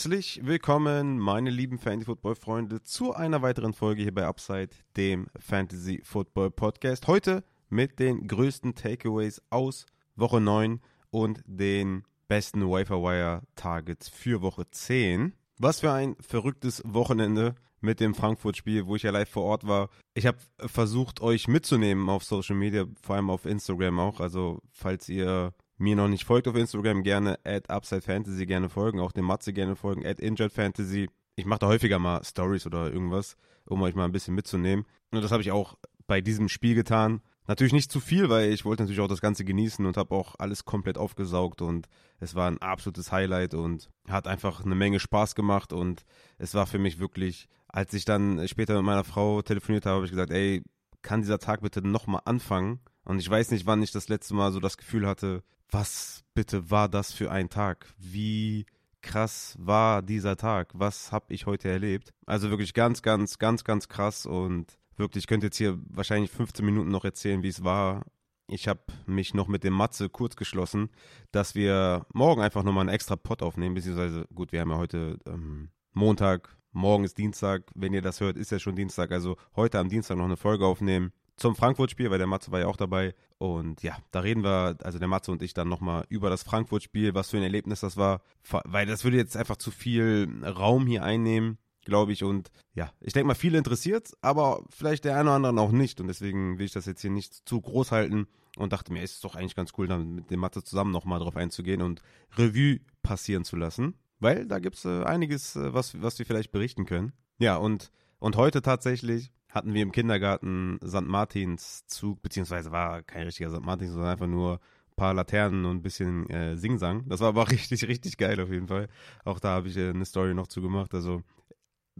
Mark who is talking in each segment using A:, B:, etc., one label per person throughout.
A: Herzlich willkommen, meine lieben Fantasy-Football-Freunde, zu einer weiteren Folge hier bei Upside, dem Fantasy-Football-Podcast. Heute mit den größten Takeaways aus Woche 9 und den besten Wire-Targets für Woche 10. Was für ein verrücktes Wochenende mit dem Frankfurt-Spiel, wo ich ja live vor Ort war. Ich habe versucht, euch mitzunehmen auf Social Media, vor allem auf Instagram auch. Also, falls ihr mir noch nicht folgt auf Instagram, gerne at UpsideFantasy gerne folgen, auch dem Matze gerne folgen, at InjuredFantasy. Ich mache da häufiger mal Stories oder irgendwas, um euch mal ein bisschen mitzunehmen. Und das habe ich auch bei diesem Spiel getan. Natürlich nicht zu viel, weil ich wollte natürlich auch das Ganze genießen und habe auch alles komplett aufgesaugt und es war ein absolutes Highlight und hat einfach eine Menge Spaß gemacht und es war für mich wirklich, als ich dann später mit meiner Frau telefoniert habe, habe ich gesagt, ey, kann dieser Tag bitte nochmal anfangen? Und ich weiß nicht, wann ich das letzte Mal so das Gefühl hatte, was bitte war das für ein Tag? Wie krass war dieser Tag? Was habe ich heute erlebt? Also wirklich ganz, ganz, ganz, ganz krass und wirklich, ich könnte jetzt hier wahrscheinlich 15 Minuten noch erzählen, wie es war. Ich habe mich noch mit dem Matze kurz geschlossen, dass wir morgen einfach nochmal einen extra Pot aufnehmen, beziehungsweise, gut, wir haben ja heute ähm, Montag, morgen ist Dienstag, wenn ihr das hört, ist ja schon Dienstag, also heute am Dienstag noch eine Folge aufnehmen zum Frankfurt-Spiel, weil der Matze war ja auch dabei. Und ja, da reden wir, also der Matze und ich dann nochmal über das Frankfurt-Spiel, was für ein Erlebnis das war, weil das würde jetzt einfach zu viel Raum hier einnehmen, glaube ich. Und ja, ich denke mal, viele interessiert, aber vielleicht der eine oder andere auch nicht. Und deswegen will ich das jetzt hier nicht zu groß halten und dachte mir, es ist doch eigentlich ganz cool, dann mit dem Matze zusammen nochmal drauf einzugehen und Revue passieren zu lassen. Weil da gibt es äh, einiges, äh, was, was wir vielleicht berichten können. Ja, und, und heute tatsächlich hatten wir im Kindergarten St. Martins Zug, beziehungsweise war kein richtiger St. Martins, sondern einfach nur ein paar Laternen und ein bisschen äh, Singsang. Das war aber richtig, richtig geil auf jeden Fall. Auch da habe ich äh, eine Story noch zu gemacht. Also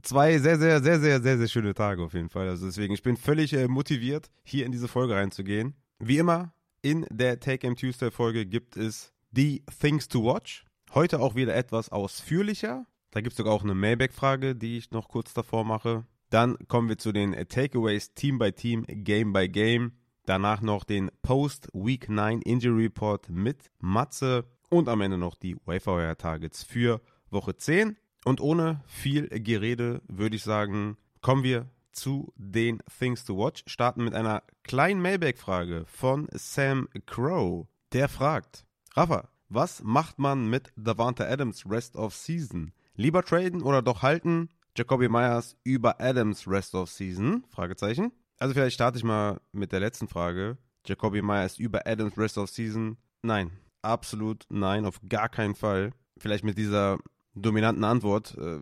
A: zwei sehr, sehr, sehr, sehr, sehr, sehr schöne Tage auf jeden Fall. Also deswegen, ich bin völlig äh, motiviert, hier in diese Folge reinzugehen. Wie immer, in der Take Game Tuesday Folge gibt es die Things to Watch. Heute auch wieder etwas ausführlicher. Da gibt es sogar auch eine Mailback-Frage, die ich noch kurz davor mache. Dann kommen wir zu den Takeaways Team by Team, Game by Game. Danach noch den Post-Week 9 Injury Report mit Matze und am Ende noch die Wayfire Targets für Woche 10. Und ohne viel Gerede würde ich sagen, kommen wir zu den Things to Watch. Starten mit einer kleinen Mailback-Frage von Sam Crow. Der fragt: Rafa, was macht man mit Davante Adams Rest of Season? Lieber traden oder doch halten? Jacoby Myers über Adams Rest of Season? Fragezeichen. Also vielleicht starte ich mal mit der letzten Frage. Jacoby Myers über Adams Rest of Season? Nein, absolut nein, auf gar keinen Fall. Vielleicht mit dieser dominanten Antwort äh,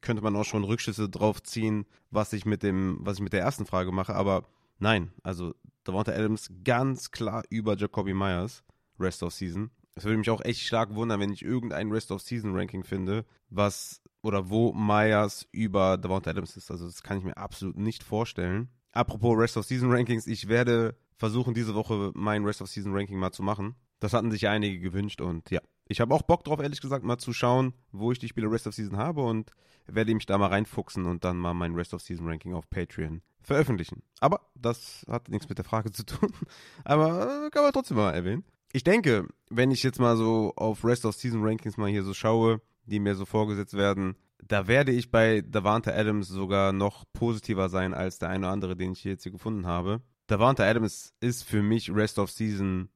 A: könnte man auch schon Rückschlüsse drauf ziehen, was ich mit dem, was ich mit der ersten Frage mache, aber nein, also Davante Adams ganz klar über Jacoby Myers Rest of Season. Es würde mich auch echt stark wundern, wenn ich irgendein Rest of Season Ranking finde, was oder wo Myers über Davante Adams ist. Also das kann ich mir absolut nicht vorstellen. Apropos Rest of Season Rankings, ich werde versuchen, diese Woche mein Rest of Season Ranking mal zu machen. Das hatten sich einige gewünscht und ja, ich habe auch Bock drauf, ehrlich gesagt, mal zu schauen, wo ich die Spiele Rest of Season habe und werde mich da mal reinfuchsen und dann mal mein Rest of Season Ranking auf Patreon veröffentlichen. Aber das hat nichts mit der Frage zu tun. Aber äh, kann man trotzdem mal erwähnen. Ich denke, wenn ich jetzt mal so auf Rest of Season Rankings mal hier so schaue, die mir so vorgesetzt werden, da werde ich bei Davante Adams sogar noch positiver sein als der eine oder andere, den ich jetzt hier gefunden habe. Davante Adams ist für mich Rest of Season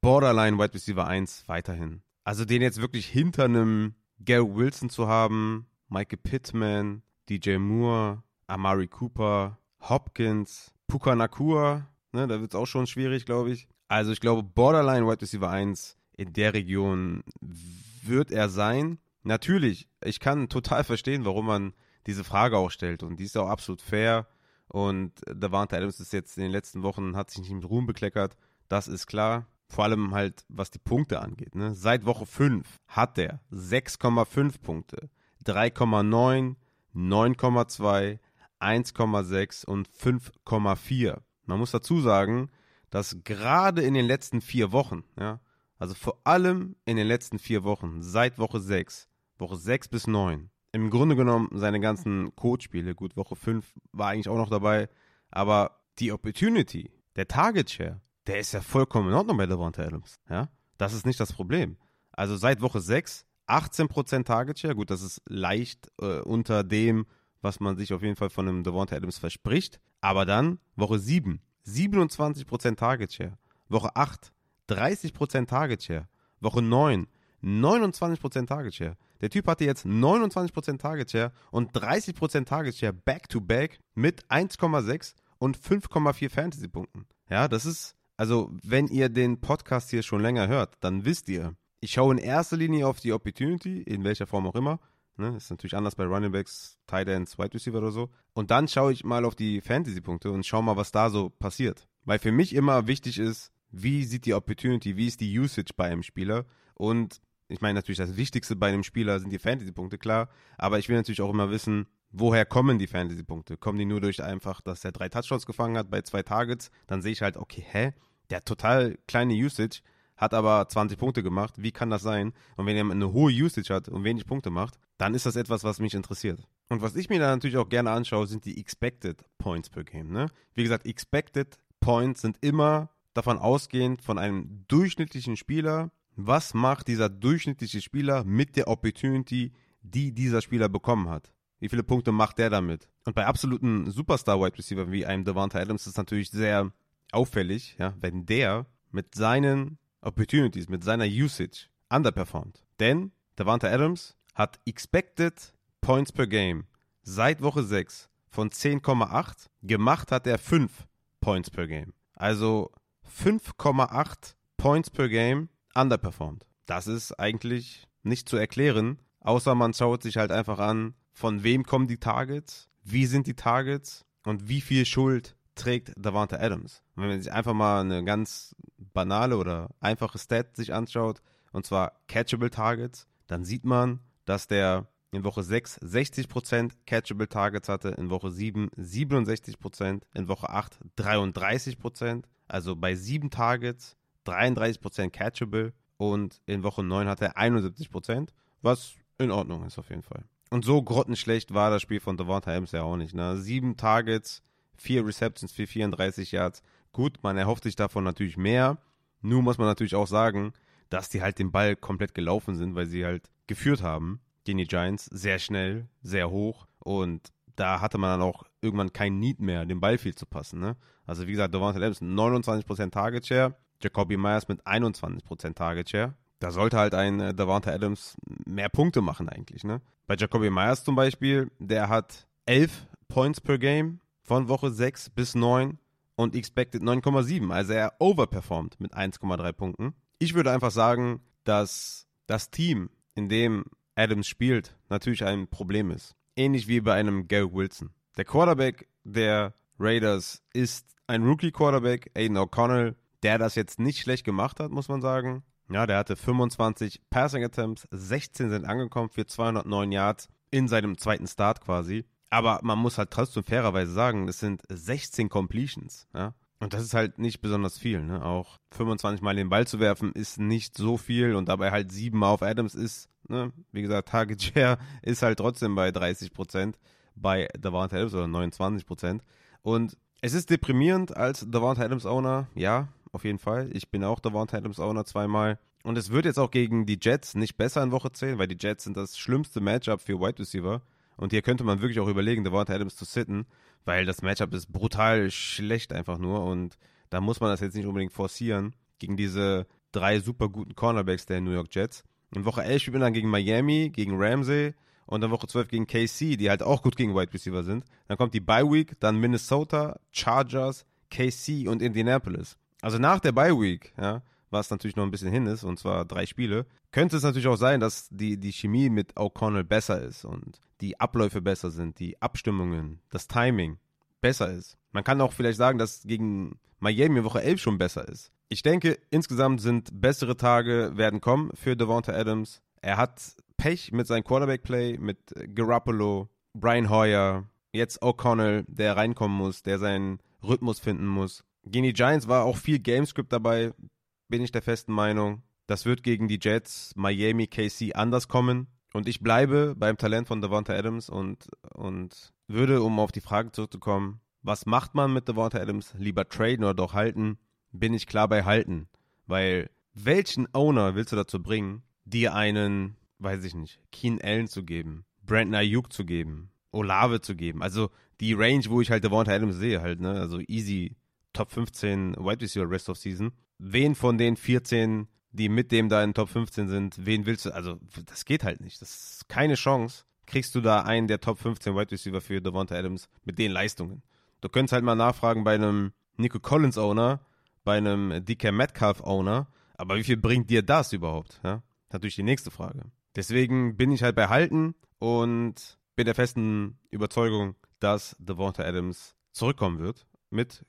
A: Borderline Wide Receiver 1 weiterhin. Also den jetzt wirklich hinter einem Gary Wilson zu haben, Michael Pittman, DJ Moore, Amari Cooper, Hopkins, Puka Nakua, ne, da wird es auch schon schwierig, glaube ich. Also ich glaube, Borderline Wide Receiver 1 in der Region wird er sein. Natürlich, ich kann total verstehen, warum man diese Frage auch stellt und die ist auch absolut fair. Und Davante Adams ist jetzt in den letzten Wochen, hat sich nicht mit Ruhm bekleckert. Das ist klar. Vor allem halt, was die Punkte angeht. Ne? Seit Woche 5 hat er 6,5 Punkte, 3,9, 9,2, 1,6 und 5,4. Man muss dazu sagen, dass gerade in den letzten vier Wochen, ja, also vor allem in den letzten vier Wochen, seit Woche 6, Woche 6 bis 9. Im Grunde genommen seine ganzen Codespiele, gut, Woche 5 war eigentlich auch noch dabei, aber die Opportunity, der Target Share, der ist ja vollkommen in Ordnung bei Devonta Adams. Ja? Das ist nicht das Problem. Also seit Woche 6 18% Target Share. Gut, das ist leicht äh, unter dem, was man sich auf jeden Fall von einem Devonta Adams verspricht. Aber dann Woche 7, 27% Target Share. Woche 8, 30% Target Share. Woche 9, 29% Target Share. Der Typ hatte jetzt 29% Target Share und 30% Target Share back to back mit 1,6 und 5,4 Fantasy-Punkten. Ja, das ist, also wenn ihr den Podcast hier schon länger hört, dann wisst ihr, ich schaue in erster Linie auf die Opportunity, in welcher Form auch immer. Ne, ist natürlich anders bei Running Backs, Tight Ends, Wide Receiver oder so. Und dann schaue ich mal auf die Fantasy-Punkte und schaue mal, was da so passiert. Weil für mich immer wichtig ist, wie sieht die Opportunity, wie ist die Usage bei einem Spieler. Und ich meine natürlich, das Wichtigste bei einem Spieler sind die Fantasy-Punkte, klar. Aber ich will natürlich auch immer wissen, woher kommen die Fantasy-Punkte? Kommen die nur durch einfach, dass er drei Touchdowns gefangen hat bei zwei Targets? Dann sehe ich halt, okay, hä? Der hat total kleine Usage hat aber 20 Punkte gemacht. Wie kann das sein? Und wenn jemand eine hohe Usage hat und wenig Punkte macht, dann ist das etwas, was mich interessiert. Und was ich mir da natürlich auch gerne anschaue, sind die Expected Points per Game. Ne? Wie gesagt, Expected Points sind immer davon ausgehend von einem durchschnittlichen Spieler. Was macht dieser durchschnittliche Spieler mit der Opportunity, die dieser Spieler bekommen hat? Wie viele Punkte macht der damit? Und bei absoluten Superstar-Wide Receiver wie einem Devonta Adams ist es natürlich sehr auffällig, ja, wenn der mit seinen Opportunities, mit seiner Usage underperformed. Denn Davante Adams hat Expected Points per Game seit Woche 6 von 10,8. Gemacht hat er 5 Points per Game. Also 5,8 Points per Game underperformed. Das ist eigentlich nicht zu erklären, außer man schaut sich halt einfach an, von wem kommen die Targets, wie sind die Targets und wie viel Schuld trägt Davante Adams. Und wenn man sich einfach mal eine ganz banale oder einfache Stat sich anschaut, und zwar Catchable Targets, dann sieht man, dass der in Woche 6 60% Catchable Targets hatte, in Woche 7 67%, in Woche 8 33%, also bei 7 Targets 33% Catchable und in Woche 9 hatte er 71%, was in Ordnung ist auf jeden Fall. Und so grottenschlecht war das Spiel von Devonta Adams ja auch nicht. Ne? Sieben Targets, vier Receptions für 34 Yards. Gut, man erhofft sich davon natürlich mehr. Nur muss man natürlich auch sagen, dass die halt den Ball komplett gelaufen sind, weil sie halt geführt haben gegen die Giants sehr schnell, sehr hoch und da hatte man dann auch irgendwann kein Need mehr, den Ball viel zu passen. Ne? Also wie gesagt, Devonta Adams 29% Target Share, Jacoby Myers mit 21% Target Share. Da sollte halt ein äh, Devonta Adams mehr Punkte machen eigentlich. Ne? Bei Jacoby Myers zum Beispiel, der hat 11 Points per Game von Woche 6 bis 9 und expected 9,7. Also er overperformt mit 1,3 Punkten. Ich würde einfach sagen, dass das Team, in dem Adams spielt, natürlich ein Problem ist. Ähnlich wie bei einem Garrett Wilson. Der Quarterback der Raiders ist ein Rookie-Quarterback, Aiden O'Connell, der das jetzt nicht schlecht gemacht hat, muss man sagen. Ja, der hatte 25 Passing Attempts, 16 sind angekommen für 209 Yards in seinem zweiten Start quasi. Aber man muss halt trotzdem fairerweise sagen, das sind 16 Completions. Ja? Und das ist halt nicht besonders viel. Ne? Auch 25 Mal den Ball zu werfen ist nicht so viel und dabei halt 7 Mal auf Adams ist, ne? wie gesagt, Target Share ist halt trotzdem bei 30 Prozent bei Davante Adams oder 29 Prozent. Und es ist deprimierend als Davante Adams Owner, ja, auf jeden Fall. Ich bin auch Davante Adams Owner zweimal. Und es wird jetzt auch gegen die Jets nicht besser in Woche 10, weil die Jets sind das schlimmste Matchup für Wide Receiver. Und hier könnte man wirklich auch überlegen, Devonta Adams zu sitten, weil das Matchup ist brutal schlecht einfach nur und da muss man das jetzt nicht unbedingt forcieren gegen diese drei super guten Cornerbacks der New York Jets. In Woche 11 spielt man dann gegen Miami, gegen Ramsey und dann Woche 12 gegen KC, die halt auch gut gegen Wide Receiver sind. Dann kommt die Bye Week, dann Minnesota, Chargers, KC und Indianapolis. Also nach der Bye Week, ja, was natürlich noch ein bisschen hin ist, und zwar drei Spiele, könnte es natürlich auch sein, dass die, die Chemie mit O'Connell besser ist und die Abläufe besser sind, die Abstimmungen, das Timing besser ist. Man kann auch vielleicht sagen, dass gegen Miami Woche 11 schon besser ist. Ich denke, insgesamt sind bessere Tage werden kommen für Devonta Adams. Er hat Pech mit seinem Quarterback-Play, mit Garoppolo, Brian Hoyer, jetzt O'Connell, der reinkommen muss, der seinen Rhythmus finden muss. Gegen die Giants war auch viel Gamescript dabei, bin ich der festen Meinung. Das wird gegen die Jets, Miami, KC anders kommen. Und ich bleibe beim Talent von Devonta Adams und, und würde, um auf die Frage zurückzukommen, was macht man mit Devonta Adams? Lieber traden oder doch halten? Bin ich klar bei halten. Weil welchen Owner willst du dazu bringen, dir einen weiß ich nicht, Keen Allen zu geben, Brandon Ayuk zu geben, Olave zu geben. Also die Range, wo ich halt Devonta Adams sehe, halt, ne? Also easy Top 15 Wide Receiver Rest of Season. Wen von den 14, die mit dem da in Top 15 sind, wen willst du? Also, das geht halt nicht. Das ist keine Chance. Kriegst du da einen der Top 15 Wide Receiver für Devonta Adams mit den Leistungen? Du könntest halt mal nachfragen bei einem Nico Collins Owner, bei einem DK Metcalf Owner, aber wie viel bringt dir das überhaupt? Ja? Natürlich die nächste Frage. Deswegen bin ich halt bei Halten und bin der festen Überzeugung, dass Devonta Adams zurückkommen wird mit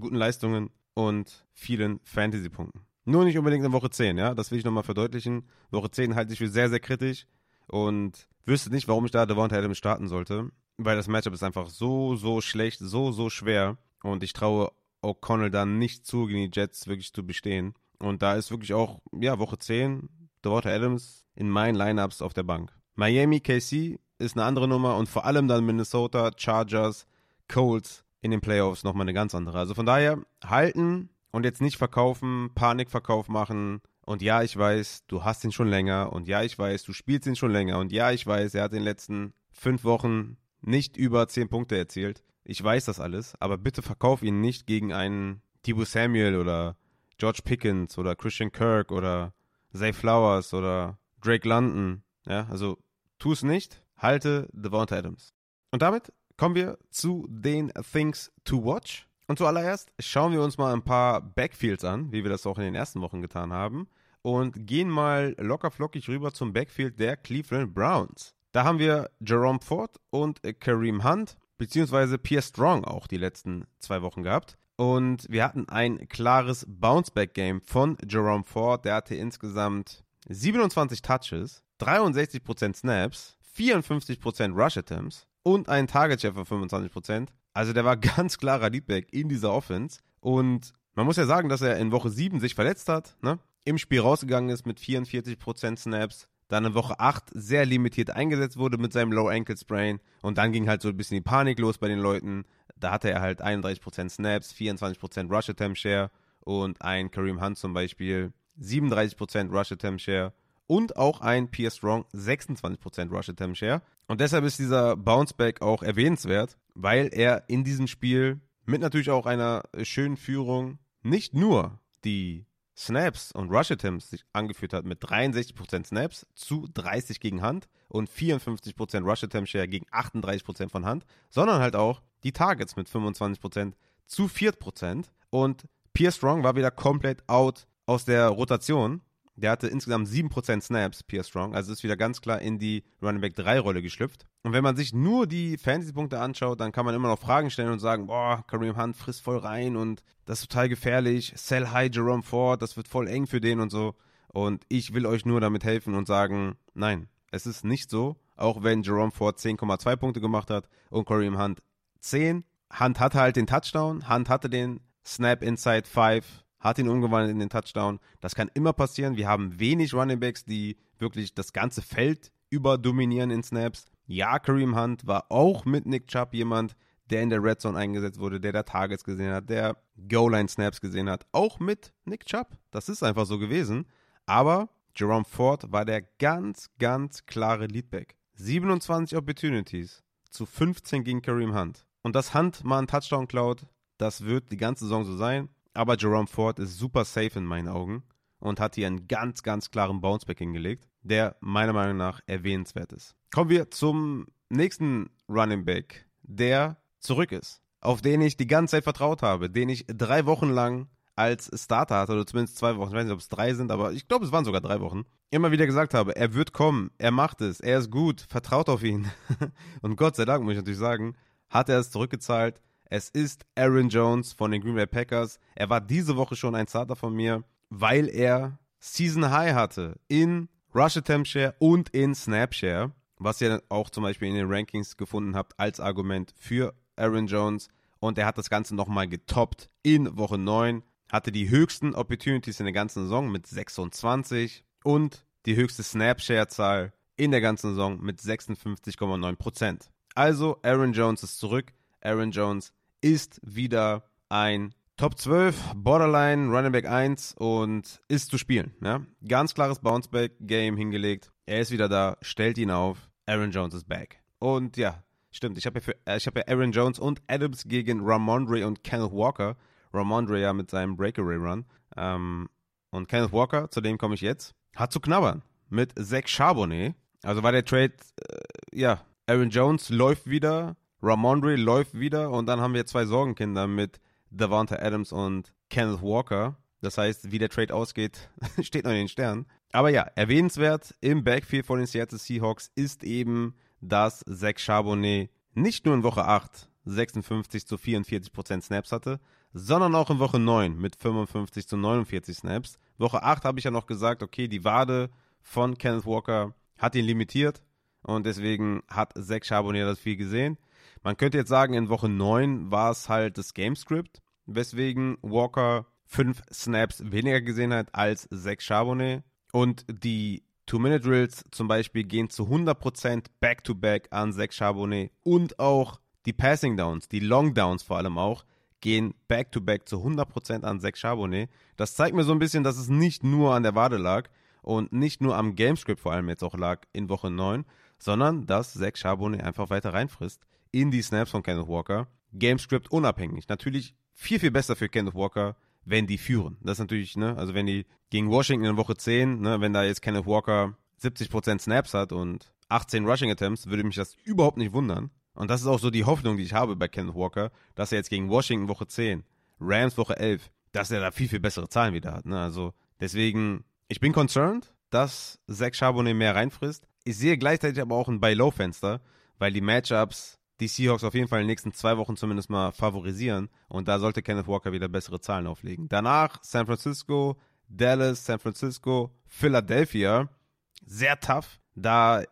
A: guten Leistungen und vielen Fantasy-Punkten. Nur nicht unbedingt in Woche 10, ja, das will ich nochmal verdeutlichen. Woche 10 halte ich für sehr, sehr kritisch und wüsste nicht, warum ich da Devonta Adams starten sollte, weil das Matchup ist einfach so, so schlecht, so, so schwer und ich traue O'Connell dann nicht zu, gegen die Jets wirklich zu bestehen. Und da ist wirklich auch, ja, Woche 10, Devonta Adams in meinen Lineups auf der Bank. Miami, KC ist eine andere Nummer und vor allem dann Minnesota, Chargers, Colts in den Playoffs nochmal eine ganz andere. Also von daher halten und jetzt nicht verkaufen, Panikverkauf machen. Und ja, ich weiß, du hast ihn schon länger. Und ja, ich weiß, du spielst ihn schon länger. Und ja, ich weiß, er hat in den letzten fünf Wochen nicht über zehn Punkte erzielt. Ich weiß das alles, aber bitte verkauf ihn nicht gegen einen Debo Samuel oder George Pickens oder Christian Kirk oder Zay Flowers oder Drake London. Ja, also tu es nicht halte Devonta Adams. Und damit kommen wir zu den Things to Watch. Und zuallererst schauen wir uns mal ein paar Backfields an, wie wir das auch in den ersten Wochen getan haben. Und gehen mal locker flockig rüber zum Backfield der Cleveland Browns. Da haben wir Jerome Ford und Kareem Hunt, beziehungsweise Pierre Strong auch die letzten zwei Wochen gehabt. Und wir hatten ein klares Bounceback-Game von Jerome Ford. Der hatte insgesamt 27 Touches, 63% Snaps, 54% Rush Attempts und einen Target Share von 25%. Also der war ganz klarer Leadback in dieser Offense. Und man muss ja sagen, dass er in Woche 7 sich verletzt hat, ne? im Spiel rausgegangen ist mit 44% Snaps, dann in Woche 8 sehr limitiert eingesetzt wurde mit seinem Low Ankle Sprain und dann ging halt so ein bisschen die Panik los bei den Leuten. Da hatte er halt 31% Snaps, 24% Rush Attempt Share und ein Kareem Hunt zum Beispiel 37% Rush Attempt Share und auch ein Pierre Strong 26% Rush Attempt Share. Und deshalb ist dieser Bounceback auch erwähnenswert, weil er in diesem Spiel mit natürlich auch einer schönen Führung nicht nur die Snaps und Rush Attempts sich angeführt hat mit 63% Snaps zu 30 gegen Hand und 54% Rush Attempt Share gegen 38% von Hand, sondern halt auch die Targets mit 25% zu 4% und Pierre Strong war wieder komplett out aus der Rotation der hatte insgesamt 7% Snaps, Pierre Strong, also ist wieder ganz klar in die Running Back 3 Rolle geschlüpft. Und wenn man sich nur die Fantasy-Punkte anschaut, dann kann man immer noch Fragen stellen und sagen, boah, Kareem Hunt frisst voll rein und das ist total gefährlich. Sell high Jerome Ford, das wird voll eng für den und so. Und ich will euch nur damit helfen und sagen, nein, es ist nicht so. Auch wenn Jerome Ford 10,2 Punkte gemacht hat und Kareem Hunt 10. Hunt hatte halt den Touchdown, Hunt hatte den Snap Inside 5 hat ihn umgewandelt in den Touchdown. Das kann immer passieren. Wir haben wenig Running Backs, die wirklich das ganze Feld überdominieren in Snaps. Ja, Kareem Hunt war auch mit Nick Chubb jemand, der in der Red Zone eingesetzt wurde, der da Targets gesehen hat, der Goal-Line-Snaps gesehen hat. Auch mit Nick Chubb. Das ist einfach so gewesen. Aber Jerome Ford war der ganz, ganz klare Leadback. 27 Opportunities zu 15 gegen Kareem Hunt. Und dass Hunt mal einen Touchdown klaut, das wird die ganze Saison so sein. Aber Jerome Ford ist super safe in meinen Augen und hat hier einen ganz, ganz klaren Bounceback hingelegt, der meiner Meinung nach erwähnenswert ist. Kommen wir zum nächsten Running Back, der zurück ist, auf den ich die ganze Zeit vertraut habe, den ich drei Wochen lang als Starter hatte, oder zumindest zwei Wochen, ich weiß nicht, ob es drei sind, aber ich glaube, es waren sogar drei Wochen, immer wieder gesagt habe, er wird kommen, er macht es, er ist gut, vertraut auf ihn. und Gott sei Dank, muss ich natürlich sagen, hat er es zurückgezahlt. Es ist Aaron Jones von den Green Bay Packers. Er war diese Woche schon ein Starter von mir, weil er Season High hatte in Rush Attempt Share und in Snap Share, was ihr auch zum Beispiel in den Rankings gefunden habt als Argument für Aaron Jones. Und er hat das Ganze nochmal getoppt in Woche 9, hatte die höchsten Opportunities in der ganzen Saison mit 26 und die höchste Snap Share Zahl in der ganzen Saison mit 56,9%. Also Aaron Jones ist zurück. Aaron Jones ist wieder ein Top 12, Borderline, Running Back 1 und ist zu spielen. Ja? Ganz klares Bounceback-Game hingelegt. Er ist wieder da, stellt ihn auf. Aaron Jones ist back. Und ja, stimmt. Ich habe ja, äh, hab ja Aaron Jones und Adams gegen Ramondre und Kenneth Walker. Ramondre ja mit seinem Breakaway-Run. Ähm, und Kenneth Walker, zu dem komme ich jetzt, hat zu knabbern mit Zach Charbonnet. Also war der Trade, äh, ja, Aaron Jones läuft wieder, Ramondre läuft wieder und dann haben wir zwei Sorgenkinder mit Davante Adams und Kenneth Walker. Das heißt, wie der Trade ausgeht, steht noch in den Sternen. Aber ja, erwähnenswert im Backfield von den Seattle Seahawks ist eben, dass Zach Charbonnet nicht nur in Woche 8 56 zu 44 Prozent Snaps hatte, sondern auch in Woche 9 mit 55 zu 49 Snaps. Woche 8 habe ich ja noch gesagt, okay, die Wade von Kenneth Walker hat ihn limitiert und deswegen hat Zach Charbonnet das viel gesehen. Man könnte jetzt sagen, in Woche 9 war es halt das Gamescript, weswegen Walker fünf Snaps weniger gesehen hat als Zach Charbonnet. Und die Two-Minute-Drills zum Beispiel gehen zu 100% Back-to-Back an Zach Charbonnet und auch die Passing Downs, die Long Downs vor allem auch, gehen Back-to-Back zu 100% an Zach Charbonnet. Das zeigt mir so ein bisschen, dass es nicht nur an der Wade lag und nicht nur am Gamescript vor allem jetzt auch lag in Woche 9, sondern dass Zach Charbonnet einfach weiter reinfrisst in die Snaps von Kenneth Walker. Gamescript unabhängig. Natürlich viel, viel besser für Kenneth Walker, wenn die führen. Das ist natürlich, ne, also wenn die gegen Washington in Woche 10, ne, wenn da jetzt Kenneth Walker 70% Snaps hat und 18 Rushing Attempts, würde mich das überhaupt nicht wundern. Und das ist auch so die Hoffnung, die ich habe bei Kenneth Walker, dass er jetzt gegen Washington Woche 10, Rams Woche 11, dass er da viel, viel bessere Zahlen wieder hat. Ne? Also deswegen, ich bin concerned, dass Zach Charbonnet mehr reinfrisst. Ich sehe gleichzeitig aber auch ein Buy-Low-Fenster, weil die Matchups die Seahawks auf jeden Fall in den nächsten zwei Wochen zumindest mal favorisieren. Und da sollte Kenneth Walker wieder bessere Zahlen auflegen. Danach San Francisco, Dallas, San Francisco, Philadelphia. Sehr tough, da äh,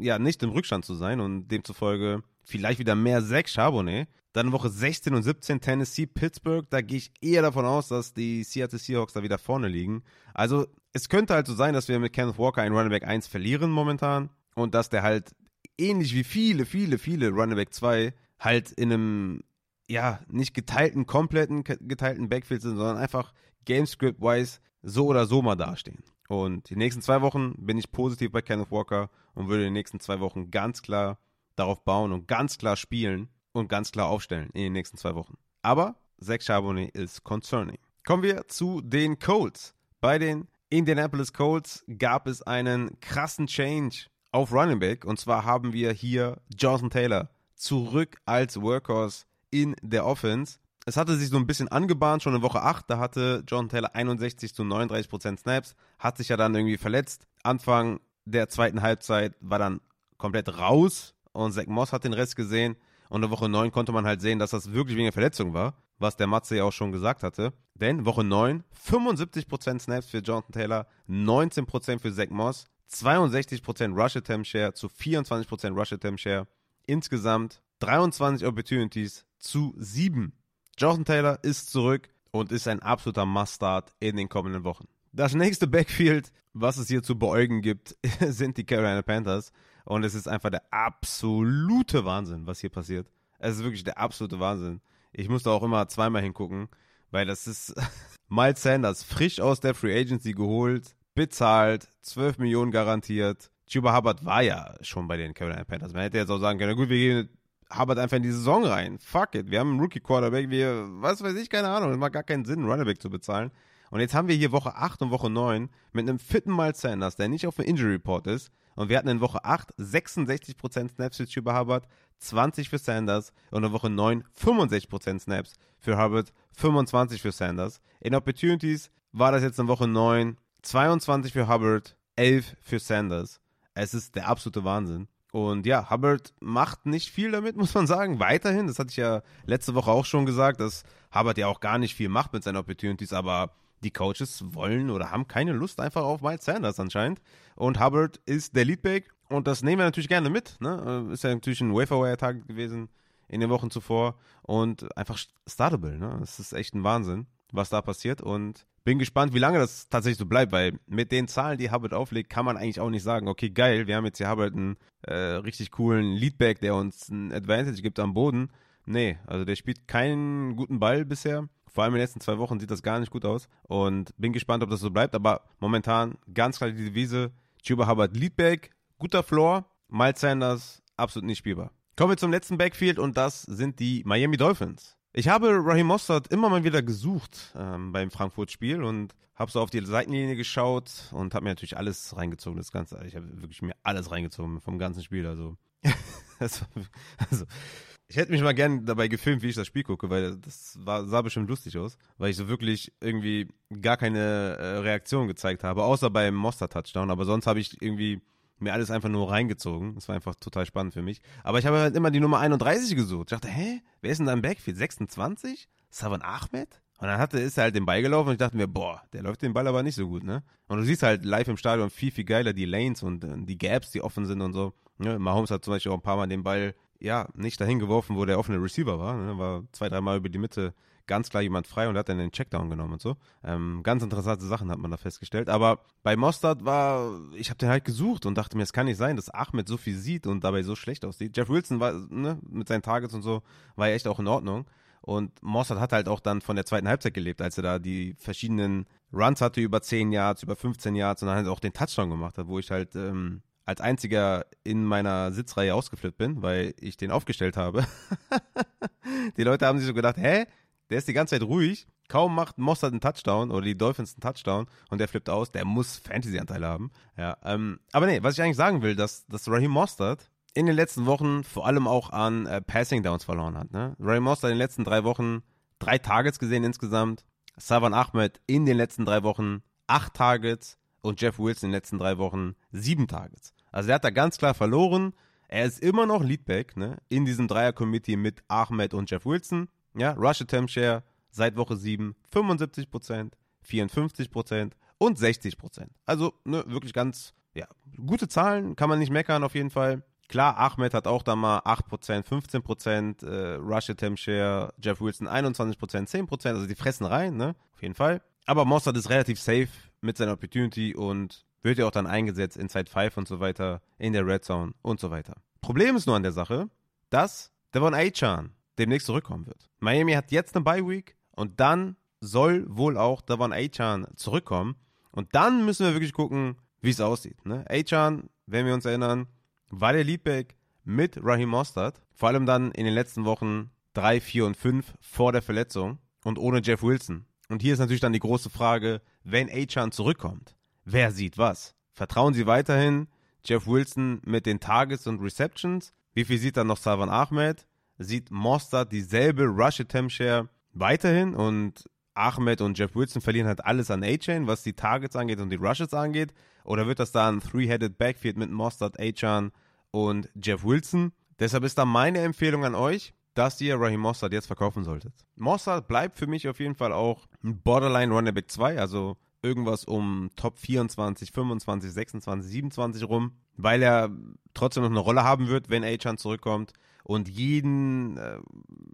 A: ja nicht im Rückstand zu sein und demzufolge vielleicht wieder mehr sechs Charbonnet. Dann Woche 16 und 17 Tennessee, Pittsburgh. Da gehe ich eher davon aus, dass die Seattle Seahawks da wieder vorne liegen. Also es könnte halt so sein, dass wir mit Kenneth Walker einen Running Back 1 verlieren momentan und dass der halt ähnlich wie viele, viele, viele Running Back 2 halt in einem, ja, nicht geteilten, kompletten, geteilten Backfield sind, sondern einfach Gamescript-wise so oder so mal dastehen. Und die nächsten zwei Wochen bin ich positiv bei Kenneth Walker und würde den nächsten zwei Wochen ganz klar darauf bauen und ganz klar spielen und ganz klar aufstellen in den nächsten zwei Wochen. Aber Zach Charbonnet ist concerning. Kommen wir zu den Colts. Bei den Indianapolis Colts gab es einen krassen Change auf Running Back. Und zwar haben wir hier Jonathan Taylor zurück als Workhorse in der Offense. Es hatte sich so ein bisschen angebahnt, schon in Woche 8, da hatte Jonathan Taylor 61 zu 39 Prozent Snaps, hat sich ja dann irgendwie verletzt. Anfang der zweiten Halbzeit war dann komplett raus und Zach Moss hat den Rest gesehen. Und in Woche 9 konnte man halt sehen, dass das wirklich wegen der Verletzung war, was der Matze ja auch schon gesagt hatte. Denn Woche 9, 75% Snaps für Jonathan Taylor, 19% für Zach Moss, 62% Rush Attempt Share zu 24% Rush Attempt Share. Insgesamt 23 Opportunities zu 7. Jonathan Taylor ist zurück und ist ein absoluter Must-Start in den kommenden Wochen. Das nächste Backfield, was es hier zu beäugen gibt, sind die Carolina Panthers. Und es ist einfach der absolute Wahnsinn, was hier passiert. Es ist wirklich der absolute Wahnsinn. Ich musste auch immer zweimal hingucken, weil das ist Miles Sanders frisch aus der Free Agency geholt, bezahlt, 12 Millionen garantiert. Chuba Hubbard war ja schon bei den Carolina Panthers. Man hätte jetzt auch sagen können, gut, wir gehen Hubbard einfach in die Saison rein. Fuck it, wir haben einen Rookie-Quarterback, wir, was weiß ich, keine Ahnung, es macht gar keinen Sinn, einen Runnerback zu bezahlen. Und jetzt haben wir hier Woche 8 und Woche 9 mit einem fitten Miles Sanders, der nicht auf dem Injury Report ist. Und wir hatten in Woche 8 66% Snaps für Chuba Hubbard, 20 für Sanders und in Woche 9 65% Snaps für Hubbard, 25 für Sanders. In Opportunities war das jetzt in Woche 9 22 für Hubbard, 11 für Sanders. Es ist der absolute Wahnsinn. Und ja, Hubbard macht nicht viel damit, muss man sagen. Weiterhin, das hatte ich ja letzte Woche auch schon gesagt, dass Hubbard ja auch gar nicht viel macht mit seinen Opportunities, aber die Coaches wollen oder haben keine Lust einfach auf Miles Sanders anscheinend. Und Hubbard ist der Leadback und das nehmen wir natürlich gerne mit. Ne? Ist ja natürlich ein Waferwire-Tag gewesen in den Wochen zuvor und einfach startable. Ne? Das ist echt ein Wahnsinn, was da passiert. Und bin gespannt, wie lange das tatsächlich so bleibt, weil mit den Zahlen, die Hubbard auflegt, kann man eigentlich auch nicht sagen, okay, geil, wir haben jetzt hier Hubbard einen äh, richtig coolen Leadback, der uns ein Advantage gibt am Boden. Nee, also der spielt keinen guten Ball bisher. Vor allem in den letzten zwei Wochen sieht das gar nicht gut aus. Und bin gespannt, ob das so bleibt. Aber momentan ganz klar die Devise. Chuba Hubbard Leadback, guter Floor. Miles Sanders absolut nicht spielbar. Kommen wir zum letzten Backfield und das sind die Miami Dolphins. Ich habe Raheem Mostert immer mal wieder gesucht ähm, beim Frankfurt-Spiel und habe so auf die Seitenlinie geschaut und habe mir natürlich alles reingezogen, das Ganze. Ich habe wirklich mir alles reingezogen vom ganzen Spiel. Also, also ich hätte mich mal gern dabei gefilmt, wie ich das Spiel gucke, weil das war, sah bestimmt lustig aus, weil ich so wirklich irgendwie gar keine äh, Reaktion gezeigt habe, außer beim Monster-Touchdown. Aber sonst habe ich irgendwie mir alles einfach nur reingezogen. Das war einfach total spannend für mich. Aber ich habe halt immer die Nummer 31 gesucht. Ich dachte, hä, wer ist denn da im Backfield? 26? Savan Ahmed? Und dann hatte, ist er halt den Ball gelaufen und ich dachte mir, boah, der läuft den Ball aber nicht so gut, ne? Und du siehst halt live im Stadion viel, viel geiler die Lanes und äh, die Gaps, die offen sind und so. Ne? Mahomes hat zum Beispiel auch ein paar Mal den Ball ja, nicht dahin geworfen, wo der offene Receiver war. Ne? War zwei, dreimal über die Mitte ganz klar jemand frei und hat dann den Checkdown genommen und so. Ähm, ganz interessante Sachen hat man da festgestellt. Aber bei Mostard war, ich habe den halt gesucht und dachte mir, es kann nicht sein, dass Ahmed so viel sieht und dabei so schlecht aussieht. Jeff Wilson war, ne, mit seinen Targets und so, war ja echt auch in Ordnung. Und Mossad hat halt auch dann von der zweiten Halbzeit gelebt, als er da die verschiedenen Runs hatte über 10 Yards, über 15 Yards und dann halt auch den Touchdown gemacht hat, wo ich halt ähm, als einziger in meiner Sitzreihe ausgeflippt bin, weil ich den aufgestellt habe. die Leute haben sich so gedacht, hä? Der ist die ganze Zeit ruhig. Kaum macht Mossad einen Touchdown oder die Dolphins einen Touchdown und der flippt aus. Der muss Fantasy-Anteile haben. Ja, ähm, aber nee, was ich eigentlich sagen will, dass, dass Raheem Mostert in den letzten Wochen vor allem auch an äh, Passing Downs verloren hat. Ne? Raheem Mostert in den letzten drei Wochen drei Targets gesehen insgesamt. Savan Ahmed in den letzten drei Wochen acht Targets und Jeff Wilson in den letzten drei Wochen sieben Targets. Also er hat da ganz klar verloren. Er ist immer noch Leadback ne, in diesem Dreier-Committee mit Ahmed und Jeff Wilson. Ja, Rush Attempt Share seit Woche 7 75%, 54% und 60%. Also ne, wirklich ganz ja, gute Zahlen, kann man nicht meckern auf jeden Fall. Klar, Ahmed hat auch da mal 8%, 15%, äh, Rush Attempt Share, Jeff Wilson 21%, 10%, also die fressen rein, ne? Auf jeden Fall. Aber Mossad ist relativ safe mit seiner Opportunity und wird ja auch dann eingesetzt in Side 5 und so weiter, in der Red Zone und so weiter. Problem ist nur an der Sache, dass Devon Achan demnächst zurückkommen wird. Miami hat jetzt eine Bye Week und dann soll wohl auch Devon Achan zurückkommen. Und dann müssen wir wirklich gucken, wie es aussieht. Ne? Achan, wenn wir uns erinnern, war der Leadback mit Raheem Mostert. Vor allem dann in den letzten Wochen 3, 4 und 5 vor der Verletzung und ohne Jeff Wilson. Und hier ist natürlich dann die große Frage, wenn Achan zurückkommt, wer sieht was? Vertrauen Sie weiterhin Jeff Wilson mit den Targets und Receptions? Wie viel sieht dann noch Savan Ahmed? Sieht Mostert dieselbe Rush Attempt Share weiterhin und Ahmed und Jeff Wilson verlieren halt alles an A-Chain, was die Targets angeht und die Rushes angeht? Oder wird das da ein Three-Headed Backfield mit Mostert, A-Chan und Jeff Wilson? Deshalb ist da meine Empfehlung an euch, dass ihr Raheem Mossad jetzt verkaufen solltet. Mossad bleibt für mich auf jeden Fall auch ein Borderline Running Back 2, also irgendwas um Top 24, 25, 26, 27 rum, weil er trotzdem noch eine Rolle haben wird, wenn Achan zurückkommt und jeden, äh,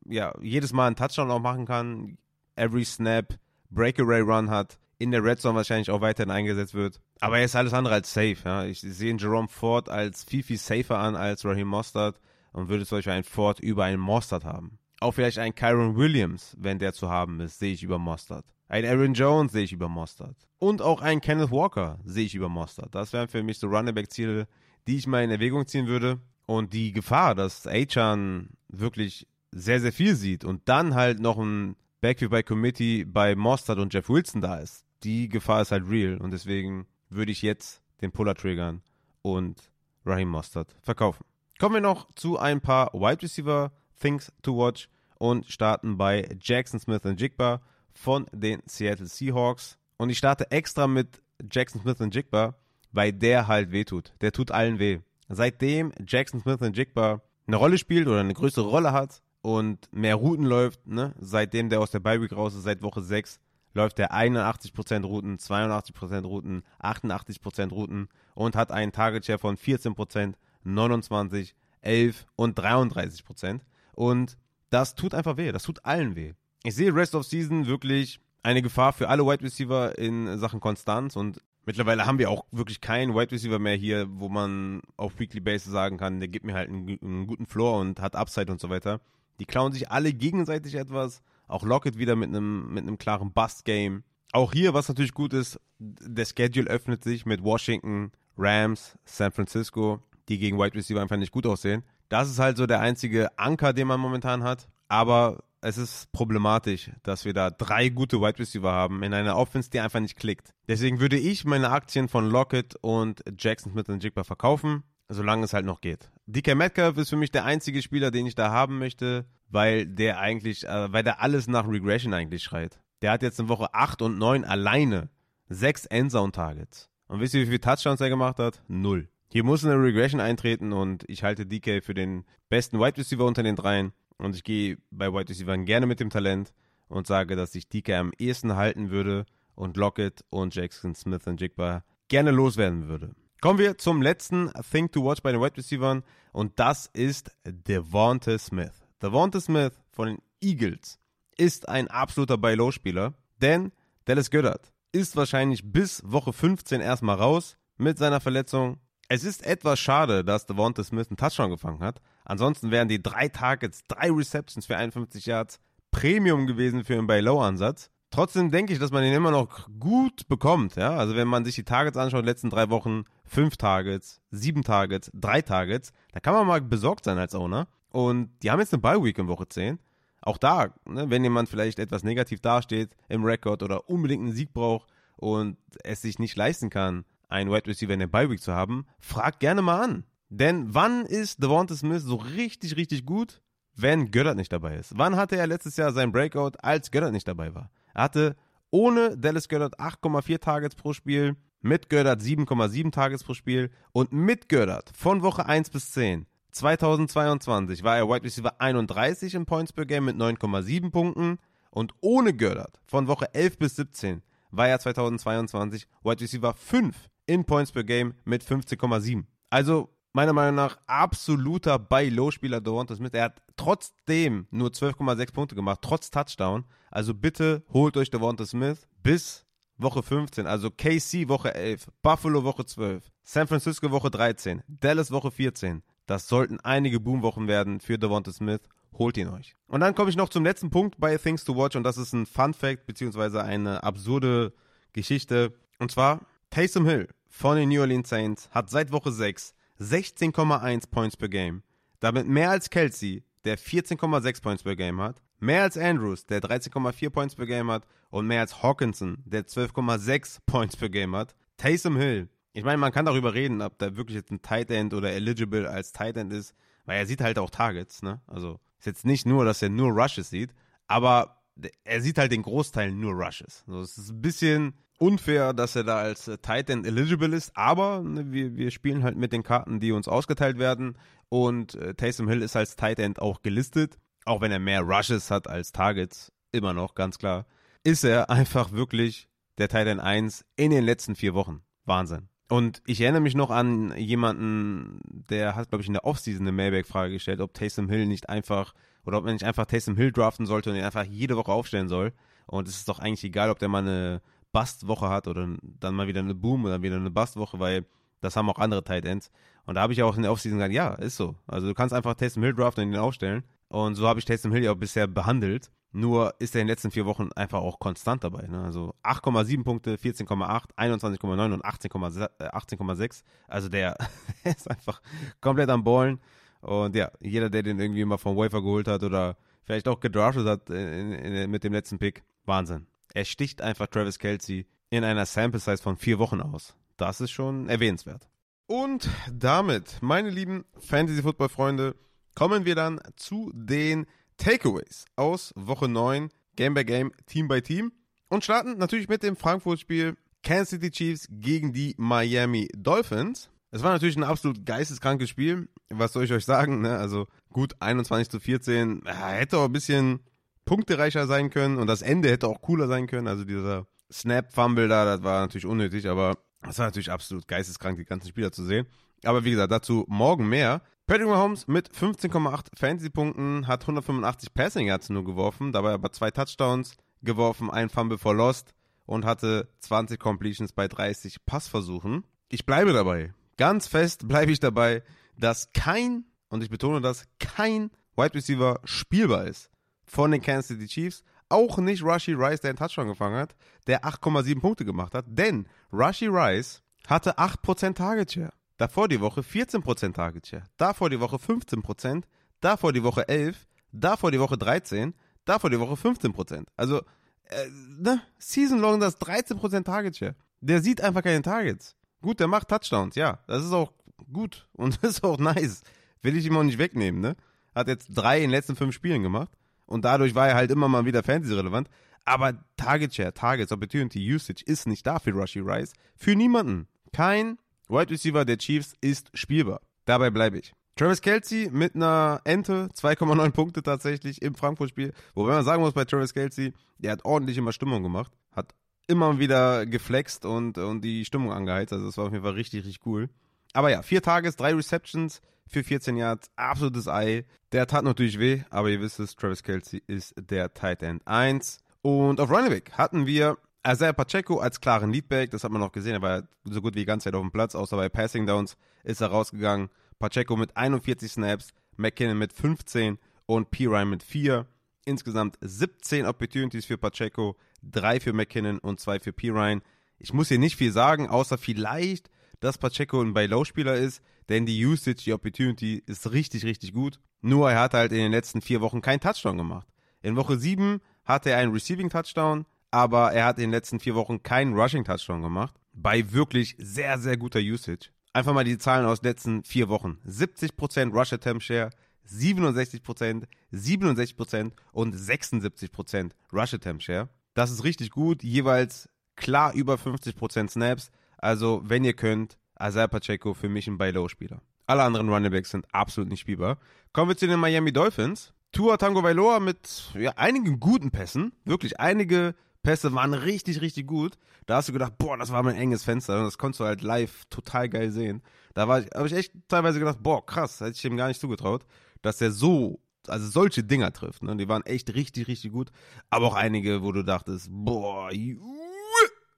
A: ja, jedes Mal einen Touchdown auch machen kann, every snap, Breakaway Run hat, in der Red Zone wahrscheinlich auch weiterhin eingesetzt wird. Aber er ist alles andere als safe. Ja. Ich sehe Jerome Ford als viel, viel safer an als Raheem Mostert und würde zum Beispiel einen Ford über einen Mostert haben. Auch vielleicht einen Kyron Williams, wenn der zu haben ist, sehe ich über Mostert. Ein Aaron Jones sehe ich über Mostert. Und auch einen Kenneth Walker sehe ich über Mostert. Das wären für mich so Runnerback-Ziele, die ich mal in Erwägung ziehen würde. Und die Gefahr, dass Achan wirklich sehr, sehr viel sieht und dann halt noch ein Backfield by Committee bei Mostert und Jeff Wilson da ist, die Gefahr ist halt real. Und deswegen würde ich jetzt den Puller triggern und Raheem Mostert verkaufen. Kommen wir noch zu ein paar Wide Receiver Things to Watch und starten bei Jackson Smith und Jigba von den Seattle Seahawks. Und ich starte extra mit Jackson Smith und Jigba, weil der halt wehtut. Der tut allen weh. Seitdem Jackson Smith und Jigba eine Rolle spielt oder eine größere Rolle hat und mehr Routen läuft, ne, seitdem der aus der Bye Week raus ist, seit Woche 6, läuft er 81% Routen, 82% Routen, 88% Routen und hat einen Target Share von 14%, 29, 11 und 33%. Und das tut einfach weh, das tut allen weh. Ich sehe Rest of Season wirklich eine Gefahr für alle Wide Receiver in Sachen Konstanz und mittlerweile haben wir auch wirklich keinen Wide Receiver mehr hier, wo man auf Weekly Basis sagen kann, der gibt mir halt einen, einen guten Floor und hat Upside und so weiter. Die klauen sich alle gegenseitig etwas Auch Lockett wieder mit einem mit einem klaren Bust-Game. Auch hier, was natürlich gut ist, der Schedule öffnet sich mit Washington, Rams, San Francisco, die gegen Wide Receiver einfach nicht gut aussehen. Das ist halt so der einzige Anker, den man momentan hat. Aber es ist problematisch, dass wir da drei gute Wide Receiver haben in einer Offense, die einfach nicht klickt. Deswegen würde ich meine Aktien von Lockett und Jackson Smith und Jigba verkaufen, solange es halt noch geht. DK Metcalf ist für mich der einzige Spieler, den ich da haben möchte, weil der eigentlich, äh, weil der alles nach Regression eigentlich schreit. Der hat jetzt in Woche 8 und 9 alleine sechs Endzone-Targets. Und wisst ihr, wie viele Touchdowns er gemacht hat? Null. Hier muss eine Regression eintreten und ich halte DK für den besten Wide Receiver unter den dreien. Und ich gehe bei Wide Receiver gerne mit dem Talent und sage, dass ich DK am ehesten halten würde und Lockett und Jackson Smith und Jigba gerne loswerden würde. Kommen wir zum letzten Thing to Watch bei den Wide Receivers und das ist Devonta Smith. Devonta Smith von den Eagles ist ein absoluter Buy-Low-Spieler, denn Dallas Goddard ist wahrscheinlich bis Woche 15 erstmal raus mit seiner Verletzung. Es ist etwas schade, dass Devonta Smith einen Touchdown gefangen hat, Ansonsten wären die drei Targets, drei Receptions für 51 Yards Premium gewesen für einen Buy-Low-Ansatz. Trotzdem denke ich, dass man ihn immer noch gut bekommt. Ja? Also wenn man sich die Targets anschaut, letzten drei Wochen fünf Targets, sieben Targets, drei Targets, da kann man mal besorgt sein als Owner. Und die haben jetzt eine Bye-Week in Woche 10. Auch da, ne, wenn jemand vielleicht etwas negativ dasteht im Rekord oder unbedingt einen Sieg braucht und es sich nicht leisten kann, einen Wide Receiver in der Bye-Week zu haben, fragt gerne mal an. Denn wann ist Devonta Smith so richtig, richtig gut, wenn Göttert nicht dabei ist? Wann hatte er letztes Jahr sein Breakout, als Göttert nicht dabei war? Er hatte ohne Dallas Göttert 8,4 Targets pro Spiel, mit Göttert 7,7 Targets pro Spiel und mit Göttert von Woche 1 bis 10 2022 war er Wide Receiver 31 in Points per Game mit 9,7 Punkten und ohne Göttert von Woche 11 bis 17 war er 2022 Wide Receiver 5 in Points per Game mit 15,7. Also meiner Meinung nach absoluter Buy-Low-Spieler Devonta Smith. Er hat trotzdem nur 12,6 Punkte gemacht, trotz Touchdown. Also bitte holt euch Devonta Smith bis Woche 15, also KC Woche 11, Buffalo Woche 12, San Francisco Woche 13, Dallas Woche 14. Das sollten einige Boomwochen werden für Devonta Smith. Holt ihn euch. Und dann komme ich noch zum letzten Punkt bei Things to Watch und das ist ein Fun Fact beziehungsweise eine absurde Geschichte. Und zwar Taysom Hill von den New Orleans Saints hat seit Woche 6 16,1 Points per Game. Damit mehr als Kelsey, der 14,6 Points per Game hat, mehr als Andrews, der 13,4 Points per Game hat und mehr als Hawkinson, der 12,6 Points per Game hat. Taysom Hill. Ich meine, man kann darüber reden, ob der wirklich jetzt ein Tight End oder eligible als Tight End ist, weil er sieht halt auch Targets, ne? Also ist jetzt nicht nur, dass er nur Rushes sieht, aber er sieht halt den Großteil nur Rushes. Also es ist ein bisschen unfair, dass er da als äh, Tight End eligible ist, aber ne, wir, wir spielen halt mit den Karten, die uns ausgeteilt werden und äh, Taysom Hill ist als Tight End auch gelistet, auch wenn er mehr Rushes hat als Targets, immer noch, ganz klar, ist er einfach wirklich der Tight End 1 in den letzten vier Wochen. Wahnsinn. Und ich erinnere mich noch an jemanden, der hat, glaube ich, in der Offseason eine Mailback-Frage gestellt, ob Taysom Hill nicht einfach, oder ob man nicht einfach Taysom Hill draften sollte und ihn einfach jede Woche aufstellen soll. Und es ist doch eigentlich egal, ob der mal eine Bust-Woche hat oder dann mal wieder eine Boom oder wieder eine Bust-Woche, weil das haben auch andere Tight Ends. Und da habe ich auch in der Offseason gesagt, ja, ist so. Also du kannst einfach Taysom Hill draften und ihn aufstellen. Und so habe ich Taysom Hill ja auch bisher behandelt. Nur ist er in den letzten vier Wochen einfach auch konstant dabei. Ne? Also 8,7 Punkte, 14,8, 21,9 und 18,6. 18, also der ist einfach komplett am Ballen. Und ja, jeder, der den irgendwie mal vom Wafer geholt hat oder vielleicht auch gedraftet hat in, in, in, mit dem letzten Pick, Wahnsinn. Er sticht einfach Travis Kelsey in einer Sample Size von vier Wochen aus. Das ist schon erwähnenswert. Und damit, meine lieben Fantasy Football Freunde, kommen wir dann zu den Takeaways aus Woche 9, Game by Game, Team by Team und starten natürlich mit dem Frankfurt-Spiel Kansas City Chiefs gegen die Miami Dolphins. Es war natürlich ein absolut geisteskrankes Spiel. Was soll ich euch sagen? Ne? Also gut, 21 zu 14. Hätte auch ein bisschen punktereicher sein können und das Ende hätte auch cooler sein können. Also dieser Snap-Fumble da, das war natürlich unnötig, aber das war natürlich absolut geisteskrank, die ganzen Spieler zu sehen. Aber wie gesagt, dazu morgen mehr. Patrick Mahomes mit 15,8 Fantasy-Punkten hat 185 Passing Yards nur geworfen, dabei aber zwei Touchdowns geworfen, ein Fumble for Lost und hatte 20 Completions bei 30 Passversuchen. Ich bleibe dabei. Ganz fest bleibe ich dabei, dass kein, und ich betone das, kein Wide Receiver spielbar ist von den Kansas City Chiefs, Auch nicht Rushy Rice, der einen Touchdown gefangen hat, der 8,7 Punkte gemacht hat. Denn Rushy Rice hatte 8% Target Share. Davor die Woche 14% Target Share. Davor die Woche 15%. Davor die Woche 11. Davor die Woche 13. Davor die Woche 15%. Also, äh, ne? Season long das 13% Target Share. Der sieht einfach keine Targets. Gut, der macht Touchdowns, ja. Das ist auch gut und das ist auch nice. Will ich ihm auch nicht wegnehmen, ne? Hat jetzt drei in den letzten fünf Spielen gemacht und dadurch war er halt immer mal wieder Fantasy-relevant. Aber Target Share, Targets, Opportunity, Usage ist nicht da für Rushy Rice. Für niemanden. Kein Wide Receiver der Chiefs ist spielbar. Dabei bleibe ich. Travis Kelsey mit einer Ente, 2,9 Punkte tatsächlich im Frankfurt-Spiel. Wobei man sagen muss, bei Travis Kelsey, der hat ordentlich immer Stimmung gemacht. Hat immer wieder geflext und, und die Stimmung angeheizt. Also das war auf jeden Fall richtig, richtig cool. Aber ja, vier Tages, drei Receptions für 14 Yards, absolutes Ei. Der tat natürlich weh, aber ihr wisst es, Travis Kelsey ist der Tight End 1. Und auf Running Back hatten wir Isaiah Pacheco als klaren Leadback, das hat man noch gesehen, er war so gut wie die ganze Zeit auf dem Platz, außer bei Passing Downs ist er rausgegangen. Pacheco mit 41 Snaps, McKinnon mit 15 und P. Ryan mit 4. Insgesamt 17 Opportunities für Pacheco, 3 für McKinnon und 2 für P. Ryan. Ich muss hier nicht viel sagen, außer vielleicht, dass Pacheco ein Buy-Low-Spieler ist, denn die Usage, die Opportunity ist richtig, richtig gut. Nur er hat halt in den letzten vier Wochen keinen Touchdown gemacht. In Woche 7 hatte er einen Receiving-Touchdown, aber er hat in den letzten vier Wochen keinen Rushing-Touchdown gemacht. Bei wirklich sehr, sehr guter Usage. Einfach mal die Zahlen aus den letzten vier Wochen. 70% Rush-Attempt-Share, 67%, 67% und 76% Rush Attempt Share. Das ist richtig gut, jeweils klar über 50% Snaps. Also, wenn ihr könnt, Isaiah Pacheco für mich ein Buy-Low-Spieler. Alle anderen Runningbacks sind absolut nicht spielbar. Kommen wir zu den Miami Dolphins. Tua Tango Vailoa mit ja, einigen guten Pässen. Wirklich, einige Pässe waren richtig, richtig gut. Da hast du gedacht, boah, das war mein enges Fenster. Und das konntest du halt live total geil sehen. Da habe ich echt teilweise gedacht, boah, krass, hätte ich ihm gar nicht zugetraut dass er so, also solche Dinger trifft. Ne? Die waren echt richtig, richtig gut. Aber auch einige, wo du dachtest, boah,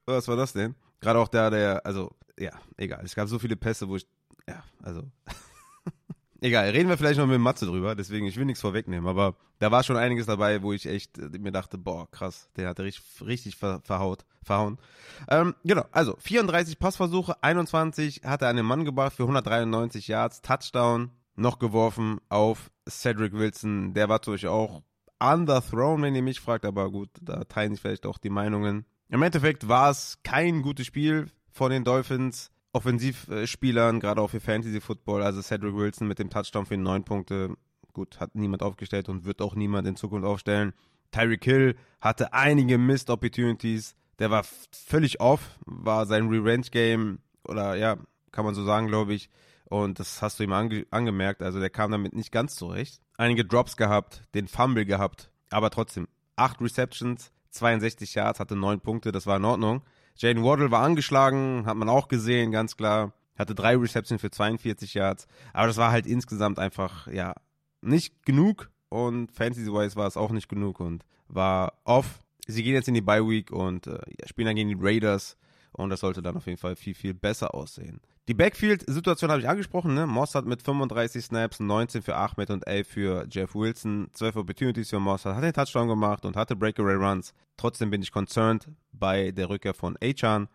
A: was war das denn? Gerade auch der, der, also, ja, egal. Es gab so viele Pässe, wo ich, ja, also. egal, reden wir vielleicht noch mit Matze drüber, deswegen, ich will nichts vorwegnehmen, aber da war schon einiges dabei, wo ich echt äh, mir dachte, boah, krass, der hat richtig, richtig ver, verhaut, verhauen. Ähm, genau, also 34 Passversuche, 21 hat er an den Mann gebracht für 193 Yards, Touchdown, noch geworfen auf Cedric Wilson. Der war natürlich auch underthrown, wenn ihr mich fragt, aber gut, da teilen sich vielleicht auch die Meinungen. Im Endeffekt war es kein gutes Spiel von den Dolphins. Offensivspielern, gerade auch für Fantasy Football, also Cedric Wilson mit dem Touchdown für neun Punkte. Gut, hat niemand aufgestellt und wird auch niemand in Zukunft aufstellen. Tyreek Hill hatte einige Missed Opportunities. Der war völlig off, war sein Revenge Game oder ja, kann man so sagen, glaube ich. Und das hast du ihm ange angemerkt. Also der kam damit nicht ganz zurecht. Einige Drops gehabt, den Fumble gehabt, aber trotzdem. Acht Receptions, 62 Yards, hatte neun Punkte, das war in Ordnung. Jaden Waddle war angeschlagen, hat man auch gesehen, ganz klar. Hatte drei Receptions für 42 Yards. Aber das war halt insgesamt einfach, ja, nicht genug. Und Fantasy-wise war es auch nicht genug und war off. Sie gehen jetzt in die Bye Week und äh, spielen dann gegen die Raiders. Und das sollte dann auf jeden Fall viel, viel besser aussehen. Die Backfield-Situation habe ich angesprochen. Ne? Mossad mit 35 Snaps, 19 für Ahmed und 11 für Jeff Wilson. 12 Opportunities für Mossad. Hat den Touchdown gemacht und hatte Breakaway Runs. Trotzdem bin ich concerned bei der Rückkehr von Achan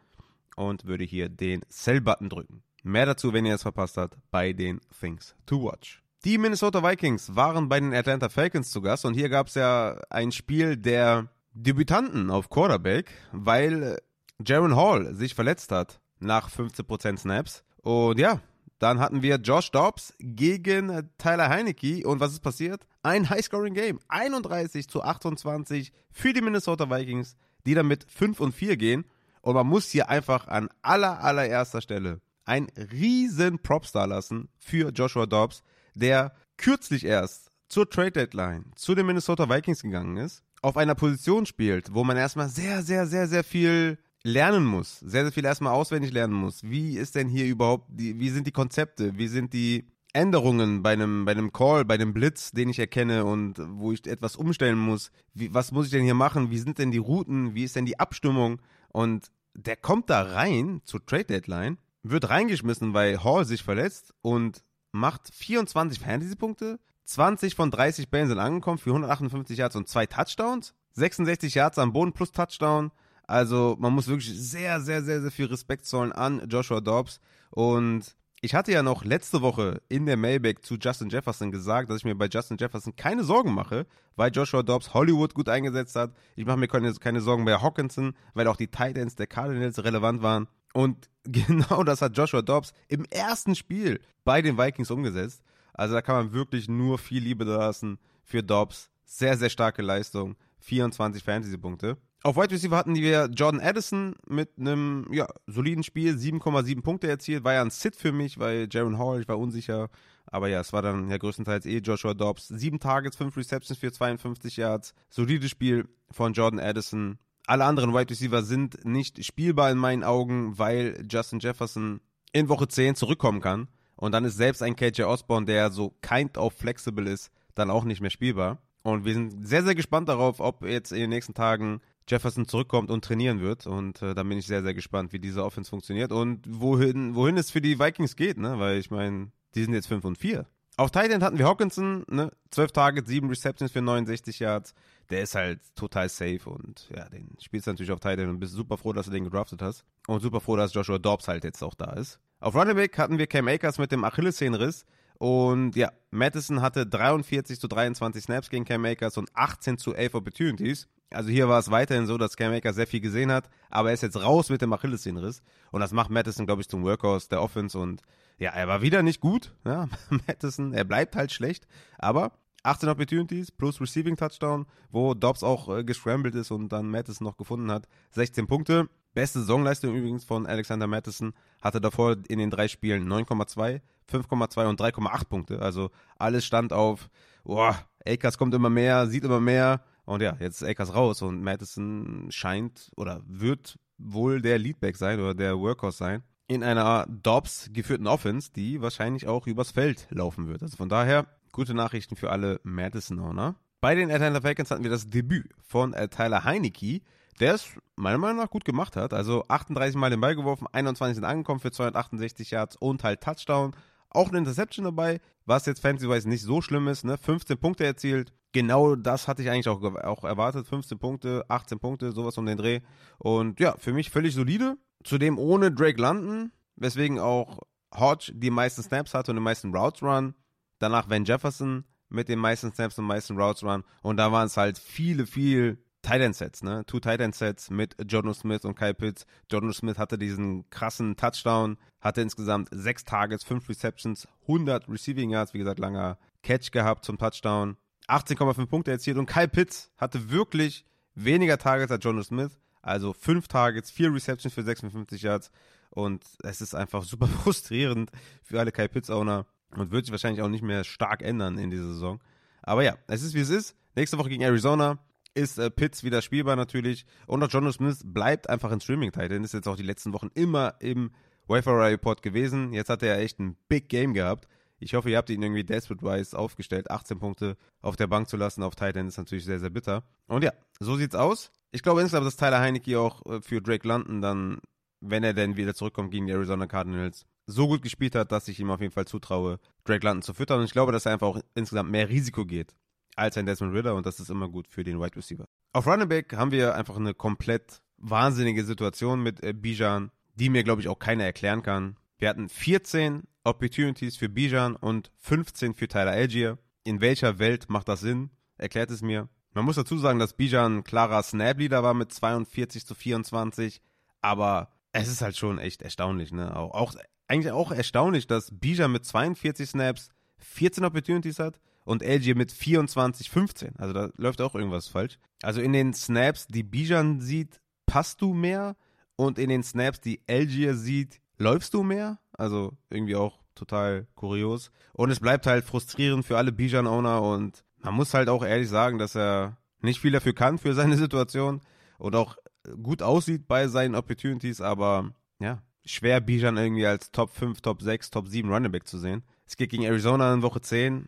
A: und würde hier den Sell-Button drücken. Mehr dazu, wenn ihr es verpasst habt, bei den Things to Watch. Die Minnesota Vikings waren bei den Atlanta Falcons zu Gast und hier gab es ja ein Spiel der Debütanten auf Quarterback, weil Jaron Hall sich verletzt hat nach 15% Snaps. Und ja, dann hatten wir Josh Dobbs gegen Tyler Heinecke. Und was ist passiert? Ein High-Scoring-Game. 31 zu 28 für die Minnesota Vikings, die dann mit 5 und 4 gehen. Und man muss hier einfach an aller, allererster Stelle ein riesen Propstar lassen für Joshua Dobbs, der kürzlich erst zur Trade Deadline zu den Minnesota Vikings gegangen ist, auf einer Position spielt, wo man erstmal sehr, sehr, sehr, sehr viel lernen muss, sehr, sehr viel erstmal auswendig lernen muss. Wie ist denn hier überhaupt, die, wie sind die Konzepte, wie sind die Änderungen bei einem, bei einem Call, bei einem Blitz, den ich erkenne und wo ich etwas umstellen muss. Wie, was muss ich denn hier machen? Wie sind denn die Routen? Wie ist denn die Abstimmung? Und der kommt da rein zur Trade Deadline, wird reingeschmissen, weil Hall sich verletzt und macht 24 Fantasy-Punkte. 20 von 30 Bällen sind angekommen für 158 Yards und zwei Touchdowns. 66 Yards am Boden plus Touchdown. Also man muss wirklich sehr, sehr, sehr, sehr viel Respekt zollen an Joshua Dobbs. Und ich hatte ja noch letzte Woche in der Mailback zu Justin Jefferson gesagt, dass ich mir bei Justin Jefferson keine Sorgen mache, weil Joshua Dobbs Hollywood gut eingesetzt hat. Ich mache mir keine, keine Sorgen bei Hawkinson, weil auch die Titans der Cardinals relevant waren. Und genau das hat Joshua Dobbs im ersten Spiel bei den Vikings umgesetzt. Also da kann man wirklich nur viel Liebe lassen für Dobbs. Sehr, sehr starke Leistung. 24 Fantasy-Punkte. Auf Wide Receiver hatten wir Jordan Addison mit einem ja, soliden Spiel, 7,7 Punkte erzielt. War ja ein Sit für mich, weil Jaron Hall, ich war unsicher. Aber ja, es war dann ja größtenteils eh Joshua Dobbs. Sieben Targets, fünf Receptions für 52 Yards. Solides Spiel von Jordan Addison. Alle anderen Wide Receiver sind nicht spielbar in meinen Augen, weil Justin Jefferson in Woche 10 zurückkommen kann. Und dann ist selbst ein KJ Osborne, der so kind of flexible ist, dann auch nicht mehr spielbar. Und wir sind sehr, sehr gespannt darauf, ob jetzt in den nächsten Tagen Jefferson zurückkommt und trainieren wird. Und äh, da bin ich sehr, sehr gespannt, wie diese Offense funktioniert und wohin, wohin es für die Vikings geht, ne? Weil ich meine, die sind jetzt 5 und 4. Auf Titan hatten wir Hawkinson, ne? 12 Targets, 7 Receptions für 69 Yards. Der ist halt total safe und ja, den spielst du natürlich auf Titan und bist super froh, dass du den gedraftet hast. Und super froh, dass Joshua Dobbs halt jetzt auch da ist. Auf Running Back hatten wir Cam Akers mit dem Achillessehnenriss. Und ja, Madison hatte 43 zu 23 Snaps gegen Cam Akers und 18 zu 11 Opportunities. Also hier war es weiterhin so, dass Cam Akers sehr viel gesehen hat, aber er ist jetzt raus mit dem Achillessehnenriss. Und das macht Madison, glaube ich, zum Workhorse der Offense. Und ja, er war wieder nicht gut. Ja, Madison, er bleibt halt schlecht. Aber 18 Opportunities plus Receiving Touchdown, wo Dobbs auch äh, gescrambled ist und dann Madison noch gefunden hat. 16 Punkte. Beste Saisonleistung übrigens von Alexander Madison. Hatte davor in den drei Spielen 9,2, 5,2 und 3,8 Punkte. Also alles stand auf, boah, Akers kommt immer mehr, sieht immer mehr. Und ja, jetzt ist Akers raus und Madison scheint oder wird wohl der Leadback sein oder der Workhorse sein. In einer Dobbs geführten Offense, die wahrscheinlich auch übers Feld laufen wird. Also von daher, gute Nachrichten für alle Madison-Owner. Bei den Atlanta Falcons hatten wir das Debüt von äh, Tyler Heinecke, der es meiner Meinung nach gut gemacht hat. Also 38 Mal den Ball geworfen, 21 sind angekommen für 268 Yards und halt Touchdown. Auch eine Interception dabei, was jetzt fantasy-wise nicht so schlimm ist. Ne? 15 Punkte erzielt. Genau das hatte ich eigentlich auch, auch erwartet. 15 Punkte, 18 Punkte, sowas um den Dreh. Und ja, für mich völlig solide. Zudem ohne Drake London, weswegen auch Hodge die meisten Snaps hatte und die meisten Routes run. Danach Van Jefferson mit den meisten Snaps und meisten Routes run. Und da waren es halt viele, viele Tight Sets, ne? Two Tight Sets mit Jono Smith und Kyle Pitts. Jono Smith hatte diesen krassen Touchdown, hatte insgesamt sechs Targets, fünf Receptions, 100 Receiving Yards, wie gesagt, langer Catch gehabt zum Touchdown. 18,5 Punkte erzielt und Kyle Pitts hatte wirklich weniger Targets als Jono Smith. Also fünf Targets, vier Receptions für 56 Yards. Und es ist einfach super frustrierend für alle Kyle Pitts-Owner und wird sich wahrscheinlich auch nicht mehr stark ändern in dieser Saison. Aber ja, es ist wie es ist. Nächste Woche gegen Arizona ist äh, Pitts wieder spielbar natürlich. Und auch Jono Smith bleibt einfach ein Streaming-Titan. Ist jetzt auch die letzten Wochen immer im Waiver Report gewesen. Jetzt hat er echt ein Big Game gehabt. Ich hoffe, ihr habt ihn irgendwie desperate-wise aufgestellt. 18 Punkte auf der Bank zu lassen auf Titan ist natürlich sehr, sehr bitter. Und ja, so sieht's aus. Ich glaube insgesamt, dass Tyler Heinecke auch äh, für Drake London dann, wenn er denn wieder zurückkommt gegen die Arizona Cardinals, so gut gespielt hat, dass ich ihm auf jeden Fall zutraue, Drake London zu füttern. Und ich glaube, dass er einfach auch insgesamt mehr Risiko geht als ein Desmond Ritter und das ist immer gut für den Wide Receiver. Auf Running Back haben wir einfach eine komplett wahnsinnige Situation mit äh, Bijan, die mir, glaube ich, auch keiner erklären kann. Wir hatten 14 Opportunities für Bijan und 15 für Tyler Algier. In welcher Welt macht das Sinn? Erklärt es mir. Man muss dazu sagen, dass Bijan klarer Snap-Leader war mit 42 zu 24, aber es ist halt schon echt erstaunlich, ne? Auch, auch eigentlich auch erstaunlich, dass Bijan mit 42 Snaps 14 Opportunities hat und LG mit 24, 15. Also da läuft auch irgendwas falsch. Also in den Snaps, die Bijan sieht, passt du mehr und in den Snaps, die LG sieht, läufst du mehr. Also irgendwie auch total kurios. Und es bleibt halt frustrierend für alle Bijan-Owner und man muss halt auch ehrlich sagen, dass er nicht viel dafür kann für seine Situation und auch gut aussieht bei seinen Opportunities, aber ja, schwer Bijan irgendwie als Top 5, Top 6, Top 7 Running Back zu sehen. Es geht gegen Arizona in Woche 10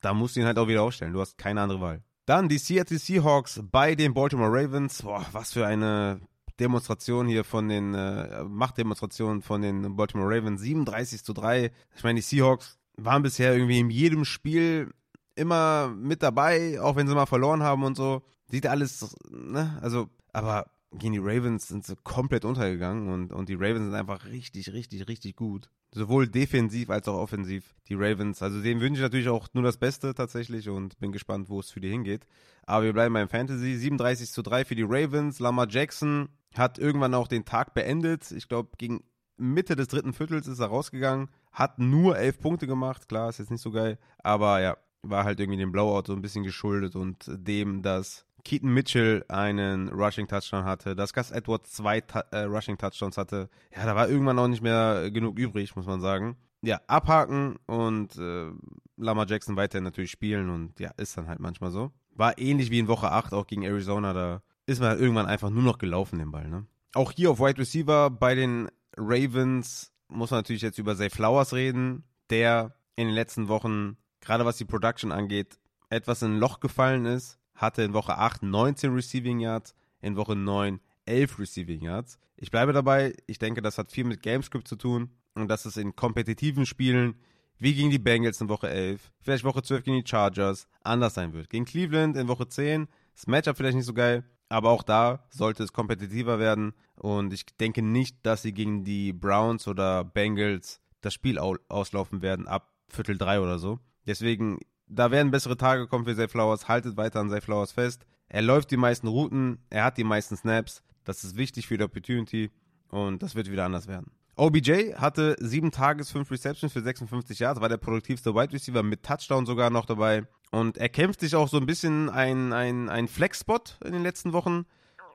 A: da musst du ihn halt auch wieder aufstellen. Du hast keine andere Wahl. Dann die Seattle Seahawks bei den Baltimore Ravens. Boah, was für eine Demonstration hier von den, äh, Machtdemonstration von den Baltimore Ravens. 37 zu 3. Ich meine, die Seahawks waren bisher irgendwie in jedem Spiel immer mit dabei, auch wenn sie mal verloren haben und so. sieht alles, ne, also, aber gegen die Ravens sind sie komplett untergegangen und, und die Ravens sind einfach richtig, richtig, richtig gut. Sowohl defensiv als auch offensiv. Die Ravens, also denen wünsche ich natürlich auch nur das Beste tatsächlich und bin gespannt, wo es für die hingeht. Aber wir bleiben beim Fantasy. 37 zu 3 für die Ravens. Lamar Jackson hat irgendwann auch den Tag beendet. Ich glaube, gegen Mitte des dritten Viertels ist er rausgegangen. Hat nur elf Punkte gemacht. Klar, ist jetzt nicht so geil. Aber ja, war halt irgendwie dem Blowout so ein bisschen geschuldet und dem, dass Keaton Mitchell einen Rushing Touchdown hatte, dass Gus Edwards zwei äh, Rushing Touchdowns hatte. Ja, da war irgendwann auch nicht mehr genug übrig, muss man sagen. Ja, abhaken und äh, Lama Jackson weiterhin natürlich spielen und ja, ist dann halt manchmal so. War ähnlich wie in Woche 8 auch gegen Arizona, da ist man halt irgendwann einfach nur noch gelaufen, den Ball, ne? Auch hier auf Wide Receiver bei den Ravens muss man natürlich jetzt über Zay Flowers reden, der in den letzten Wochen, gerade was die Production angeht, etwas in ein Loch gefallen ist hatte in Woche 8 19 Receiving Yards, in Woche 9 11 Receiving Yards. Ich bleibe dabei, ich denke, das hat viel mit Gamescript zu tun und dass es in kompetitiven Spielen wie gegen die Bengals in Woche 11, vielleicht Woche 12 gegen die Chargers, anders sein wird. Gegen Cleveland in Woche 10, das Matchup vielleicht nicht so geil, aber auch da sollte es kompetitiver werden und ich denke nicht, dass sie gegen die Browns oder Bengals das Spiel auslaufen werden ab Viertel 3 oder so. Deswegen da werden bessere Tage kommen für Zay Flowers. Haltet weiter an Zay Flowers fest. Er läuft die meisten Routen, er hat die meisten Snaps. Das ist wichtig für die Opportunity und das wird wieder anders werden. OBJ hatte sieben Tages, fünf Receptions für 56 Yards, war der produktivste Wide Receiver mit Touchdown sogar noch dabei. Und er kämpft sich auch so ein bisschen ein, ein, ein Flex-Spot in den letzten Wochen.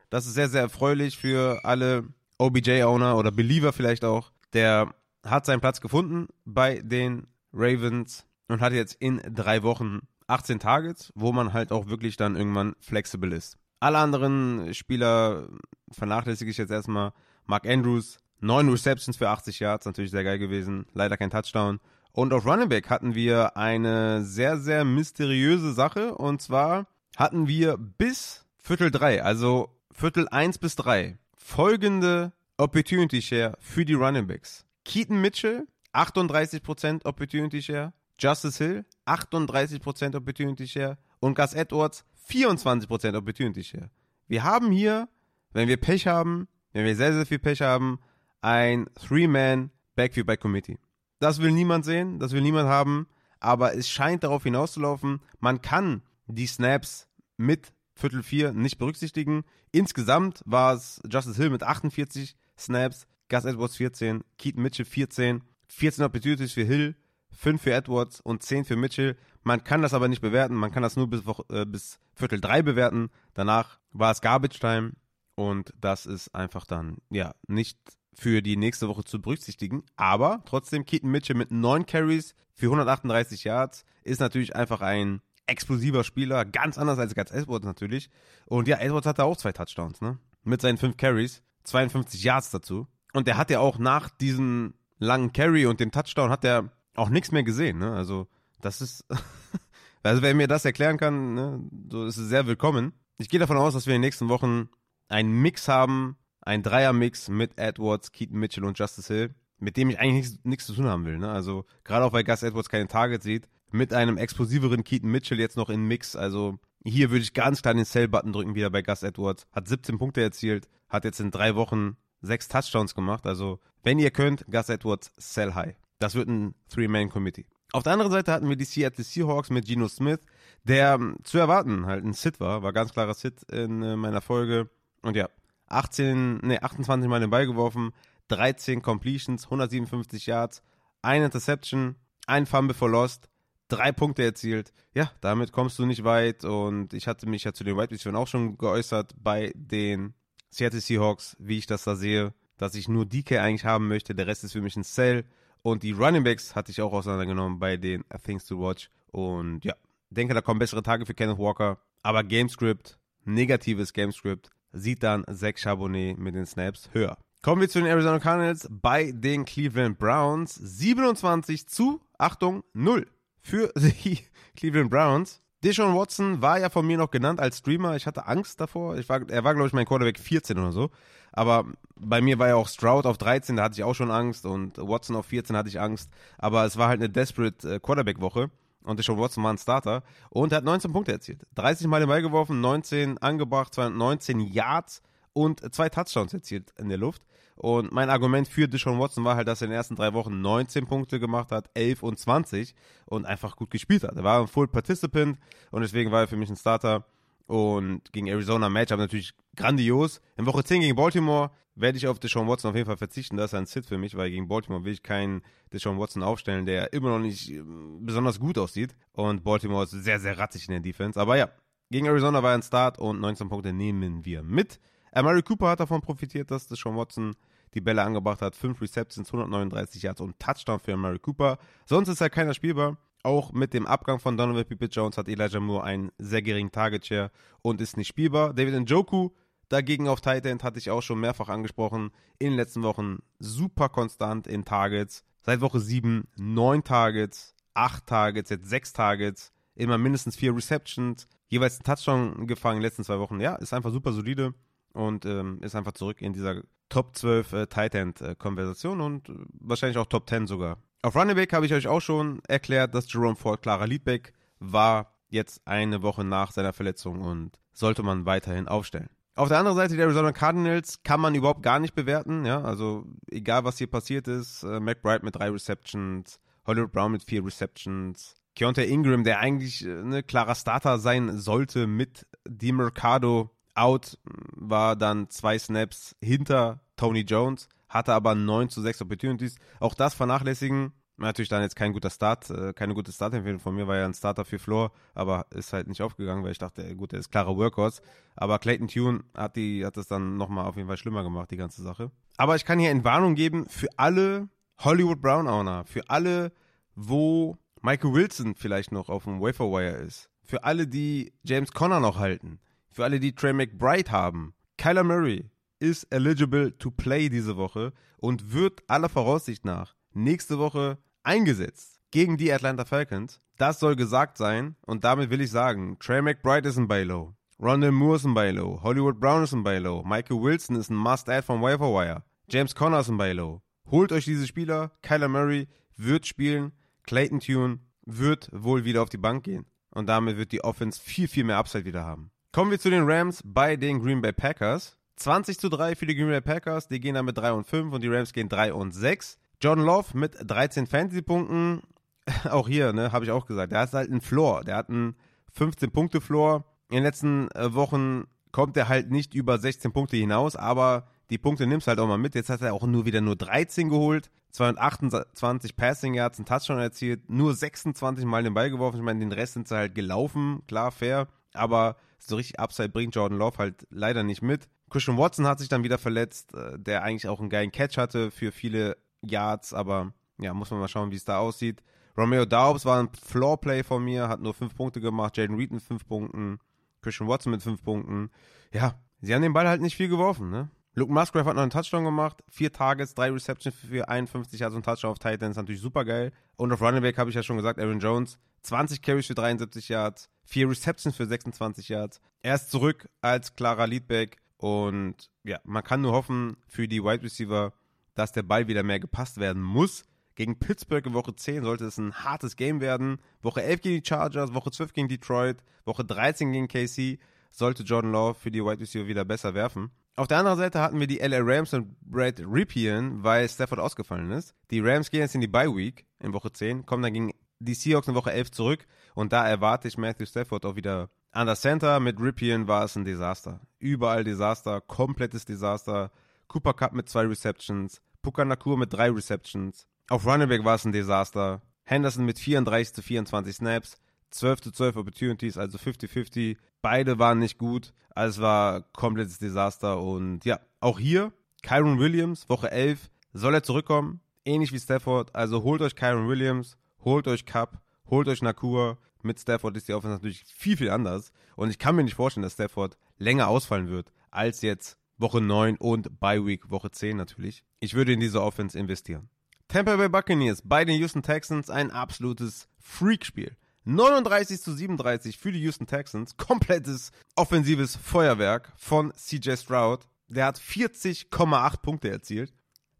A: Das ist sehr, sehr erfreulich für alle OBJ-Owner oder Believer vielleicht auch. Der hat seinen Platz gefunden bei den Ravens und hat jetzt in drei Wochen 18 Targets, wo man halt auch wirklich dann irgendwann flexibel ist. Alle anderen Spieler vernachlässige ich jetzt erstmal. Mark Andrews, 9 Receptions für 80 Yards, natürlich sehr geil gewesen. Leider kein Touchdown. Und auf Running Back hatten wir eine sehr, sehr mysteriöse Sache. Und zwar hatten wir bis Viertel 3, also Viertel 1 bis 3, folgende Opportunity Share für die Running Backs. Keaton Mitchell, 38% Opportunity Share. Justice Hill 38% Opportunity Share und Gus Edwards 24% Opportunity Share. Wir haben hier, wenn wir Pech haben, wenn wir sehr, sehr viel Pech haben, ein Three-Man Backfield by Committee. Das will niemand sehen, das will niemand haben, aber es scheint darauf hinauszulaufen, man kann die Snaps mit Viertel 4 nicht berücksichtigen. Insgesamt war es Justice Hill mit 48 Snaps, Gus Edwards 14, Keaton Mitchell 14, 14 Opportunities für Hill, 5 für Edwards und 10 für Mitchell. Man kann das aber nicht bewerten, man kann das nur bis, äh, bis Viertel 3 bewerten. Danach war es Garbage Time und das ist einfach dann, ja, nicht für die nächste Woche zu berücksichtigen. Aber trotzdem, Keaton Mitchell mit 9 Carries für 138 Yards ist natürlich einfach ein explosiver Spieler, ganz anders als Gus Edwards natürlich. Und ja, Edwards hatte auch zwei Touchdowns, ne? Mit seinen 5 Carries, 52 Yards dazu. Und der hat ja auch nach diesem langen Carry und dem Touchdown hat er auch nichts mehr gesehen. Ne? Also das ist, also wer mir das erklären kann, ne, so ist es sehr willkommen. Ich gehe davon aus, dass wir in den nächsten Wochen einen Mix haben, einen Dreier-Mix mit Edwards, Keaton Mitchell und Justice Hill, mit dem ich eigentlich nichts, zu tun haben will. Ne? Also gerade auch weil Gus Edwards keine Targets sieht, mit einem explosiveren Keaton Mitchell jetzt noch in Mix. Also hier würde ich ganz klar den Sell-Button drücken wieder bei Gus Edwards. Hat 17 Punkte erzielt, hat jetzt in drei Wochen sechs Touchdowns gemacht. Also wenn ihr könnt, Gus Edwards, sell high. Das wird ein Three-Man-Committee. Auf der anderen Seite hatten wir die Seattle Seahawks mit Geno Smith, der ähm, zu erwarten halt ein Sit war, war ganz klarer Sit in äh, meiner Folge. Und ja, 18, nee, 28 Mal den Ball geworfen, 13 Completions, 157 Yards, ein Interception, ein Fumble for Lost, drei Punkte erzielt. Ja, damit kommst du nicht weit. Und ich hatte mich ja zu den Wide Receivers auch schon geäußert bei den Seattle Seahawks, wie ich das da sehe, dass ich nur DK eigentlich haben möchte. Der Rest ist für mich ein Sell. Und die Running Backs hatte ich auch auseinandergenommen bei den Things to Watch. Und ja, denke, da kommen bessere Tage für Kenneth Walker. Aber Gamescript, negatives Gamescript, sieht dann Zach Charbonnet mit den Snaps höher. Kommen wir zu den Arizona Cardinals bei den Cleveland Browns. 27 zu, Achtung, 0 für die Cleveland Browns. Deshaun Watson war ja von mir noch genannt als Streamer. Ich hatte Angst davor. Ich war, er war, glaube ich, mein Quarterback 14 oder so. Aber bei mir war ja auch Stroud auf 13, da hatte ich auch schon Angst. Und Watson auf 14 hatte ich Angst. Aber es war halt eine desperate äh, Quarterback-Woche. und Deshaun Watson war ein Starter und er hat 19 Punkte erzielt. 30 Mal den Ball geworfen, 19 angebracht, 219 Yards und zwei Touchdowns erzielt in der Luft. Und mein Argument für Deshaun Watson war halt, dass er in den ersten drei Wochen 19 Punkte gemacht hat, 11 und 20 und einfach gut gespielt hat. Er war ein Full Participant und deswegen war er für mich ein Starter. Und gegen Arizona Matchup natürlich grandios. In Woche 10 gegen Baltimore werde ich auf Deshaun Watson auf jeden Fall verzichten. Das ist ein Sit für mich, weil gegen Baltimore will ich keinen Deshaun Watson aufstellen, der immer noch nicht äh, besonders gut aussieht. Und Baltimore ist sehr, sehr rattig in der Defense. Aber ja, gegen Arizona war ein Start und 19 Punkte nehmen wir mit. Amari Cooper hat davon profitiert, dass Deshaun Watson die Bälle angebracht hat. 5 Receptions, 139 Yards und Touchdown für Amari Cooper. Sonst ist er keiner spielbar. Auch mit dem Abgang von Donovan Peoples-Jones hat Elijah Moore einen sehr geringen Target-Share und ist nicht spielbar. David Njoku dagegen auf Tight End hatte ich auch schon mehrfach angesprochen. In den letzten Wochen super konstant in Targets. Seit Woche 7 9 Targets, 8 Targets, jetzt 6 Targets, immer mindestens 4 Receptions, jeweils einen Touchdown gefangen in den letzten zwei Wochen. Ja, ist einfach super solide und ähm, ist einfach zurück in dieser Top 12 äh, Tight End äh, und äh, wahrscheinlich auch Top 10 sogar. Auf Running Back habe ich euch auch schon erklärt, dass Jerome Ford klarer Leadback war, jetzt eine Woche nach seiner Verletzung und sollte man weiterhin aufstellen. Auf der anderen Seite der Arizona Cardinals kann man überhaupt gar nicht bewerten, ja, also egal was hier passiert ist, äh, McBride mit drei Receptions, Hollywood Brown mit vier Receptions, Keontae Ingram, der eigentlich äh, ne, klarer Starter sein sollte mit DiMercado out, war dann zwei Snaps hinter Tony Jones hatte aber 9 zu 6 Opportunities. Auch das vernachlässigen. Natürlich dann jetzt kein guter Start, äh, keine gute Startempfehlung von mir, war ja ein Starter für Floor, aber ist halt nicht aufgegangen, weil ich dachte, gut, der ist klarer Workhorse. Aber Clayton Tune hat die, hat das dann nochmal auf jeden Fall schlimmer gemacht, die ganze Sache. Aber ich kann hier in Warnung geben für alle Hollywood Brown Owner, für alle, wo Michael Wilson vielleicht noch auf dem Waferwire ist, für alle, die James Conner noch halten, für alle, die Trey McBride haben, Kyler Murray, ist eligible to play diese Woche und wird aller Voraussicht nach nächste Woche eingesetzt gegen die Atlanta Falcons. Das soll gesagt sein und damit will ich sagen, Trey McBride ist ein Buy Low, Rondell Moore ist ein Buy Low, Hollywood Brown ist ein Buy Low, Michael Wilson ist ein Must-Add vom Wire, James Conner ist ein Buy Low. Holt euch diese Spieler, Kyler Murray wird spielen, Clayton Tune wird wohl wieder auf die Bank gehen und damit wird die Offense viel, viel mehr Upside wieder haben. Kommen wir zu den Rams bei den Green Bay Packers. 20 zu 3 für die Green Bay Packers. Die gehen dann mit 3 und 5 und die Rams gehen 3 und 6. John Love mit 13 Fantasy-Punkten. Auch hier, ne, habe ich auch gesagt. Der hat halt einen Floor. Der hat einen 15-Punkte-Floor. In den letzten äh, Wochen kommt er halt nicht über 16 Punkte hinaus, aber die Punkte nimmst halt auch mal mit. Jetzt hat er auch nur wieder nur 13 geholt, 228 Passing Yards, einen Touchdown erzielt, nur 26 Mal den Ball geworfen. Ich meine, den Rest sind sie halt gelaufen, klar, fair, aber so richtig Upside bringt Jordan Love halt leider nicht mit. Christian Watson hat sich dann wieder verletzt, äh, der eigentlich auch einen geilen Catch hatte für viele Yards, aber ja, muss man mal schauen, wie es da aussieht. Romeo Daubs war ein Floorplay von mir, hat nur fünf Punkte gemacht, Jaden Reed mit fünf Punkten, Christian Watson mit fünf Punkten. Ja, sie haben den Ball halt nicht viel geworfen, ne? Luke Musgrave hat noch einen Touchdown gemacht, vier Targets, drei Receptions für 51 Yards und Touchdown auf Titans, natürlich super geil. Und auf Running Back habe ich ja schon gesagt, Aaron Jones, 20 Carries für 73 Yards, vier Receptions für 26 Yards. Er ist zurück als klarer Leadback. Und ja, man kann nur hoffen für die Wide Receiver, dass der Ball wieder mehr gepasst werden muss. Gegen Pittsburgh in Woche 10 sollte es ein hartes Game werden. Woche 11 gegen die Chargers, Woche 12 gegen Detroit, Woche 13 gegen KC sollte Jordan Love für die Wide Receiver wieder besser werfen. Auf der anderen Seite hatten wir die LA Rams und Brad Ripien, weil Stafford ausgefallen ist. Die Rams gehen jetzt in die Bye Week in Woche 10, kommen dann gegen die Seahawks in Woche 11 zurück und da erwarte ich Matthew Stafford auch wieder an der Center mit Ripien war es ein Desaster. Überall Desaster, komplettes Desaster. Cooper Cup mit zwei Receptions, Puka Nakur mit drei Receptions. Auf Running Back war es ein Desaster. Henderson mit 34 zu 24 Snaps, 12 zu 12 Opportunities, also 50-50. Beide waren nicht gut. Also es war komplettes Desaster. Und ja, auch hier, Kyron Williams, Woche 11, soll er zurückkommen. Ähnlich wie Stafford. Also holt euch Kyron Williams, holt euch Cup, holt euch Nakur, mit Stafford ist die Offense natürlich viel, viel anders. Und ich kann mir nicht vorstellen, dass Stafford länger ausfallen wird als jetzt Woche 9 und Bye Week Woche 10 natürlich. Ich würde in diese Offense investieren. Tampa Bay Buccaneers bei den Houston Texans ein absolutes Freakspiel. 39 zu 37 für die Houston Texans. Komplettes offensives Feuerwerk von CJ Stroud. Der hat 40,8 Punkte erzielt.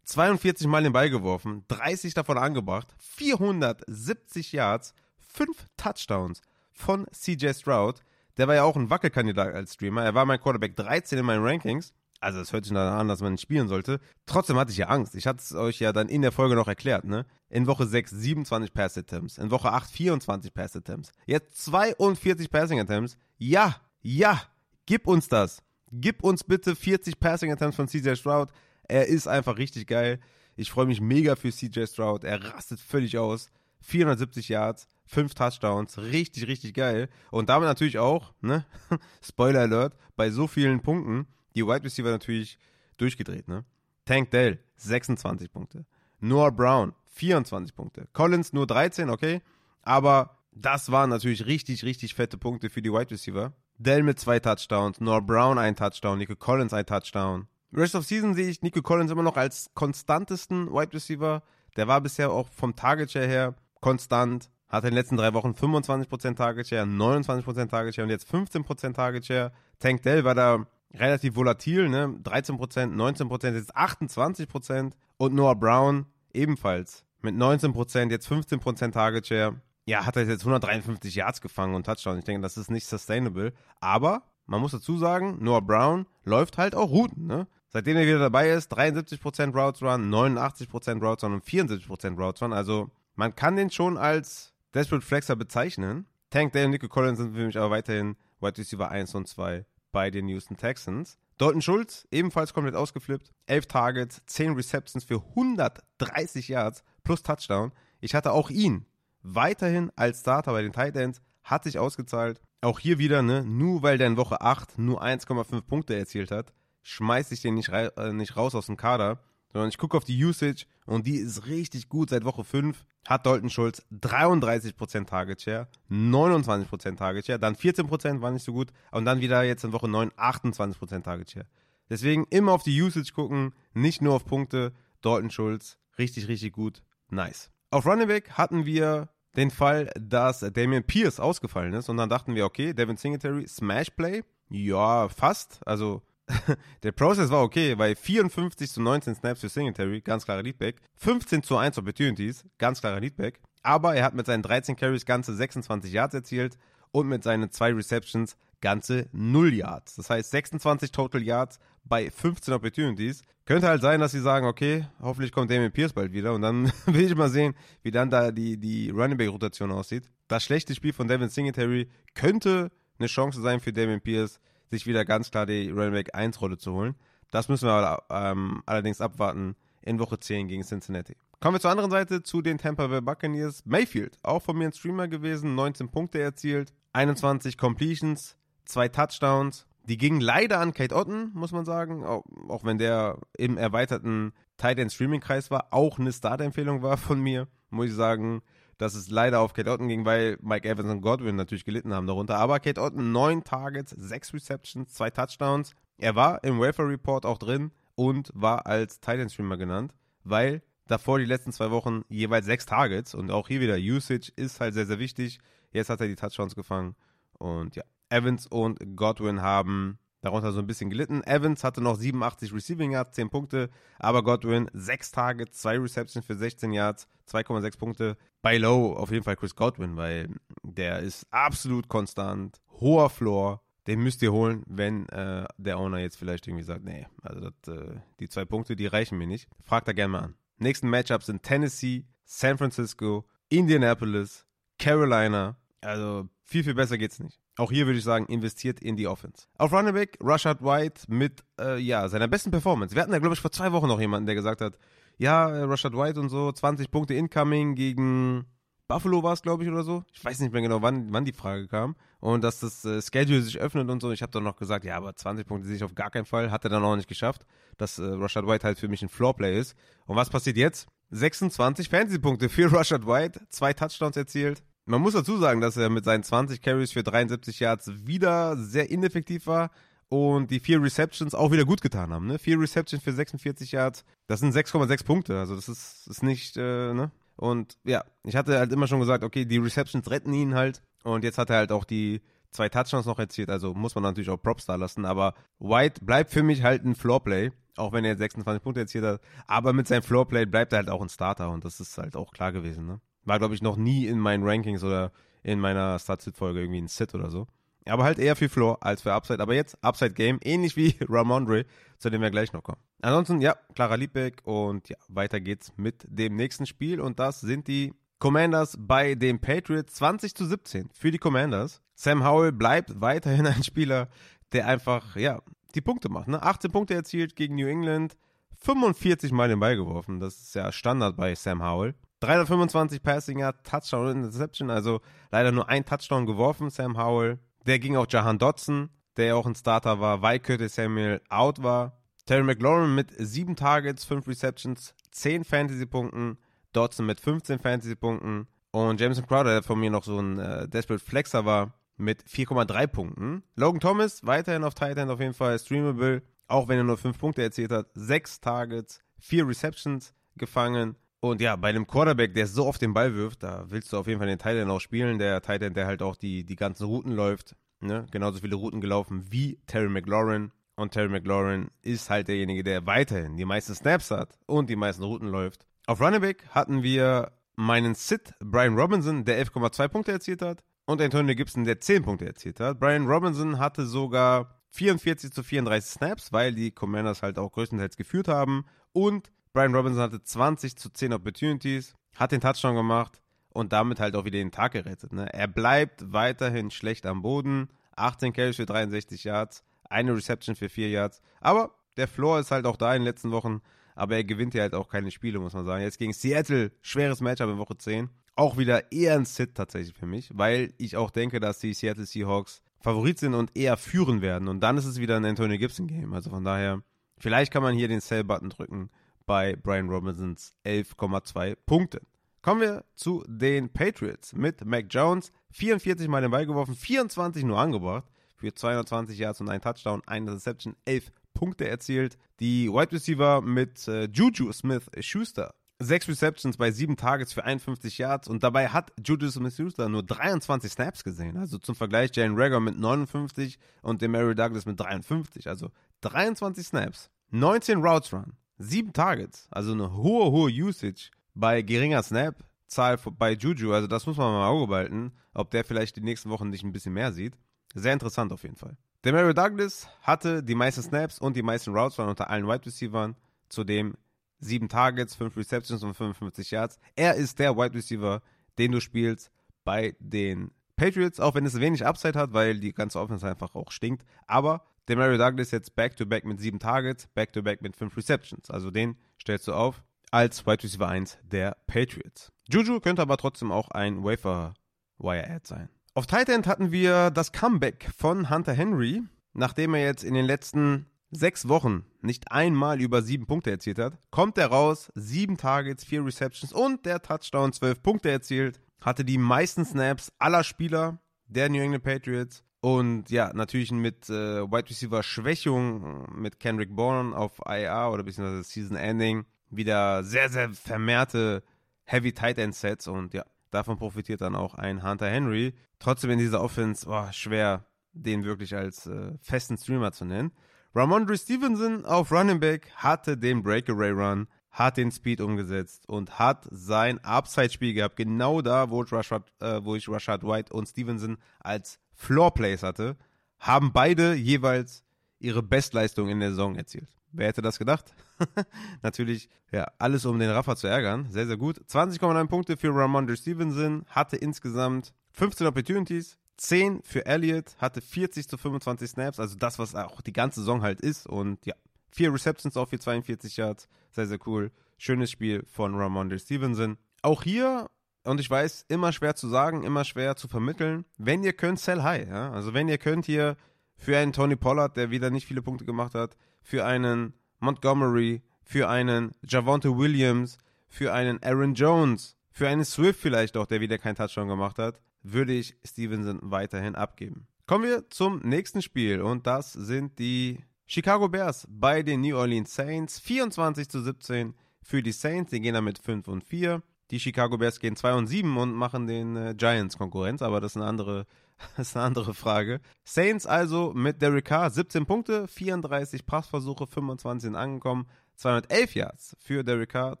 A: 42 Mal den Ball geworfen, 30 davon angebracht, 470 Yards, fünf Touchdowns von CJ Stroud. Der war ja auch ein Wackelkandidat als Streamer. Er war mein Quarterback 13 in meinen Rankings. Also es hört sich dann an, dass man nicht spielen sollte. Trotzdem hatte ich ja Angst. Ich hatte es euch ja dann in der Folge noch erklärt, ne? In Woche 6 27 Pass Attempts, in Woche 8 24 Pass Attempts, jetzt 42 Passing Attempts. Ja, ja, gib uns das. Gib uns bitte 40 Passing Attempts von CJ Stroud. Er ist einfach richtig geil. Ich freue mich mega für CJ Stroud. Er rastet völlig aus. 470 Yards, 5 Touchdowns, richtig, richtig geil. Und damit natürlich auch, ne? Spoiler Alert, bei so vielen Punkten die Wide Receiver natürlich durchgedreht, ne? Tank Dell, 26 Punkte. Noah Brown, 24 Punkte. Collins nur 13, okay. Aber das waren natürlich richtig, richtig fette Punkte für die Wide Receiver. Dell mit zwei Touchdowns, Noah Brown ein Touchdown, Nico Collins ein Touchdown. Rest of Season sehe ich Nico Collins immer noch als konstantesten Wide Receiver. Der war bisher auch vom Target Share her konstant. Hatte in den letzten drei Wochen 25% Target Share, 29% Target Share und jetzt 15% Target Share. Tank Dell war da relativ volatil, ne? 13%, 19%, jetzt 28% und Noah Brown ebenfalls mit 19%, jetzt 15% Target Share. Ja, hat er jetzt 153 Yards gefangen und Touchdown. Ich denke, das ist nicht sustainable. Aber man muss dazu sagen, Noah Brown läuft halt auch Routen, ne? Seitdem er wieder dabei ist, 73% Routes Run, 89% Routes Run und 74% Routes Run. Also man kann den schon als Desperate Flexer bezeichnen. Tank Dale und Nico Collins sind für mich aber weiterhin Wide Receiver 1 und 2 bei den Houston Texans. Dalton Schulz, ebenfalls komplett ausgeflippt. 11 Targets, 10 Receptions für 130 Yards plus Touchdown. Ich hatte auch ihn weiterhin als Starter bei den Titans, hat sich ausgezahlt. Auch hier wieder, ne, nur weil der in Woche 8 nur 1,5 Punkte erzielt hat, schmeiße ich den nicht, äh, nicht raus aus dem Kader sondern ich gucke auf die Usage und die ist richtig gut seit Woche 5. Hat Dalton Schulz 33% Target Share, 29% Target Share, dann 14% war nicht so gut und dann wieder jetzt in Woche 9 28% Target Share. Deswegen immer auf die Usage gucken, nicht nur auf Punkte. Dalton Schulz, richtig, richtig gut. Nice. Auf Running Back hatten wir den Fall, dass Damian Pierce ausgefallen ist und dann dachten wir, okay, Devin Singletary, Smash Play. Ja, fast. Also der Prozess war okay, weil 54 zu 19 Snaps für Singletary, ganz klarer Leadback. 15 zu 1 Opportunities, ganz klarer Leadback. Aber er hat mit seinen 13 Carries ganze 26 Yards erzielt und mit seinen zwei Receptions ganze 0 Yards. Das heißt 26 Total Yards bei 15 Opportunities. Könnte halt sein, dass sie sagen, okay, hoffentlich kommt Damien Pierce bald wieder und dann will ich mal sehen, wie dann da die, die Running Back Rotation aussieht. Das schlechte Spiel von Devin Singletary könnte eine Chance sein für Damien Pierce, sich wieder ganz klar die Running Back 1 Rolle zu holen. Das müssen wir ähm, allerdings abwarten in Woche 10 gegen Cincinnati. Kommen wir zur anderen Seite, zu den Tampa Bay Buccaneers. Mayfield, auch von mir ein Streamer gewesen, 19 Punkte erzielt, 21 Completions, zwei Touchdowns. Die gingen leider an Kate Otten, muss man sagen, auch, auch wenn der im erweiterten Tight End Streaming Kreis war, auch eine Startempfehlung war von mir, muss ich sagen dass es leider auf Kate Otten ging, weil Mike Evans und Godwin natürlich gelitten haben darunter. Aber Kate Otten, neun Targets, sechs Receptions, zwei Touchdowns. Er war im Welfare Report auch drin und war als Titan Streamer genannt, weil davor die letzten zwei Wochen jeweils sechs Targets und auch hier wieder Usage ist halt sehr, sehr wichtig. Jetzt hat er die Touchdowns gefangen und ja, Evans und Godwin haben darunter so ein bisschen gelitten. Evans hatte noch 87 Receiving Yards, 10 Punkte, aber Godwin 6 Targets, 2 Receptions für 16 Yards, 2,6 Punkte. Bei Low auf jeden Fall Chris Godwin, weil der ist absolut konstant, hoher Floor. Den müsst ihr holen, wenn äh, der Owner jetzt vielleicht irgendwie sagt, nee, also das, äh, die zwei Punkte, die reichen mir nicht. Fragt da gerne mal an. Nächsten Matchups sind Tennessee, San Francisco, Indianapolis, Carolina. Also viel, viel besser geht's nicht. Auch hier würde ich sagen, investiert in die Offense. Auf Running Back, Rashad White mit äh, ja, seiner besten Performance. Wir hatten ja, glaube ich, vor zwei Wochen noch jemanden, der gesagt hat, ja, äh, Rashad White und so, 20 Punkte incoming gegen Buffalo war es, glaube ich, oder so. Ich weiß nicht mehr genau, wann, wann die Frage kam. Und dass das äh, Schedule sich öffnet und so. Ich habe dann noch gesagt, ja, aber 20 Punkte sehe ich auf gar keinen Fall. Hat er dann auch nicht geschafft, dass äh, Rashad White halt für mich ein Floorplay ist. Und was passiert jetzt? 26 Fantasy-Punkte für Rashad White, zwei Touchdowns erzielt, man muss dazu sagen, dass er mit seinen 20 Carries für 73 Yards wieder sehr ineffektiv war und die vier Receptions auch wieder gut getan haben. Ne? Vier Receptions für 46 Yards, das sind 6,6 Punkte. Also das ist, ist nicht, äh, ne? Und ja, ich hatte halt immer schon gesagt, okay, die Receptions retten ihn halt. Und jetzt hat er halt auch die zwei Touchdowns noch erzielt. Also muss man natürlich auch Props da lassen. Aber White bleibt für mich halt ein Floorplay. Auch wenn er jetzt 26 Punkte erzielt hat. Aber mit seinem Floorplay bleibt er halt auch ein Starter. Und das ist halt auch klar gewesen, ne? War, glaube ich, noch nie in meinen Rankings oder in meiner Start-Sit-Folge irgendwie ein Sit oder so. Aber halt eher für Floor als für Upside. Aber jetzt Upside Game, ähnlich wie Ramondre, zu dem wir gleich noch kommen. Ansonsten, ja, Clara Liebbeck und ja, weiter geht's mit dem nächsten Spiel. Und das sind die Commanders bei den Patriots 20 zu 17 für die Commanders. Sam Howell bleibt weiterhin ein Spieler, der einfach, ja, die Punkte macht. Ne? 18 Punkte erzielt gegen New England, 45 Mal den Ball geworfen. Das ist ja Standard bei Sam Howell. 325 Passing Yard, Touchdown und Interception, also leider nur ein Touchdown geworfen, Sam Howell. Der ging auch Jahan Dotson, der auch ein Starter war, weil Curtis Samuel out war. Terry McLaurin mit 7 Targets, 5 Receptions, 10 Fantasy-Punkten. Dotson mit 15 Fantasy-Punkten. Und Jameson Crowder, der von mir noch so ein äh, Desperate Flexer war, mit 4,3 Punkten. Logan Thomas weiterhin auf Tight End auf jeden Fall streamable, auch wenn er nur 5 Punkte erzielt hat. 6 Targets, 4 Receptions gefangen. Und ja, bei einem Quarterback, der so oft den Ball wirft, da willst du auf jeden Fall den Tight End auch spielen. Der Tight End, der halt auch die, die ganzen Routen läuft. Ne? Genauso viele Routen gelaufen wie Terry McLaurin. Und Terry McLaurin ist halt derjenige, der weiterhin die meisten Snaps hat und die meisten Routen läuft. Auf Running Back hatten wir meinen Sid Brian Robinson, der 11,2 Punkte erzielt hat und Antonio Gibson, der 10 Punkte erzielt hat. Brian Robinson hatte sogar 44 zu 34 Snaps, weil die Commanders halt auch größtenteils geführt haben. Und Brian Robinson hatte 20 zu 10 Opportunities, hat den Touchdown gemacht und damit halt auch wieder den Tag gerettet. Ne? Er bleibt weiterhin schlecht am Boden. 18 Carries für 63 Yards, eine Reception für 4 Yards. Aber der Floor ist halt auch da in den letzten Wochen. Aber er gewinnt ja halt auch keine Spiele, muss man sagen. Jetzt gegen Seattle, schweres Matchup in Woche 10 auch wieder eher ein Sit tatsächlich für mich, weil ich auch denke, dass die Seattle Seahawks Favorit sind und eher führen werden. Und dann ist es wieder ein Antonio Gibson Game. Also von daher, vielleicht kann man hier den Sell-Button drücken bei Brian Robinsons 11,2 Punkte. Kommen wir zu den Patriots mit Mac Jones. 44 Mal den Ball geworfen, 24 nur angebracht. Für 220 Yards und ein Touchdown, eine Reception, 11 Punkte erzielt. Die Wide Receiver mit äh, Juju Smith Schuster sechs Receptions bei sieben Targets für 51 Yards und dabei hat Juju Smith-Schuster nur 23 Snaps gesehen. Also zum Vergleich Jalen Rager mit 59 und Mary Douglas mit 53. Also 23 Snaps, 19 Routes Run, sieben Targets. Also eine hohe, hohe Usage bei geringer Snap-Zahl bei Juju. Also das muss man mal im Auge behalten, ob der vielleicht die nächsten Wochen nicht ein bisschen mehr sieht. Sehr interessant auf jeden Fall. Der Mary Douglas hatte die meisten Snaps und die meisten Routes Run unter allen Wide Receivers. Zudem sieben Targets, fünf Receptions und 55 Yards. Er ist der Wide Receiver, den du spielst bei den Patriots, auch wenn es wenig Upside hat, weil die ganze Offense einfach auch stinkt. Aber der Mario Douglas jetzt Back-to-Back -back mit sieben Targets, Back-to-Back -back mit fünf Receptions. Also den stellst du auf als Wide Receiver 1 der Patriots. Juju könnte aber trotzdem auch ein Wafer-Wire-Ad sein. Auf Tight End hatten wir das Comeback von Hunter Henry, nachdem er jetzt in den letzten sechs Wochen nicht einmal über sieben Punkte erzielt hat, kommt er raus, sieben Targets, vier Receptions und der Touchdown, zwölf Punkte erzielt, hatte die meisten Snaps aller Spieler der New England Patriots und ja, natürlich mit äh, Wide Receiver Schwächung, mit Kendrick Bourne auf IA oder beziehungsweise Season Ending, wieder sehr, sehr vermehrte Heavy Tight End Sets und ja, davon profitiert dann auch ein Hunter Henry. Trotzdem in dieser Offense, oh, schwer, den wirklich als äh, festen Streamer zu nennen. Ramondre Stevenson auf Running Back hatte den Breakaway Run, hat den Speed umgesetzt und hat sein Upside-Spiel gehabt. Genau da, wo ich, Rashad, äh, wo ich Rashad White und Stevenson als Floor Plays hatte, haben beide jeweils ihre Bestleistung in der Saison erzielt. Wer hätte das gedacht? Natürlich, ja, alles um den Raffer zu ärgern. Sehr, sehr gut. 20,9 Punkte für Ramondre Stevenson, hatte insgesamt 15 Opportunities, 10 für Elliott, hatte 40 zu 25 Snaps, also das, was auch die ganze Saison halt ist. Und ja, vier Receptions auch für 42 Yards. Sehr, sehr cool. Schönes Spiel von Ramondre Stevenson. Auch hier, und ich weiß, immer schwer zu sagen, immer schwer zu vermitteln. Wenn ihr könnt, sell high. Ja? Also wenn ihr könnt hier für einen Tony Pollard, der wieder nicht viele Punkte gemacht hat, für einen Montgomery, für einen Javonte Williams, für einen Aaron Jones, für einen Swift vielleicht auch, der wieder keinen Touchdown gemacht hat, würde ich Stevenson weiterhin abgeben. Kommen wir zum nächsten Spiel und das sind die Chicago Bears bei den New Orleans Saints. 24 zu 17 für die Saints. Die gehen damit 5 und 4. Die Chicago Bears gehen 2 und 7 und machen den äh, Giants Konkurrenz, aber das ist eine andere, das ist eine andere Frage. Saints also mit Derek Carr 17 Punkte, 34 Passversuche, 25 sind angekommen, 211 Yards für Derek Carr,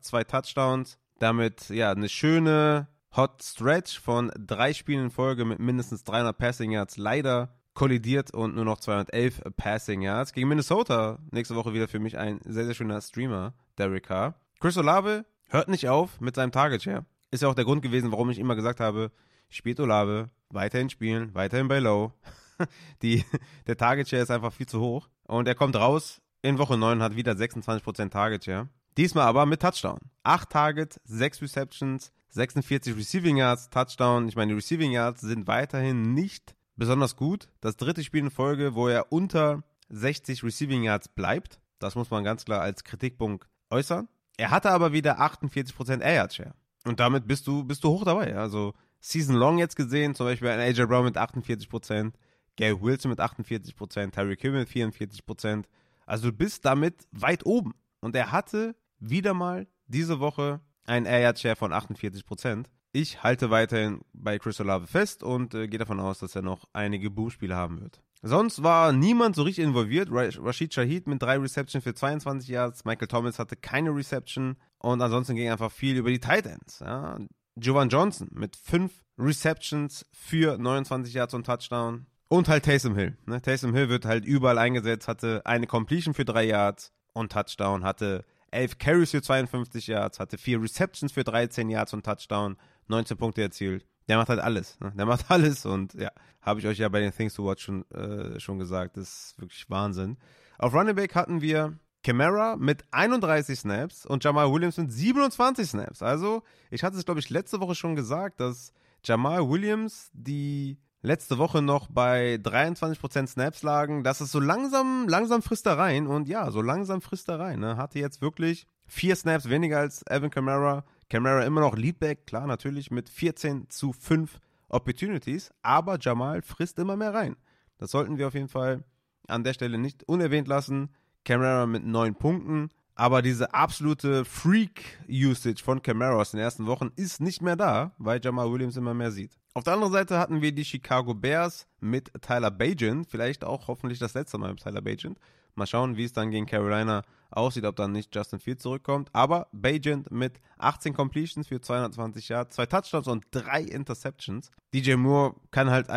A: zwei Touchdowns. Damit ja eine schöne Hot Stretch von drei Spielen in Folge mit mindestens 300 Passing Yards leider kollidiert und nur noch 211 Passing Yards. Gegen Minnesota nächste Woche wieder für mich ein sehr, sehr schöner Streamer, Derek Carr. Chris Olave hört nicht auf mit seinem Target Share. Ist ja auch der Grund gewesen, warum ich immer gesagt habe, spielt Olave, weiterhin spielen, weiterhin bei Low. Die, der Target Share ist einfach viel zu hoch. Und er kommt raus in Woche 9, hat wieder 26% Target Share. Diesmal aber mit Touchdown. 8 Targets, 6 Receptions, 46 Receiving Yards, Touchdown. Ich meine, die Receiving Yards sind weiterhin nicht besonders gut. Das dritte Spiel in Folge, wo er unter 60 Receiving Yards bleibt. Das muss man ganz klar als Kritikpunkt äußern. Er hatte aber wieder 48% Air Share. Und damit bist du, bist du hoch dabei. Also Season Long jetzt gesehen, zum Beispiel ein AJ Brown mit 48%, Gary Wilson mit 48%, Tyreek Hill mit 44%. Also du bist damit weit oben. Und er hatte wieder mal diese Woche einen Air Share von 48%. Ich halte weiterhin bei Chris Olave fest und äh, gehe davon aus, dass er noch einige Boomspiele haben wird. Sonst war niemand so richtig involviert. Rashid Shahid mit drei Receptions für 22 Yards. Michael Thomas hatte keine Reception. Und ansonsten ging einfach viel über die Tight Ends. Ja. Jovan Johnson mit fünf Receptions für 29 Yards und Touchdown. Und halt Taysom Hill. Ne? Taysom Hill wird halt überall eingesetzt, hatte eine Completion für drei Yards und Touchdown, hatte elf Carries für 52 Yards, hatte vier Receptions für 13 Yards und Touchdown 19 Punkte erzielt. Der macht halt alles. Ne? Der macht alles und ja, habe ich euch ja bei den Things to Watch schon, äh, schon gesagt. Das ist wirklich Wahnsinn. Auf Running Back hatten wir Camara mit 31 Snaps und Jamal Williams mit 27 Snaps. Also, ich hatte es, glaube ich, letzte Woche schon gesagt, dass Jamal Williams die letzte Woche noch bei 23% Snaps lagen. Das ist so langsam, langsam frisst er rein. Und ja, so langsam frisst er rein. Ne? Hatte jetzt wirklich vier Snaps weniger als Evan Kamara. Camara immer noch Leadback, klar, natürlich mit 14 zu 5 Opportunities, aber Jamal frisst immer mehr rein. Das sollten wir auf jeden Fall an der Stelle nicht unerwähnt lassen. Camara mit 9 Punkten, aber diese absolute Freak-Usage von Camara aus den ersten Wochen ist nicht mehr da, weil Jamal Williams immer mehr sieht. Auf der anderen Seite hatten wir die Chicago Bears mit Tyler Bagent, vielleicht auch hoffentlich das letzte Mal mit Tyler Bagent. Mal schauen, wie es dann gegen Carolina aussieht, ob dann nicht Justin Fields zurückkommt. Aber Bajent mit 18 Completions für 220 Yards, zwei Touchdowns und drei Interceptions. DJ Moore kann halt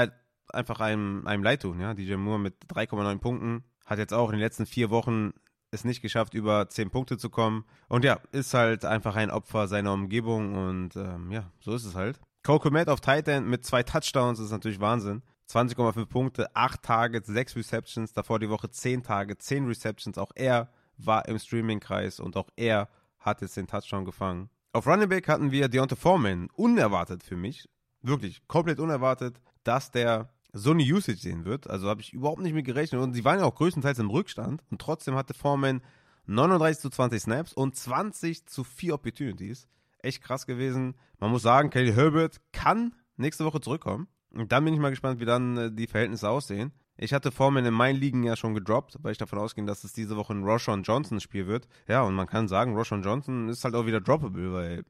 A: einfach einem, einem leid tun. Ja? DJ Moore mit 3,9 Punkten hat jetzt auch in den letzten vier Wochen es nicht geschafft, über 10 Punkte zu kommen. Und ja, ist halt einfach ein Opfer seiner Umgebung und ähm, ja, so ist es halt. Cole Komet auf Tight End mit zwei Touchdowns ist natürlich Wahnsinn. 20,5 Punkte, 8 Targets, 6 Receptions, davor die Woche 10 Targets, 10 Receptions. Auch er war im Streaming-Kreis und auch er hat jetzt den Touchdown gefangen. Auf Running Back hatten wir Deontay Foreman, unerwartet für mich, wirklich komplett unerwartet, dass der so eine Usage sehen wird. Also habe ich überhaupt nicht mit gerechnet. Und sie waren ja auch größtenteils im Rückstand. Und trotzdem hatte Foreman 39 zu 20 Snaps und 20 zu 4 Opportunities. Echt krass gewesen. Man muss sagen, Kelly Herbert kann nächste Woche zurückkommen. Und dann bin ich mal gespannt, wie dann äh, die Verhältnisse aussehen. Ich hatte Foreman in meinen Ligen ja schon gedroppt, weil ich davon ausging, dass es diese Woche ein Roshan Johnson Spiel wird. Ja, und man kann sagen, Roshan Johnson ist halt auch wieder droppable, weil äh,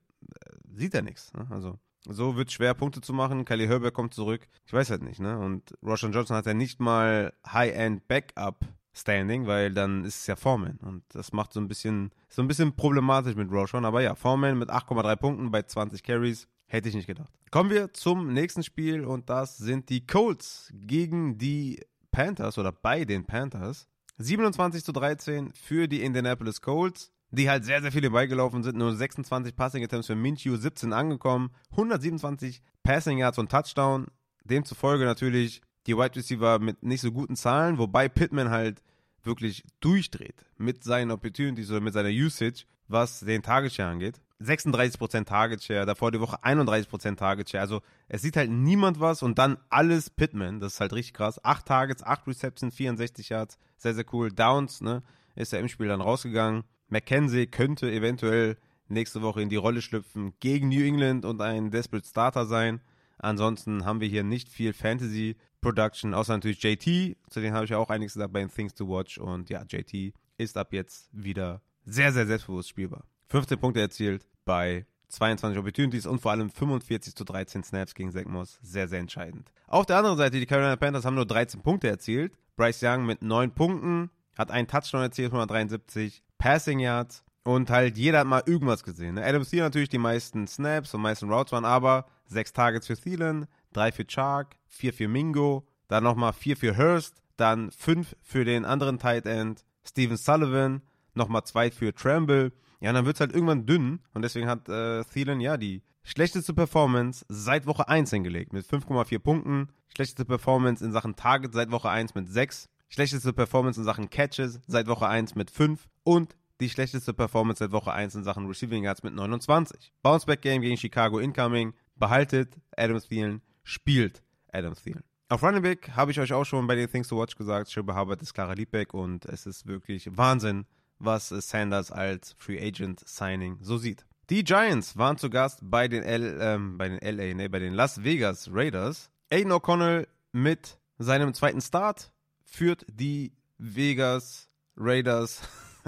A: sieht er nichts. Ne? Also so wird es schwer, Punkte zu machen. Kelly Herbert kommt zurück. Ich weiß halt nicht, ne? Und Roshan Johnson hat ja nicht mal High-End Backup Standing, weil dann ist es ja Foreman. Und das macht so ein bisschen, so ein bisschen problematisch mit Roshan. Aber ja, Foreman mit 8,3 Punkten bei 20 Carries. Hätte ich nicht gedacht. Kommen wir zum nächsten Spiel und das sind die Colts gegen die Panthers oder bei den Panthers. 27 zu 13 für die Indianapolis Colts, die halt sehr, sehr viele beigelaufen sind. Nur 26 Passing Attempts für Minshew, 17 angekommen, 127 Passing Yards und Touchdown. Demzufolge natürlich die Wide Receiver mit nicht so guten Zahlen, wobei Pittman halt wirklich durchdreht mit seinen Opportunities oder mit seiner Usage, was den Tagesshare angeht. 36% Target Share, davor die Woche 31% Target Share. Also es sieht halt niemand was und dann alles Pittman. Das ist halt richtig krass. 8 Targets, 8 Receptions, 64 Yards. Sehr, sehr cool. Downs, ne? Ist er im Spiel dann rausgegangen. McKenzie könnte eventuell nächste Woche in die Rolle schlüpfen gegen New England und ein Desperate Starter sein. Ansonsten haben wir hier nicht viel Fantasy Production, außer natürlich JT. Zu denen habe ich ja auch einiges gesagt bei den Things to Watch. Und ja, JT ist ab jetzt wieder sehr, sehr selbstbewusst spielbar. 15 Punkte erzielt bei 22 Opportunities und vor allem 45 zu 13 Snaps gegen Zach Moss. Sehr, sehr entscheidend. Auf der anderen Seite, die Carolina Panthers haben nur 13 Punkte erzielt. Bryce Young mit 9 Punkten, hat einen Touchdown erzielt, 173 Passing Yards Und halt jeder hat mal irgendwas gesehen. Ne? Adam Thielen natürlich die meisten Snaps und meisten Routes waren aber sechs Targets für Thielen, drei für Chark, vier für Mingo, dann nochmal vier für Hurst, dann fünf für den anderen Tight End, Steven Sullivan, nochmal zwei für Tramble. Ja, und dann wird es halt irgendwann dünn und deswegen hat äh, Thielen ja die schlechteste Performance seit Woche 1 hingelegt mit 5,4 Punkten, schlechteste Performance in Sachen Target seit Woche 1 mit 6, schlechteste Performance in Sachen Catches seit Woche 1 mit 5 und die schlechteste Performance seit Woche 1 in Sachen Receiving Yards mit 29. Bounceback Game gegen Chicago incoming, behaltet Adam Thielen, spielt Adam Thielen. Auf Running Back habe ich euch auch schon bei den Things to Watch gesagt, Schirbe Hubbard ist klarer Leadback und es ist wirklich Wahnsinn, was Sanders als Free Agent Signing so sieht. Die Giants waren zu Gast bei den, L, ähm, bei den LA, nee, bei den Las Vegas Raiders. Aiden O'Connell mit seinem zweiten Start führt die Vegas Raiders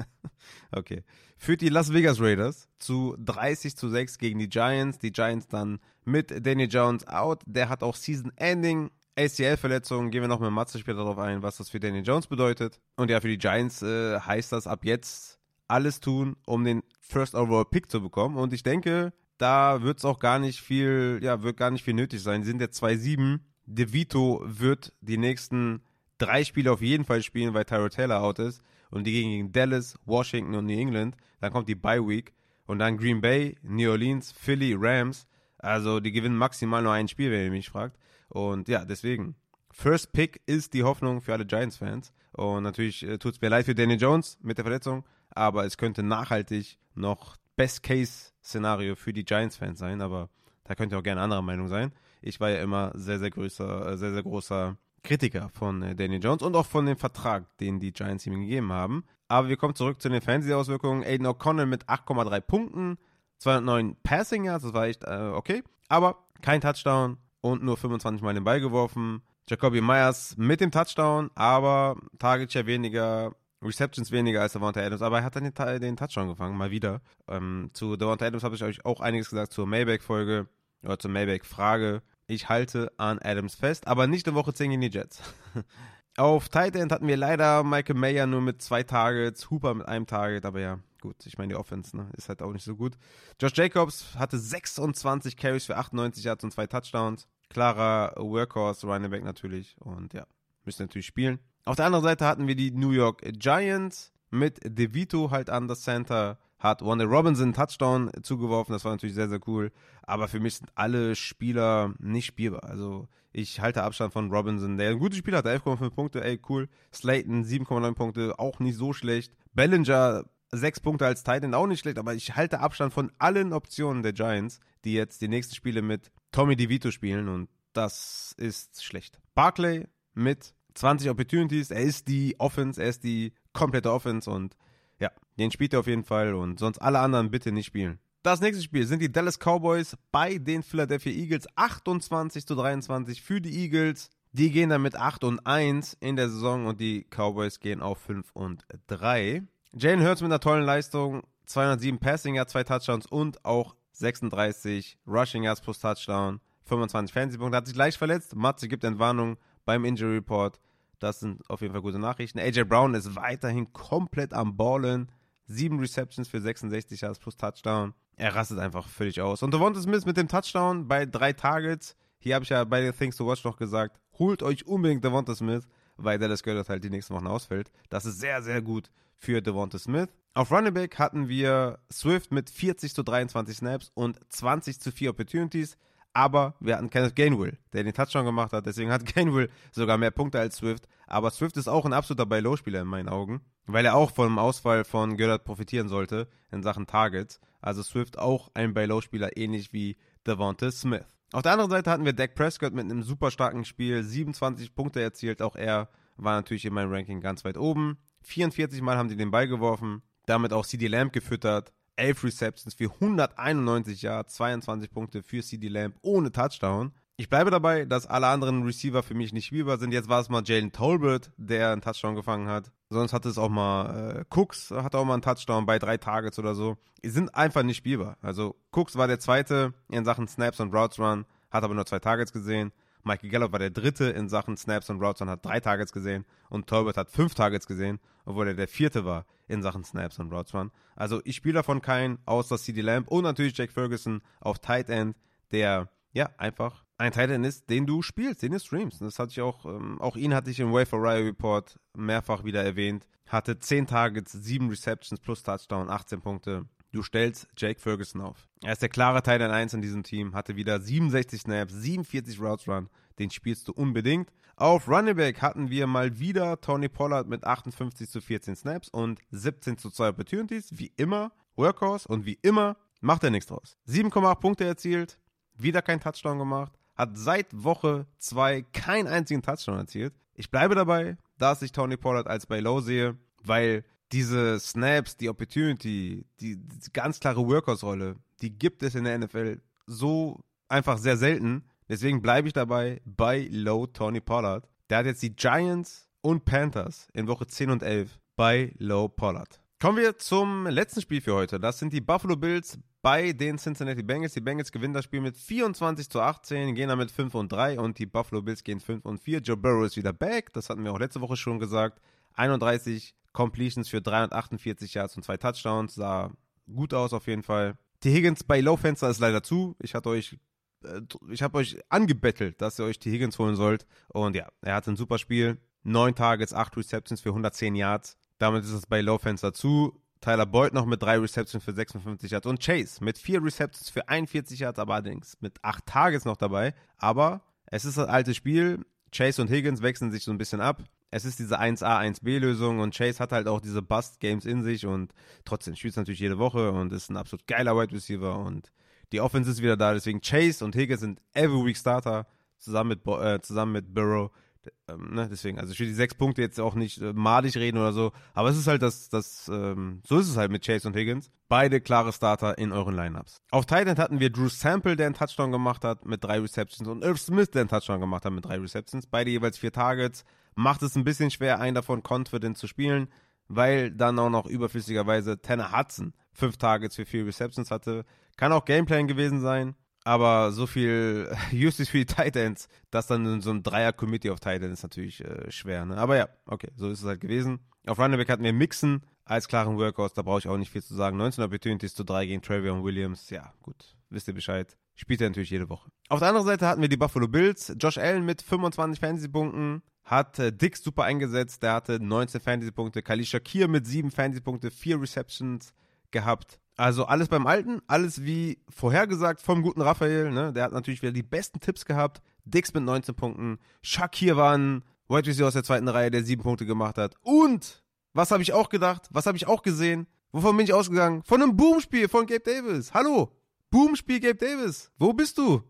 A: okay. Führt die Las Vegas Raiders zu 30 zu 6 gegen die Giants. Die Giants dann mit Danny Jones out. Der hat auch Season-Ending. ACL-Verletzung, gehen wir noch mit Matze später darauf ein, was das für Danny Jones bedeutet. Und ja, für die Giants äh, heißt das ab jetzt alles tun, um den First Overall Pick zu bekommen. Und ich denke, da wird es auch gar nicht viel, ja, wird gar nicht viel nötig sein. Sie sind jetzt 2-7. DeVito wird die nächsten drei Spiele auf jeden Fall spielen, weil Tyro Taylor out ist und die gegen Dallas, Washington und New England. Dann kommt die Bye Week und dann Green Bay, New Orleans, Philly, Rams. Also die gewinnen maximal nur ein Spiel, wenn ihr mich fragt. Und ja, deswegen. First Pick ist die Hoffnung für alle Giants-Fans. Und natürlich äh, tut es mir leid für Danny Jones mit der Verletzung, aber es könnte nachhaltig noch Best-Case-Szenario für die Giants-Fans sein. Aber da könnt ihr auch gerne anderer Meinung sein. Ich war ja immer sehr, sehr größer, äh, sehr, sehr großer Kritiker von äh, Daniel Jones und auch von dem Vertrag, den die Giants ihm gegeben haben. Aber wir kommen zurück zu den Fantasy-Auswirkungen. Aiden O'Connell mit 8,3 Punkten, 209 Passing Yards, das war echt äh, okay. Aber kein Touchdown und nur 25 Mal den Ball geworfen. Jacoby Myers mit dem Touchdown, aber Target Share weniger, Receptions weniger als Devonta Adams, aber er hat dann den, den Touchdown gefangen, mal wieder. Ähm, zu Devonta Adams habe ich euch auch einiges gesagt zur Maybach-Folge oder zur Maybach-Frage. Ich halte an Adams fest, aber nicht in Woche 10 gegen die Jets. Auf Tight End hatten wir leider Michael Mayer nur mit zwei Targets, Hooper mit einem Target, aber ja, gut, ich meine, die Offense ne, ist halt auch nicht so gut. Josh Jacobs hatte 26 Carries für 98 Yards und zwei Touchdowns. Klarer Workhorse, Running Back natürlich und ja, müssen natürlich spielen. Auf der anderen Seite hatten wir die New York Giants mit DeVito halt an das Center hat Wanda Robinson Touchdown zugeworfen. Das war natürlich sehr, sehr cool. Aber für mich sind alle Spieler nicht spielbar. Also ich halte Abstand von Robinson, der ein gutes Spiel hat, 11,5 Punkte, ey, cool. Slayton 7,9 Punkte, auch nicht so schlecht. Bellinger 6 Punkte als Titan, auch nicht schlecht, aber ich halte Abstand von allen Optionen der Giants, die jetzt die nächsten Spiele mit Tommy DeVito spielen und das ist schlecht. Barclay mit 20 Opportunities, er ist die Offense, er ist die komplette Offense und ja, den spielt er auf jeden Fall und sonst alle anderen bitte nicht spielen. Das nächste Spiel sind die Dallas Cowboys bei den Philadelphia Eagles. 28 zu 23 für die Eagles. Die gehen dann mit 8 und 1 in der Saison und die Cowboys gehen auf 5 und 3. Jalen Hurts mit einer tollen Leistung. 207 Passing Yards, 2 Touchdowns und auch 36 Rushing Yards plus Touchdown. 25 Fantasy-Punkte. Hat sich leicht verletzt. Matze gibt Entwarnung beim Injury Report. Das sind auf jeden Fall gute Nachrichten. AJ Brown ist weiterhin komplett am Ballen. Sieben Receptions für 66 Yards plus Touchdown. Er rastet einfach völlig aus. Und Devonta Smith mit dem Touchdown bei drei Targets. Hier habe ich ja bei den Things to Watch noch gesagt, holt euch unbedingt Devonta Smith, weil Dallas Goddard halt die nächsten Wochen ausfällt. Das ist sehr, sehr gut für Devonta Smith. Auf Running Back hatten wir Swift mit 40 zu 23 Snaps und 20 zu 4 Opportunities. Aber wir hatten Kenneth Gainwell, der den Touchdown gemacht hat. Deswegen hat Gainwell sogar mehr Punkte als Swift. Aber Swift ist auch ein absoluter Buy-Low-Spieler in meinen Augen, weil er auch vom Ausfall von Goddard profitieren sollte in Sachen Targets. Also Swift auch ein Buy-Low-Spieler, ähnlich wie Devonta Smith. Auf der anderen Seite hatten wir Dak Prescott mit einem super starken Spiel, 27 Punkte erzielt. Auch er war natürlich in meinem Ranking ganz weit oben. 44 Mal haben sie den Ball geworfen, damit auch CD Lamb gefüttert. 11 Receptions für 191 Yards, 22 Punkte für CD Lamb ohne Touchdown. Ich bleibe dabei, dass alle anderen Receiver für mich nicht spielbar sind. Jetzt war es mal Jalen Tolbert, der einen Touchdown gefangen hat. Sonst hatte es auch mal äh, Cooks, hat auch mal einen Touchdown bei drei Targets oder so. Die sind einfach nicht spielbar. Also Cooks war der zweite in Sachen Snaps und Routes Run, hat aber nur zwei Targets gesehen. Michael Gallup war der dritte in Sachen Snaps und Routes und hat drei Targets gesehen. Und Tolbert hat fünf Targets gesehen, obwohl er der vierte war in Sachen Snaps und Routes Run. Also ich spiele davon keinen, außer CD Lamb und natürlich Jack Ferguson auf Tight End, der ja einfach ein Tight End ist, den du spielst, den du streamst. Und das hatte ich auch, ähm, auch ihn hatte ich im Waiver Wire Report mehrfach wieder erwähnt. Hatte 10 Targets, 7 Receptions plus Touchdown, 18 Punkte. Du stellst Jake Ferguson auf. Er ist der klare Teil 1 in diesem Team, hatte wieder 67 Snaps, 47 Routes Run. Den spielst du unbedingt. Auf Running Back hatten wir mal wieder Tony Pollard mit 58 zu 14 Snaps und 17 zu 2 Opportunities. Wie immer Workhorse und wie immer macht er nichts draus. 7,8 Punkte erzielt, wieder kein Touchdown gemacht, hat seit Woche 2 keinen einzigen Touchdown erzielt. Ich bleibe dabei, dass ich Tony Pollard als bei Low sehe, weil diese Snaps, die Opportunity, die, die ganz klare Workhorse-Rolle, die gibt es in der NFL so einfach sehr selten. Deswegen bleibe ich dabei bei Low Tony Pollard. Der hat jetzt die Giants und Panthers in Woche 10 und 11 bei Low Pollard. Kommen wir zum letzten Spiel für heute. Das sind die Buffalo Bills bei den Cincinnati Bengals. Die Bengals gewinnen das Spiel mit 24 zu 18, gehen damit 5 und 3 und die Buffalo Bills gehen 5 und 4. Joe Burrow ist wieder back. Das hatten wir auch letzte Woche schon gesagt. 31 Completions für 348 Yards und zwei Touchdowns. Sah gut aus auf jeden Fall. T. Higgins bei Low Fenster ist leider zu. Ich hatte euch äh, ich habe euch angebettelt, dass ihr euch T. Higgins holen sollt. Und ja, er hatte ein super Spiel. Neun Targets, acht Receptions für 110 Yards. Damit ist es bei Low Fenster zu. Tyler Boyd noch mit drei Receptions für 56 Yards und Chase mit vier Receptions für 41 Yards, aber allerdings mit acht Targets noch dabei. Aber es ist das alte Spiel. Chase und Higgins wechseln sich so ein bisschen ab es ist diese 1A, 1B-Lösung und Chase hat halt auch diese Bust-Games in sich und trotzdem spielt es natürlich jede Woche und ist ein absolut geiler Wide Receiver und die Offense ist wieder da. Deswegen Chase und Higgins sind every week Starter zusammen mit, äh, zusammen mit Burrow. Ähm, ne, deswegen, also ich will die sechs Punkte jetzt auch nicht äh, madig reden oder so, aber es ist halt das, das ähm, so ist es halt mit Chase und Higgins. Beide klare Starter in euren Lineups. Auf Titan hatten wir Drew Sample, der einen Touchdown gemacht hat mit drei Receptions und Irv Smith, der einen Touchdown gemacht hat mit drei Receptions. Beide jeweils vier Targets macht es ein bisschen schwer, einen davon confident zu spielen, weil dann auch noch überflüssigerweise Tanner Hudson fünf Targets für vier Receptions hatte. Kann auch Gameplan gewesen sein, aber so viel Usage für die Titans, das dann so ein Dreier-Committee auf Titans ist natürlich äh, schwer. Ne? Aber ja, okay, so ist es halt gewesen. Auf Running Back hatten wir Mixen als klaren Workhorse, da brauche ich auch nicht viel zu sagen. 19 Opportunities zu 3 gegen Travion Williams, ja, gut, wisst ihr Bescheid. Spielt er natürlich jede Woche. Auf der anderen Seite hatten wir die Buffalo Bills. Josh Allen mit 25 Fantasy-Punkten, hat äh, Dix super eingesetzt, der hatte 19 Fantasy-Punkte. Kali Shakir mit 7 Fantasy-Punkte, 4 Receptions gehabt. Also alles beim Alten, alles wie vorhergesagt vom guten Raphael. Ne? Der hat natürlich wieder die besten Tipps gehabt. Dix mit 19 Punkten. Shakir war ein White Receiver aus der zweiten Reihe, der 7 Punkte gemacht hat. Und, was habe ich auch gedacht? Was habe ich auch gesehen? Wovon bin ich ausgegangen? Von einem Boom-Spiel von Gabe Davis. Hallo? Boom-Spiel Gabe Davis. Wo bist du?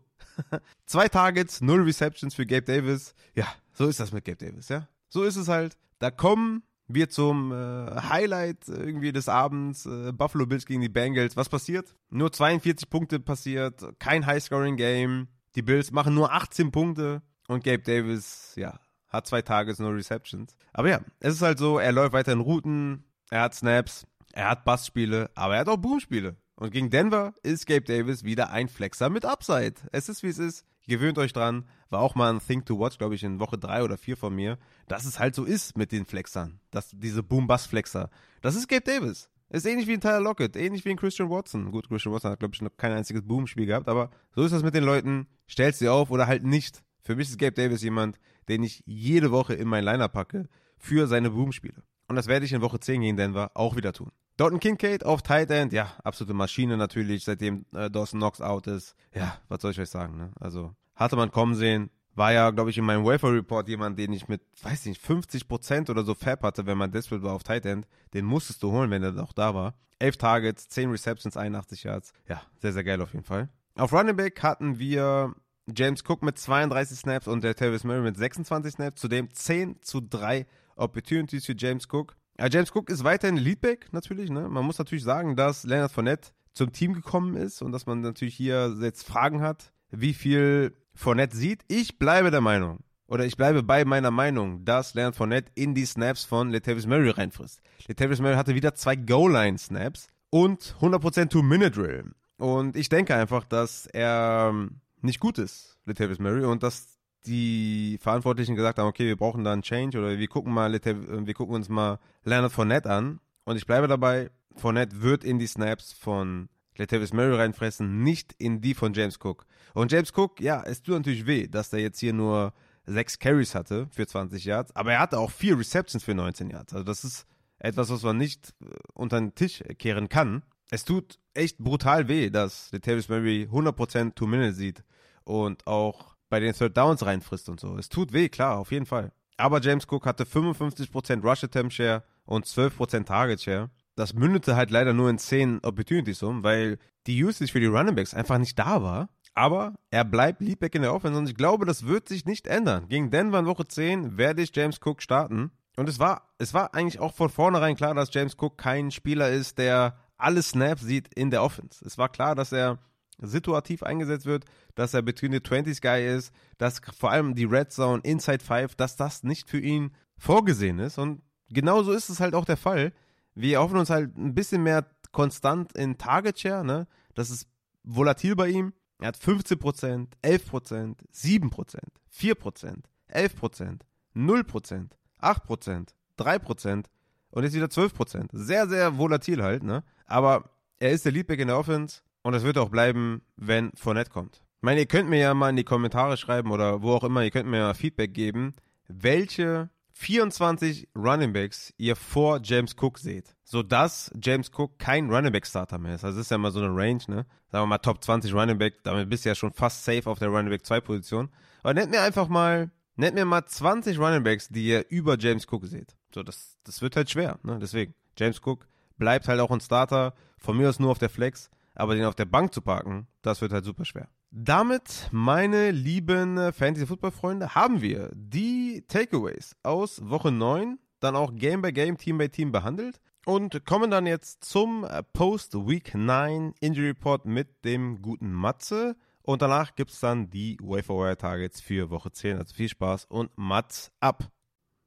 A: Zwei Targets, null Receptions für Gabe Davis. Ja, so ist das mit Gabe Davis, ja. So ist es halt. Da kommen wir zum äh, Highlight irgendwie des Abends. Äh, Buffalo Bills gegen die Bengals. Was passiert? Nur 42 Punkte passiert. Kein High-Scoring-Game. Die Bills machen nur 18 Punkte. Und Gabe Davis, ja, hat zwei Tages, nur Receptions. Aber ja, es ist halt so, er läuft weiter in Routen. Er hat Snaps. Er hat Bassspiele. Aber er hat auch Boomspiele. Und gegen Denver ist Gabe Davis wieder ein Flexer mit Upside. Es ist wie es ist. Gewöhnt euch dran. War auch mal ein Think to Watch, glaube ich, in Woche 3 oder 4 von mir, dass es halt so ist mit den Flexern. Dass diese Boom-Bass-Flexer. Das ist Gabe Davis. Ist ähnlich wie ein Tyler Lockett, ähnlich wie ein Christian Watson. Gut, Christian Watson hat, glaube ich, noch kein einziges Boom-Spiel gehabt, aber so ist das mit den Leuten. Stellt sie auf oder halt nicht. Für mich ist Gabe Davis jemand, den ich jede Woche in mein Liner packe für seine Boom-Spiele. Und das werde ich in Woche 10 gegen Denver auch wieder tun. Dalton Kincaid auf Tight End, ja, absolute Maschine natürlich, seitdem äh, Dawson Knox out ist. Ja, was soll ich euch sagen, ne? Also, hatte man kommen sehen. War ja, glaube ich, in meinem Welfare Report jemand, den ich mit, weiß nicht, 50% oder so Fab hatte, wenn man desperate war auf Tight End. Den musstest du holen, wenn er noch da war. 11 Targets, 10 Receptions, 81 Yards. Ja, sehr, sehr geil auf jeden Fall. Auf Running Back hatten wir James Cook mit 32 Snaps und der Tavis Murray mit 26 Snaps. Zudem 10 zu 3 Opportunities für James Cook. Ja, James Cook ist weiterhin Leadback natürlich. Ne? Man muss natürlich sagen, dass Leonard Fournette zum Team gekommen ist und dass man natürlich hier jetzt Fragen hat, wie viel Fournette sieht. Ich bleibe der Meinung, oder ich bleibe bei meiner Meinung, dass Leonard Fournette in die Snaps von Latavius Murray reinfrisst. Latavius Murray hatte wieder zwei Goal-Line-Snaps und 100% Two-Minute-Drill. Und ich denke einfach, dass er nicht gut ist, Latavius Murray, und dass die Verantwortlichen gesagt haben, okay, wir brauchen da einen Change oder wir gucken mal, wir gucken uns mal Leonard Fournette an. Und ich bleibe dabei, Fournette wird in die Snaps von Latavius Murray reinfressen, nicht in die von James Cook. Und James Cook, ja, es tut natürlich weh, dass der jetzt hier nur sechs Carries hatte für 20 Yards, aber er hatte auch vier Receptions für 19 Yards. Also das ist etwas, was man nicht äh, unter den Tisch kehren kann. Es tut echt brutal weh, dass Latavius Murray 100% Two Minutes sieht und auch bei den Third Downs reinfrisst und so. Es tut weh, klar, auf jeden Fall. Aber James Cook hatte 55% Rush Attempt Share und 12% Target Share. Das mündete halt leider nur in 10 Opportunities um, weil die Usage für die Running Backs einfach nicht da war. Aber er bleibt Leadback in der Offense und ich glaube, das wird sich nicht ändern. Gegen Denver in Woche 10 werde ich James Cook starten. Und es war, es war eigentlich auch von vornherein klar, dass James Cook kein Spieler ist, der alle Snaps sieht in der Offense. Es war klar, dass er situativ eingesetzt wird, dass er Between the 20s Guy ist, dass vor allem die Red Zone, Inside 5, dass das nicht für ihn vorgesehen ist. Und genauso ist es halt auch der Fall. Wir hoffen uns halt ein bisschen mehr konstant in Target Share, ne? Das ist volatil bei ihm. Er hat 15%, 11%, 7%, 4%, 11%, 0%, 8%, 3% und jetzt wieder 12%. Sehr, sehr volatil halt, ne? Aber er ist der Leadback in der Offense und das wird auch bleiben, wenn Fournette kommt. Ich meine, ihr könnt mir ja mal in die Kommentare schreiben oder wo auch immer, ihr könnt mir ja Feedback geben, welche 24 Running Backs ihr vor James Cook seht, sodass James Cook kein Running Back Starter mehr ist. Also das ist ja mal so eine Range, ne? Sagen wir mal Top 20 Running Back, damit bist du ja schon fast safe auf der Running Back 2 Position. Aber nennt mir einfach mal, nennt mir mal 20 Running Backs, die ihr über James Cook seht. So, das, das wird halt schwer, ne? Deswegen, James Cook bleibt halt auch ein Starter, von mir aus nur auf der Flex, aber den auf der Bank zu parken, das wird halt super schwer. Damit, meine lieben Fantasy-Football-Freunde, haben wir die Takeaways aus Woche 9, dann auch Game by Game, Team by Team behandelt und kommen dann jetzt zum Post-Week 9 Injury Report mit dem guten Matze. Und danach gibt es dann die Waferwire Targets für Woche 10. Also viel Spaß und Mats ab.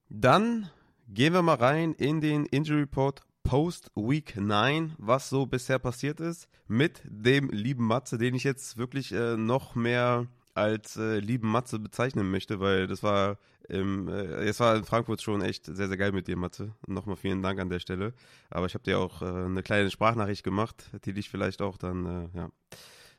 A: Dann gehen wir mal rein in den Injury Report Post Week 9, was so bisher passiert ist, mit dem lieben Matze, den ich jetzt wirklich äh, noch mehr als äh, lieben Matze bezeichnen möchte, weil das war im, äh, es war in Frankfurt schon echt sehr, sehr geil mit dir, Matze. Nochmal vielen Dank an der Stelle. Aber ich habe dir auch äh, eine kleine Sprachnachricht gemacht, die dich vielleicht auch dann, äh, ja,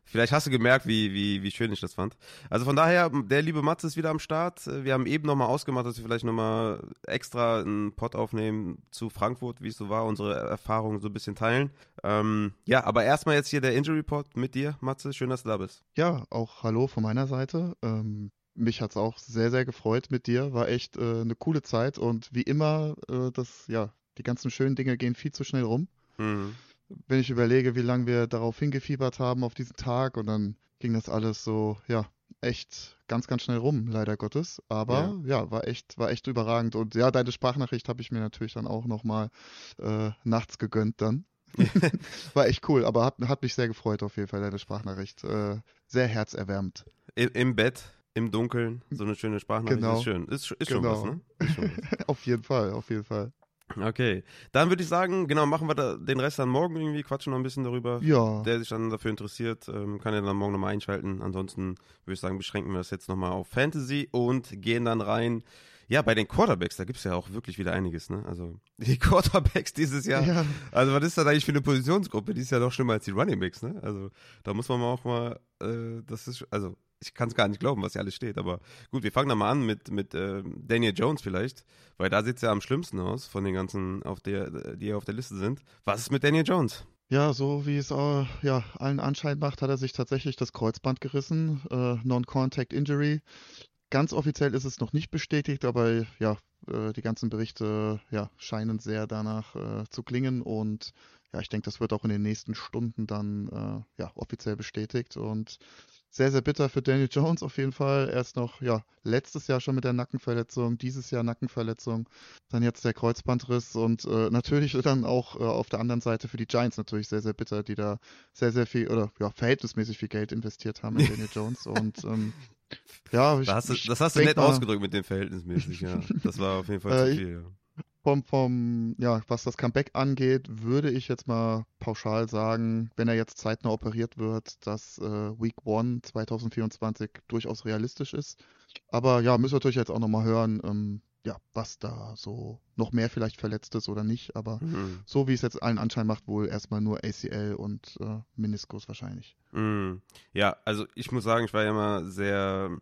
A: Vielleicht hast du gemerkt, wie, wie, wie schön ich das fand. Also von daher, der liebe Matze ist wieder am Start. Wir haben eben nochmal ausgemacht, dass wir vielleicht nochmal extra einen Pod aufnehmen zu Frankfurt, wie es so war, unsere Erfahrungen so ein bisschen teilen. Ähm, ja, aber erstmal jetzt hier der Injury Report mit dir, Matze. Schön, dass du da bist.
B: Ja, auch hallo von meiner Seite. Ähm, mich hat es auch sehr, sehr gefreut mit dir. War echt äh, eine coole Zeit und wie immer, äh, das, ja, die ganzen schönen Dinge gehen viel zu schnell rum. Mhm wenn ich überlege, wie lange wir darauf hingefiebert haben, auf diesen Tag, und dann ging das alles so, ja, echt ganz, ganz schnell rum, leider Gottes. Aber ja, ja war echt, war echt überragend. Und ja, deine Sprachnachricht habe ich mir natürlich dann auch nochmal äh, nachts gegönnt dann. war echt cool, aber hat, hat mich sehr gefreut auf jeden Fall, deine Sprachnachricht. Äh, sehr herzerwärmend.
A: Im, Im Bett, im Dunkeln, so eine schöne Sprachnachricht genau. ist schön. Ist, ist genau. schon was, ne? Schon
B: was. auf jeden Fall, auf jeden Fall.
A: Okay, dann würde ich sagen, genau, machen wir da den Rest dann morgen irgendwie, quatschen noch ein bisschen darüber.
B: Ja.
A: Der sich dann dafür interessiert, ähm, kann ja dann morgen nochmal einschalten. Ansonsten würde ich sagen, beschränken wir das jetzt nochmal auf Fantasy und gehen dann rein. Ja, bei den Quarterbacks, da gibt es ja auch wirklich wieder einiges, ne? Also die Quarterbacks dieses Jahr. Ja. Also was ist das eigentlich für eine Positionsgruppe? Die ist ja doch schlimmer als die Runningbacks, ne? Also da muss man mal auch mal, äh, das ist, also ich kann es gar nicht glauben, was hier alles steht. Aber gut, wir fangen dann mal an mit, mit äh, Daniel Jones vielleicht, weil da sieht es ja am schlimmsten aus von den ganzen, auf der, die auf der Liste sind. Was ist mit Daniel Jones?
B: Ja, so wie es äh, ja, allen Anschein macht, hat er sich tatsächlich das Kreuzband gerissen. Äh, Non-Contact Injury. Ganz offiziell ist es noch nicht bestätigt, aber ja, äh, die ganzen Berichte ja, scheinen sehr danach äh, zu klingen und ja, ich denke, das wird auch in den nächsten Stunden dann äh, ja, offiziell bestätigt und sehr, sehr bitter für Daniel Jones auf jeden Fall. Er ist noch, ja, letztes Jahr schon mit der Nackenverletzung, dieses Jahr Nackenverletzung, dann jetzt der Kreuzbandriss und äh, natürlich dann auch äh, auf der anderen Seite für die Giants natürlich sehr, sehr bitter, die da sehr, sehr viel oder ja, verhältnismäßig viel Geld investiert haben in Daniel Jones und ähm, ja,
A: ich, das hast du, das hast du nett mal, ausgedrückt mit dem verhältnismäßig, ja. Das war auf jeden Fall zu äh, viel, ja
B: vom, vom, ja, was das Comeback angeht, würde ich jetzt mal pauschal sagen, wenn er jetzt zeitnah operiert wird, dass äh, Week 1 2024 durchaus realistisch ist. Aber ja, müssen wir natürlich jetzt auch nochmal hören, ähm, ja, was da so noch mehr vielleicht verletzt ist oder nicht, aber
A: Mhm.
B: so wie es jetzt allen Anschein macht, wohl erstmal nur ACL und äh, Meniskus wahrscheinlich.
A: Mm, Ja, also ich muss sagen, ich war ja immer sehr,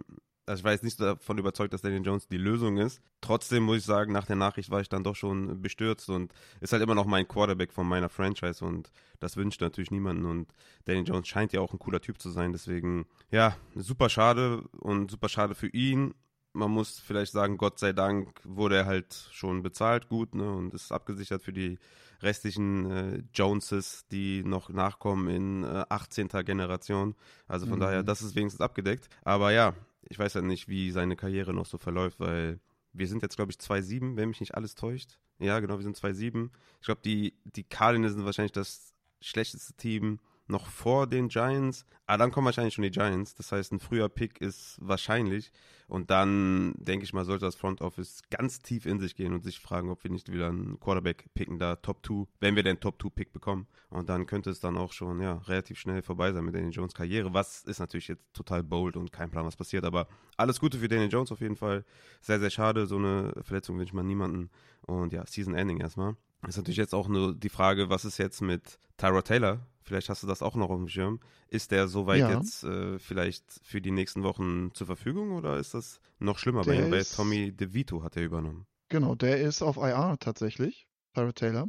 A: also ich war jetzt nicht davon überzeugt, dass Daniel Jones die Lösung ist. Trotzdem muss ich sagen, nach der Nachricht war ich dann doch schon bestürzt und ist halt immer noch mein Quarterback von meiner Franchise und das wünscht natürlich niemanden und Daniel Jones scheint ja auch ein cooler Typ zu sein, deswegen, ja, super schade und super schade für ihn. Man muss vielleicht sagen, Gott sei Dank wurde er halt schon bezahlt gut ne, und ist abgesichert für die restlichen äh, Joneses, die noch nachkommen in äh, 18. Generation. Also von
B: Mhm.
A: daher, das ist wenigstens abgedeckt. Aber ja, ich weiß ja nicht, wie seine Karriere noch so verläuft, weil wir sind jetzt, glaube ich, 2-7, wenn mich nicht alles täuscht. Ja, genau, wir sind 2-7. Ich glaube, die, die Cardinals sind wahrscheinlich das schlechteste Team noch vor den Giants. Aber dann kommen wahrscheinlich schon die Giants. Das heißt, ein früher Pick ist wahrscheinlich. Und dann, denke ich mal, sollte das Front Office ganz tief in sich gehen und sich fragen, ob wir nicht wieder einen Quarterback picken, da Top 2, wenn wir den Top 2 Pick bekommen. Und dann könnte es dann auch schon, ja, relativ schnell vorbei sein mit Daniel Jones Karriere. Was ist natürlich jetzt total bold und kein Plan, was passiert. Aber alles Gute für Daniel Jones auf jeden Fall. Sehr, sehr schade. So eine Verletzung wünscht man niemanden. Und ja, Season Ending erstmal. Ist natürlich jetzt auch nur die Frage, was ist jetzt mit Tyra Taylor? Vielleicht hast du das auch noch auf dem Schirm. Ist der soweit
B: Ja.
A: jetzt äh, vielleicht für die nächsten Wochen zur Verfügung oder ist das noch schlimmer bei ihm?
B: Ist-
A: Tommy DeVito hat er übernommen.
B: Genau, der ist auf IR tatsächlich, Tyrod Taylor.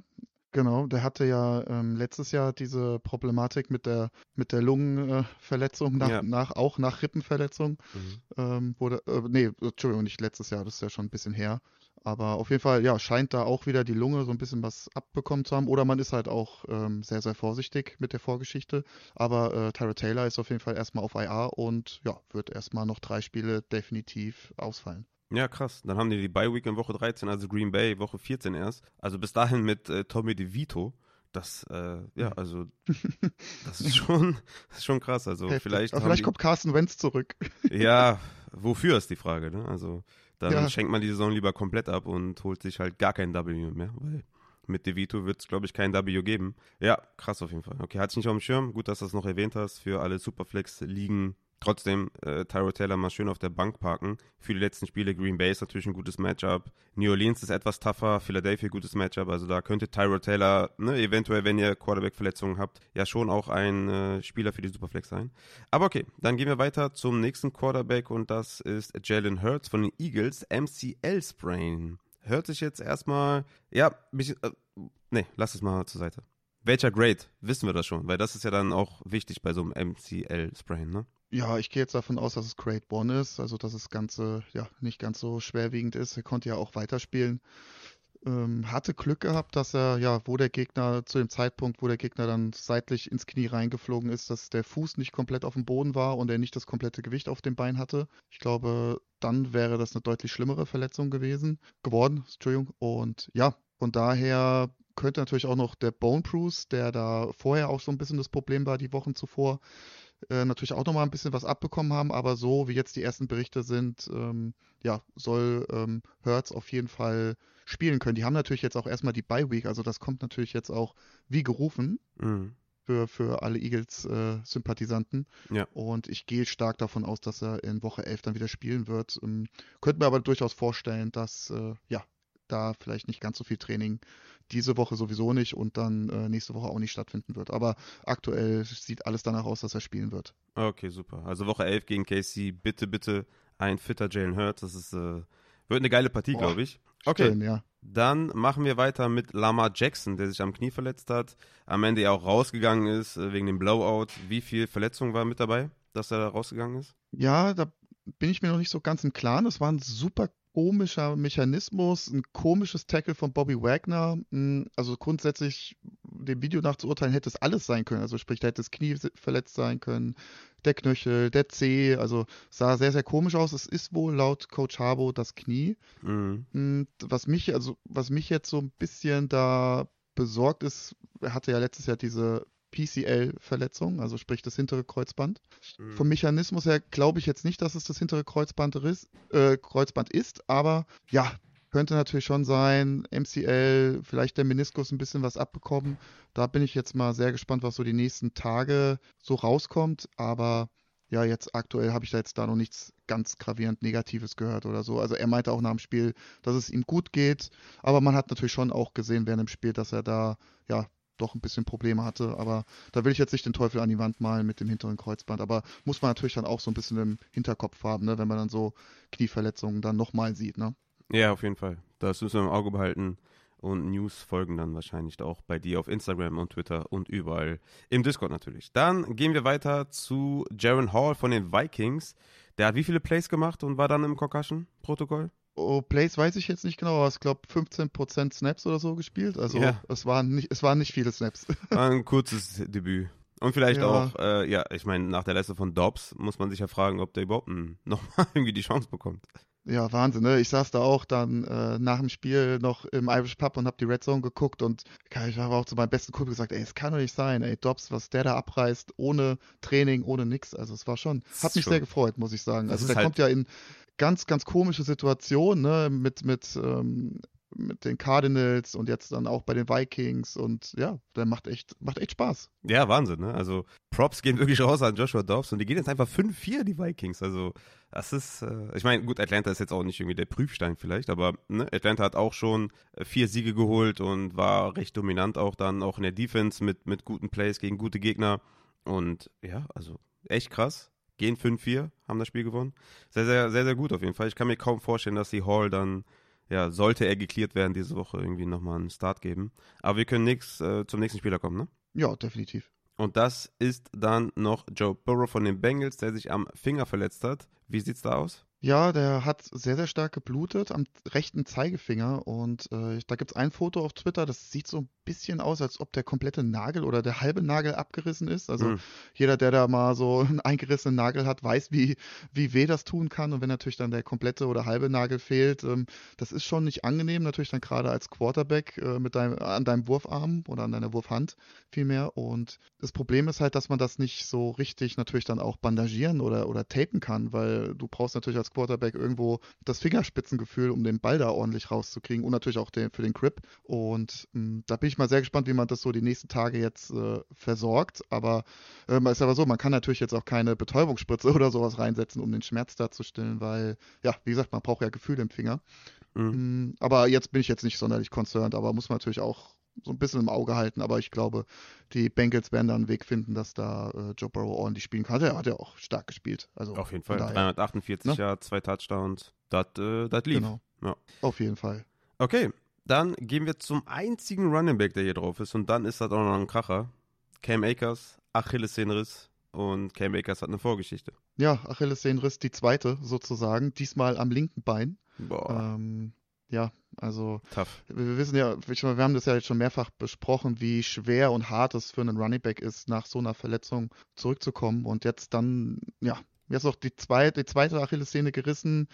B: Genau, der hatte ja ähm, letztes Jahr diese Problematik mit der mit der Lungenverletzung nach,
A: Ja.
B: nach auch nach Rippenverletzung.
A: Mhm.
B: Ähm, wurde, äh, nee, Entschuldigung, nicht letztes Jahr, das ist ja schon ein bisschen her. Aber auf jeden Fall, ja, scheint da auch wieder die Lunge so ein bisschen was abbekommen zu haben. Oder man ist halt auch ähm, sehr, sehr vorsichtig mit der Vorgeschichte. Aber äh, Tyra Taylor ist auf jeden Fall erstmal auf IR und ja, wird erstmal noch drei Spiele definitiv ausfallen.
A: Ja, krass. Dann haben die die Bye Week in Woche 13, also Green Bay Woche 14 erst. Also bis dahin mit äh, Tommy DeVito. Das, äh, ja, also, das ist schon, das ist schon krass. Also,
B: Heftig.
A: vielleicht,
B: Aber vielleicht
A: die,
B: kommt Carson Wentz zurück.
A: ja, wofür ist die Frage, ne? Also, dann
B: Ja.
A: schenkt man die Saison lieber komplett ab und holt sich halt gar kein W mehr, weil mit DeVito wird es, glaube ich, kein W geben. Ja, krass auf jeden Fall. Okay, hatte ich nicht auf dem Schirm. Gut, dass du das noch erwähnt hast für alle Superflex-Ligen. Trotzdem, äh, Tyro Taylor mal schön auf der Bank parken. Für die letzten Spiele Green Bay ist natürlich ein gutes Matchup. New Orleans ist etwas tougher. Philadelphia gutes Matchup. Also da könnte Tyro Taylor, ne, eventuell, wenn ihr Quarterback-Verletzungen habt, ja schon auch ein äh, Spieler für die Superflex sein. Aber okay, dann gehen wir weiter zum nächsten Quarterback und das ist Jalen Hurts von den Eagles. MCL-Sprain. Hört sich jetzt erstmal, ja, mich, äh, nee, lass es mal zur Seite. Welcher Grade? Wissen wir das schon, weil das ist ja dann auch wichtig bei so einem MCL-Sprain, ne?
B: Ja, ich gehe jetzt davon aus, dass es Grade One ist, also dass das Ganze ja nicht ganz so schwerwiegend ist. Er konnte ja auch weiterspielen. Ähm, hatte Glück gehabt, dass er, ja, wo der Gegner, zu dem Zeitpunkt, wo der Gegner dann seitlich ins Knie reingeflogen ist, dass der Fuß nicht komplett auf dem Boden war und er nicht das komplette Gewicht auf dem Bein hatte. Ich glaube, dann wäre das eine deutlich schlimmere Verletzung gewesen, geworden, Entschuldigung. Und ja, von daher könnte natürlich auch noch der Bone Bruce, der da vorher auch so ein bisschen das Problem war, die Wochen zuvor, äh, natürlich auch nochmal ein bisschen was abbekommen haben, aber so wie jetzt die ersten Berichte sind, ähm, ja, soll ähm, Hertz auf jeden Fall spielen können. Die haben natürlich jetzt auch erstmal die Bye Week, also das kommt natürlich jetzt auch wie gerufen
A: Mhm.
B: für, für alle Eagles-Sympathisanten.
A: Ja.
B: Und ich gehe stark davon aus, dass er in Woche 11 dann wieder spielen wird. Ähm, könnte mir aber durchaus vorstellen, dass äh, ja, da vielleicht nicht ganz so viel Training diese Woche sowieso nicht und dann äh, nächste Woche auch nicht stattfinden wird. Aber aktuell sieht alles danach aus, dass er spielen wird.
A: Okay, super. Also Woche 11 gegen KC. Bitte, bitte ein fitter Jalen Hurts. Das ist, äh, wird eine geile Partie, glaube ich. Okay.
B: Schön, ja.
A: Dann machen wir weiter mit Lamar Jackson, der sich am Knie verletzt hat. Am Ende ja auch rausgegangen ist äh, wegen dem Blowout. Wie viel Verletzung war mit dabei, dass er da rausgegangen ist?
B: Ja, da bin ich mir noch nicht so ganz im Klaren. Das war ein super komischer Mechanismus, ein komisches Tackle von Bobby Wagner. Mm, Also grundsätzlich, dem Video nach zu urteilen, hätte es alles sein können. Also sprich, da hätte das Knie verletzt sein können, der Knöchel, der Zeh. Also sah sehr, sehr komisch aus. Es ist wohl laut Coach Harbo das Knie.
A: Mhm.
B: Mm, Was mich, also was mich jetzt so ein bisschen da besorgt ist, er hatte ja letztes Jahr diese PCL-Verletzung, also sprich das hintere Kreuzband.
A: Mhm.
B: Vom Mechanismus her glaube ich jetzt nicht, dass es das hintere Kreuzband ist, äh, Kreuzband ist, aber ja, könnte natürlich schon sein, MCL, vielleicht der Meniskus ein bisschen was abbekommen. Da bin ich jetzt mal sehr gespannt, was so die nächsten Tage so rauskommt, aber ja, jetzt aktuell habe ich da jetzt da noch nichts ganz gravierend Negatives gehört oder so. Also er meinte auch nach dem Spiel, dass es ihm gut geht, aber man hat natürlich schon auch gesehen während dem Spiel, dass er da ja doch ein bisschen Probleme hatte. Aber da will ich jetzt nicht den Teufel an die Wand malen mit dem hinteren Kreuzband. Aber muss man natürlich dann auch so ein bisschen im Hinterkopf haben, ne, wenn man dann so Knieverletzungen dann nochmal sieht. Ne?
A: Ja, auf jeden Fall. Das müssen wir im Auge behalten. Und News folgen dann wahrscheinlich auch bei dir auf Instagram und Twitter und überall im Discord natürlich. Dann gehen wir weiter zu Jaron Hall von den Vikings. Der hat wie viele Plays gemacht und war dann im Concussion-Protokoll?
B: Oh, Plays weiß ich jetzt nicht genau, aber ich glaube 15% Snaps oder so gespielt. Also ja. es, waren nicht, es waren nicht viele Snaps.
A: War ein kurzes Debüt. Und vielleicht ja. auch, äh, ja, ich meine, nach der Leiste von Dobbs muss man sich ja fragen, ob der überhaupt nochmal irgendwie die Chance bekommt.
B: Ja, Wahnsinn, ne? Ich saß da auch dann äh, nach dem Spiel noch im Irish Pub und hab die Red Zone geguckt und ich habe auch zu meinem besten Kumpel gesagt, ey, es kann doch nicht sein, ey, Dobbs, was der da abreißt, ohne Training, ohne nix. Also es war schon, hat mich schon. sehr gefreut, muss ich sagen. Das also der halt kommt ja in ganz, ganz komische Situationen, ne? Mit, mit, ähm, mit den Cardinals und jetzt dann auch bei den Vikings und ja, der macht echt, macht echt Spaß.
A: Ja, Wahnsinn, ne? Also Props gehen wirklich raus an Joshua Dobbs und die gehen jetzt einfach 5-4, die Vikings. Also das ist, äh, ich meine, gut, Atlanta ist jetzt auch nicht irgendwie der Prüfstein vielleicht, aber ne, Atlanta hat auch schon äh, vier Siege geholt und war recht dominant auch dann auch in der Defense mit, mit guten Plays gegen gute Gegner. Und ja, also echt krass. Gehen 5-4, haben das Spiel gewonnen. Sehr, sehr, sehr, sehr gut auf jeden Fall. Ich kann mir kaum vorstellen, dass die Hall dann ja, sollte er geklärt werden diese Woche, irgendwie nochmal einen Start geben. Aber wir können nix, äh, zum nächsten Spieler kommen, ne?
B: Ja, definitiv.
A: Und das ist dann noch Joe Burrow von den Bengals, der sich am Finger verletzt hat. Wie sieht's da aus?
B: Ja, der hat sehr, sehr stark geblutet am rechten Zeigefinger und äh, da gibt es ein Foto auf Twitter, das sieht so ein bisschen aus, als ob der komplette Nagel oder der halbe Nagel abgerissen ist. Also mhm. jeder, der da mal so einen eingerissenen Nagel hat, weiß, wie, wie weh das tun kann. Und wenn natürlich dann der komplette oder halbe Nagel fehlt, ähm, das ist schon nicht angenehm, natürlich dann gerade als Quarterback äh, mit deinem, an deinem Wurfarm oder an deiner Wurfhand vielmehr. Und das Problem ist halt, dass man das nicht so richtig natürlich dann auch bandagieren oder, oder tapen kann, weil du brauchst natürlich als Quarterback irgendwo das Fingerspitzengefühl, um den Ball da ordentlich rauszukriegen und natürlich auch den, für den Grip. Und mh, hm, da bin ich mal sehr gespannt, wie man das so die nächsten Tage jetzt äh, versorgt. Aber äh, ist aber so, man kann natürlich jetzt auch keine Betäubungsspritze oder sowas reinsetzen, um den Schmerz da zu stillen, weil, ja, wie gesagt, man braucht ja Gefühl im Finger. Mhm. Hm, aber jetzt bin ich jetzt nicht sonderlich concerned, aber muss man natürlich auch so ein bisschen im Auge halten, aber ich glaube, die Bengals werden da einen Weg finden, dass da äh, Joe Burrow ordentlich spielen kann. Er hat ja auch stark gespielt. Also
A: Auf jeden Fall. 348 ne? ja, zwei Touchdowns. Das äh, lief. Genau.
B: Ja. Auf jeden Fall.
A: Okay, dann gehen wir zum einzigen Running Back, der hier drauf ist. Und dann ist das auch noch ein Kracher. Cam Akers, Achillessehnenriss. Und Cam Akers hat eine Vorgeschichte.
B: Ja, Achillessehnenriss, die zweite sozusagen. Diesmal am linken Bein. Boah. Ähm, ja, also
A: Tough.
B: wir wissen ja, wir haben das ja jetzt schon mehrfach besprochen, wie schwer und hart es für einen Running Back ist, nach so einer Verletzung zurückzukommen und jetzt dann, ja, jetzt auch die zweite, die zweite Achillessehne gerissen.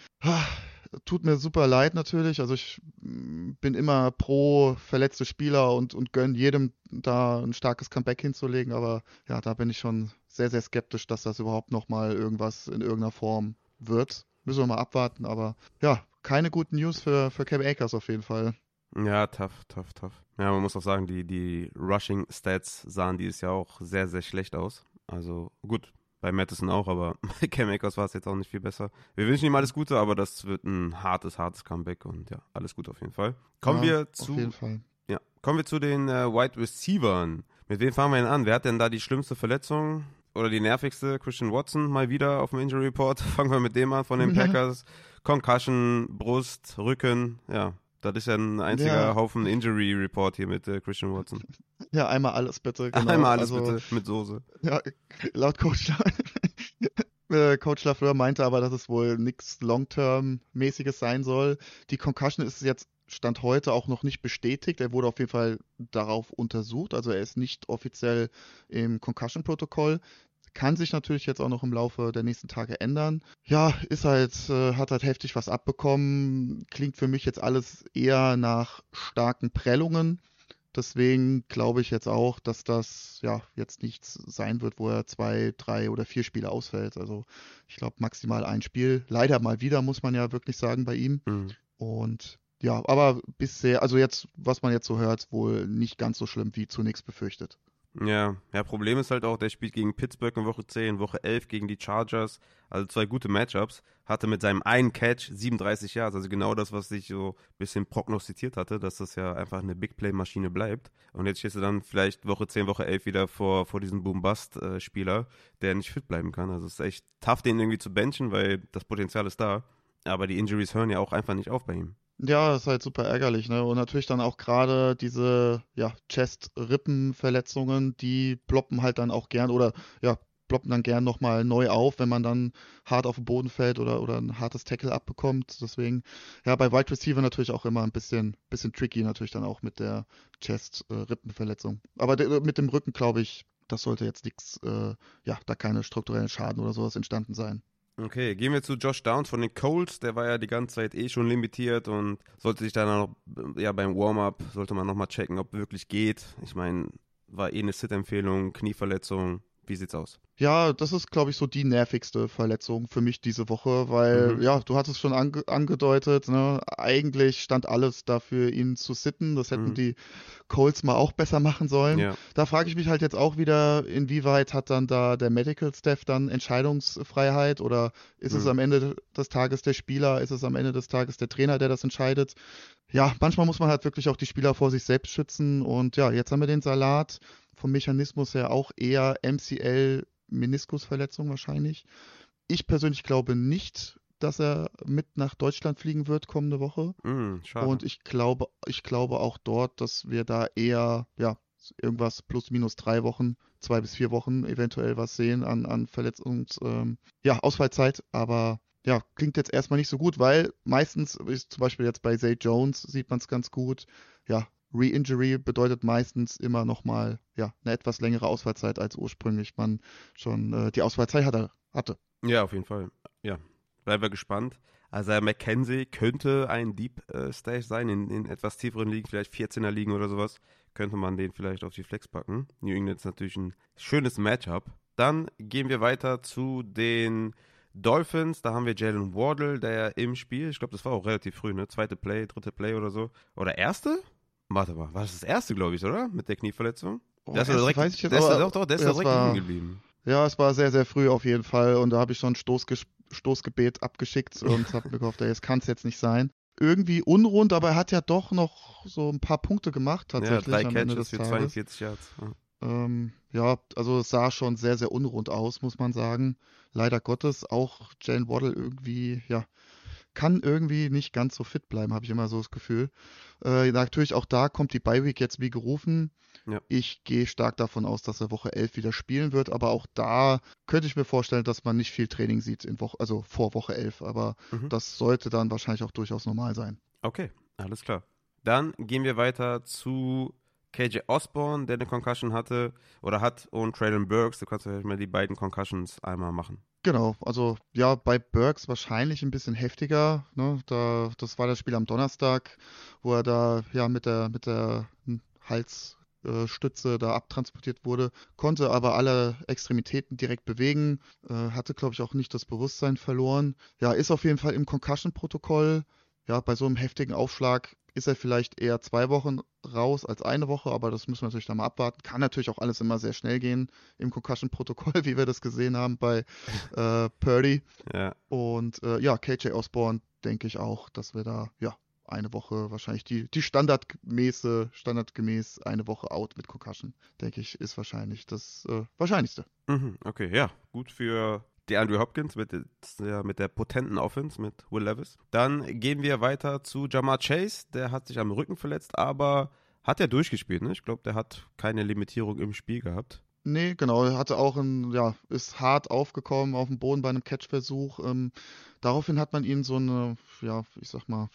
B: Tut mir super leid natürlich. Also ich mm, bin immer pro verletzte Spieler und, und gönne jedem da ein starkes Comeback hinzulegen, aber ja, da bin ich schon sehr, sehr skeptisch, dass das überhaupt nochmal irgendwas in irgendeiner Form wird. Müssen wir mal abwarten, aber ja, keine guten News für, für Cam Akers auf jeden Fall.
A: Ja, tough, tough, tough. Ja, man muss auch sagen, die, die Rushing-Stats sahen dieses Jahr auch sehr, sehr schlecht aus. Also gut, bei Madison auch, aber bei Cam Akers war es jetzt auch nicht viel besser. Wir wünschen ihm alles Gute, aber das wird ein hartes, hartes Comeback und ja, alles gut auf jeden Fall. Kommen ja, wir zu.
B: Auf jeden Fall.
A: Ja, kommen wir zu den äh, Wide Receivers. Mit wem fangen wir denn an? Wer hat denn da die schlimmste Verletzung? Oder die nervigste? Christian Watson mal wieder auf dem Injury Report. Fangen wir mit dem an von den Packers. Concussion, Brust, Rücken, ja. Das ist ja ein einziger ja. Haufen Injury Report hier mit äh, Christian Watson.
B: Ja, einmal alles bitte. Genau.
A: Einmal alles also, bitte mit Soße.
B: Ja, laut Coach, äh, Coach Lafleur meinte aber, dass es wohl nichts Long-Term-mäßiges sein soll. Die Concussion ist jetzt Stand heute auch noch nicht bestätigt. Er wurde auf jeden Fall darauf untersucht. Also er ist nicht offiziell im Concussion-Protokoll. Kann sich natürlich jetzt auch noch im Laufe der nächsten Tage ändern. Ja, ist halt, äh, hat halt heftig was abbekommen. Klingt für mich jetzt alles eher nach starken Prellungen. Deswegen glaube ich jetzt auch, dass das ja jetzt nichts sein wird, wo er zwei, drei oder vier Spiele ausfällt. Also ich glaube maximal ein Spiel. Leider mal wieder, muss man ja wirklich sagen, bei ihm. Mhm. Und ja, aber bisher, also jetzt, was man jetzt so hört, wohl nicht ganz so schlimm wie zunächst befürchtet.
A: Ja, ja, Problem ist halt auch, der spielt gegen Pittsburgh in Woche 10, Woche 11 gegen die Chargers, also zwei gute Matchups, hatte mit seinem einen Catch 37 Yards, also genau das, was ich so ein bisschen prognostiziert hatte, dass das ja einfach eine Big Play Maschine bleibt. Und jetzt stehst du dann vielleicht Woche 10, Woche 11 wieder vor, vor diesem Boom-Bust-Spieler, der nicht fit bleiben kann. Also es ist echt tough, den irgendwie zu benchen, weil das Potenzial ist da. Aber die Injuries hören ja auch einfach nicht auf bei ihm.
B: Ja, das ist halt super ärgerlich, ne? Und natürlich dann auch gerade diese, ja, Chest-Rippenverletzungen, die ploppen halt dann auch gern oder, ja, ploppen dann gern nochmal neu auf, wenn man dann hart auf den Boden fällt oder, oder ein hartes Tackle abbekommt. Deswegen, ja, bei Wide Receiver natürlich auch immer ein bisschen, bisschen tricky, natürlich dann auch mit der Chest-Rippenverletzung. Aber mit dem Rücken, glaube ich, das sollte jetzt nichts, äh, ja, da keine strukturellen Schaden oder sowas entstanden sein.
A: Okay, gehen wir zu Josh Downs von den Colts. Der war ja die ganze Zeit eh schon limitiert und sollte sich dann noch, ja, beim Warm-up sollte man nochmal checken, ob wirklich geht. Ich meine, war eh eine Sit-Empfehlung, Knieverletzung. Wie sieht's aus?
B: Ja, das ist, glaube ich, so die nervigste Verletzung für mich diese Woche, weil, mhm. ja, du hattest schon ange angedeutet, ne, eigentlich stand alles dafür, ihn zu sitten. Das hätten mhm. die Colts mal auch besser machen sollen. Ja. Da frage ich mich halt jetzt auch wieder, inwieweit hat dann da der Medical Staff dann Entscheidungsfreiheit oder ist mhm. es am Ende des Tages der Spieler, ist es am Ende des Tages der Trainer, der das entscheidet? Ja, manchmal muss man halt wirklich auch die Spieler vor sich selbst schützen und ja, jetzt haben wir den Salat vom Mechanismus her auch eher MCL Meniskusverletzung wahrscheinlich. Ich persönlich glaube nicht, dass er mit nach Deutschland fliegen wird kommende Woche. Mm, und ich glaube, ich glaube auch dort, dass wir da eher, ja, irgendwas plus minus drei Wochen, zwei bis vier Wochen eventuell was sehen an, an Verletzungs-, ähm, ja, Ausfallzeit. Aber ja, klingt jetzt erstmal nicht so gut, weil meistens, ist zum Beispiel jetzt bei Zay Jones sieht man es ganz gut, ja, Re-Injury bedeutet meistens immer nochmal ja, eine etwas längere Ausfallzeit, als ursprünglich man schon äh, die Ausfallzeit hatte, hatte.
A: Ja, auf jeden Fall. Ja, bleiben wir gespannt. Also McKenzie könnte ein Deep äh, Stage sein, in, in, etwas tieferen Ligen, vielleicht 14er Ligen oder sowas. Könnte man den vielleicht auf die Flex packen. New England ist natürlich ein schönes Matchup. Dann gehen wir weiter zu den Dolphins. Da haben wir Jalen Wardle, der im Spiel, ich glaube, das war auch relativ früh, ne? Zweite Play, dritte Play oder so. Oder erste? Warte mal, war das das erste, glaube ich, oder? Mit der Knieverletzung?
B: Oh, ist direkt, weiß ich jetzt, der ist, doch, doch, der ist direkt war, geblieben. Ja, es war sehr, sehr früh auf jeden Fall und da habe ich schon ein Stoßge Stoßgebet abgeschickt und habe mir gehofft, jetzt kann es jetzt nicht sein. Irgendwie unrund, aber er hat ja doch noch so ein paar Punkte gemacht tatsächlich. Ja, drei am Catches Ende des für 42 Yards. Ja. Ähm, ja, also es sah schon sehr, sehr unrund aus, muss man sagen. Leider Gottes auch Jane Waddle irgendwie, ja, kann irgendwie nicht ganz so fit bleiben, habe ich immer so das Gefühl. Äh, natürlich auch da kommt die Bye-Week jetzt wie gerufen. Ja. Ich gehe stark davon aus, dass er Woche 11 wieder spielen wird, aber auch da könnte ich mir vorstellen, dass man nicht viel Training sieht, in Woche, also vor Woche 11, aber mhm. das sollte dann wahrscheinlich auch durchaus normal sein.
A: Okay, alles klar. Dann gehen wir weiter zu KJ Osborne, der eine Concussion hatte oder hat, und Traylon Burks. Du kannst ja mal die beiden Concussions einmal machen.
B: Genau, also ja, bei Burks wahrscheinlich ein bisschen heftiger. Ne? Da, das war das Spiel am Donnerstag, wo er da ja mit der mit der Halsstütze da abtransportiert wurde, konnte aber alle Extremitäten direkt bewegen, äh, hatte glaube ich auch nicht das Bewusstsein verloren. Ja, ist auf jeden Fall im Concussion-Protokoll. Ja, bei so einem heftigen Aufschlag ist er vielleicht eher zwei Wochen raus als eine Woche, aber das müssen wir natürlich dann mal abwarten. Kann natürlich auch alles immer sehr schnell gehen im Concussion-Protokoll, wie wir das gesehen haben bei äh, Purdy. Ja. Und äh, ja, KJ Osborne denke ich auch, dass wir da ja eine Woche wahrscheinlich die, die standardgemäße, standardgemäß eine Woche out mit Concussion, denke ich, ist wahrscheinlich das äh, Wahrscheinlichste.
A: Mhm, okay, ja, gut für die Andrew Hopkins mit, der, mit der potenten Offense mit Will Levis. Dann gehen wir weiter zu Jamar Chase. Der hat sich am Rücken verletzt, aber hat er durchgespielt. Ne? Ich glaube, der hat keine Limitierung im Spiel gehabt.
B: Nee, genau. Er hatte auch ein, ja, ist hart aufgekommen auf dem Boden bei einem Catchversuch. Ähm, daraufhin hat man ihn so eine, ja, ich sag mal,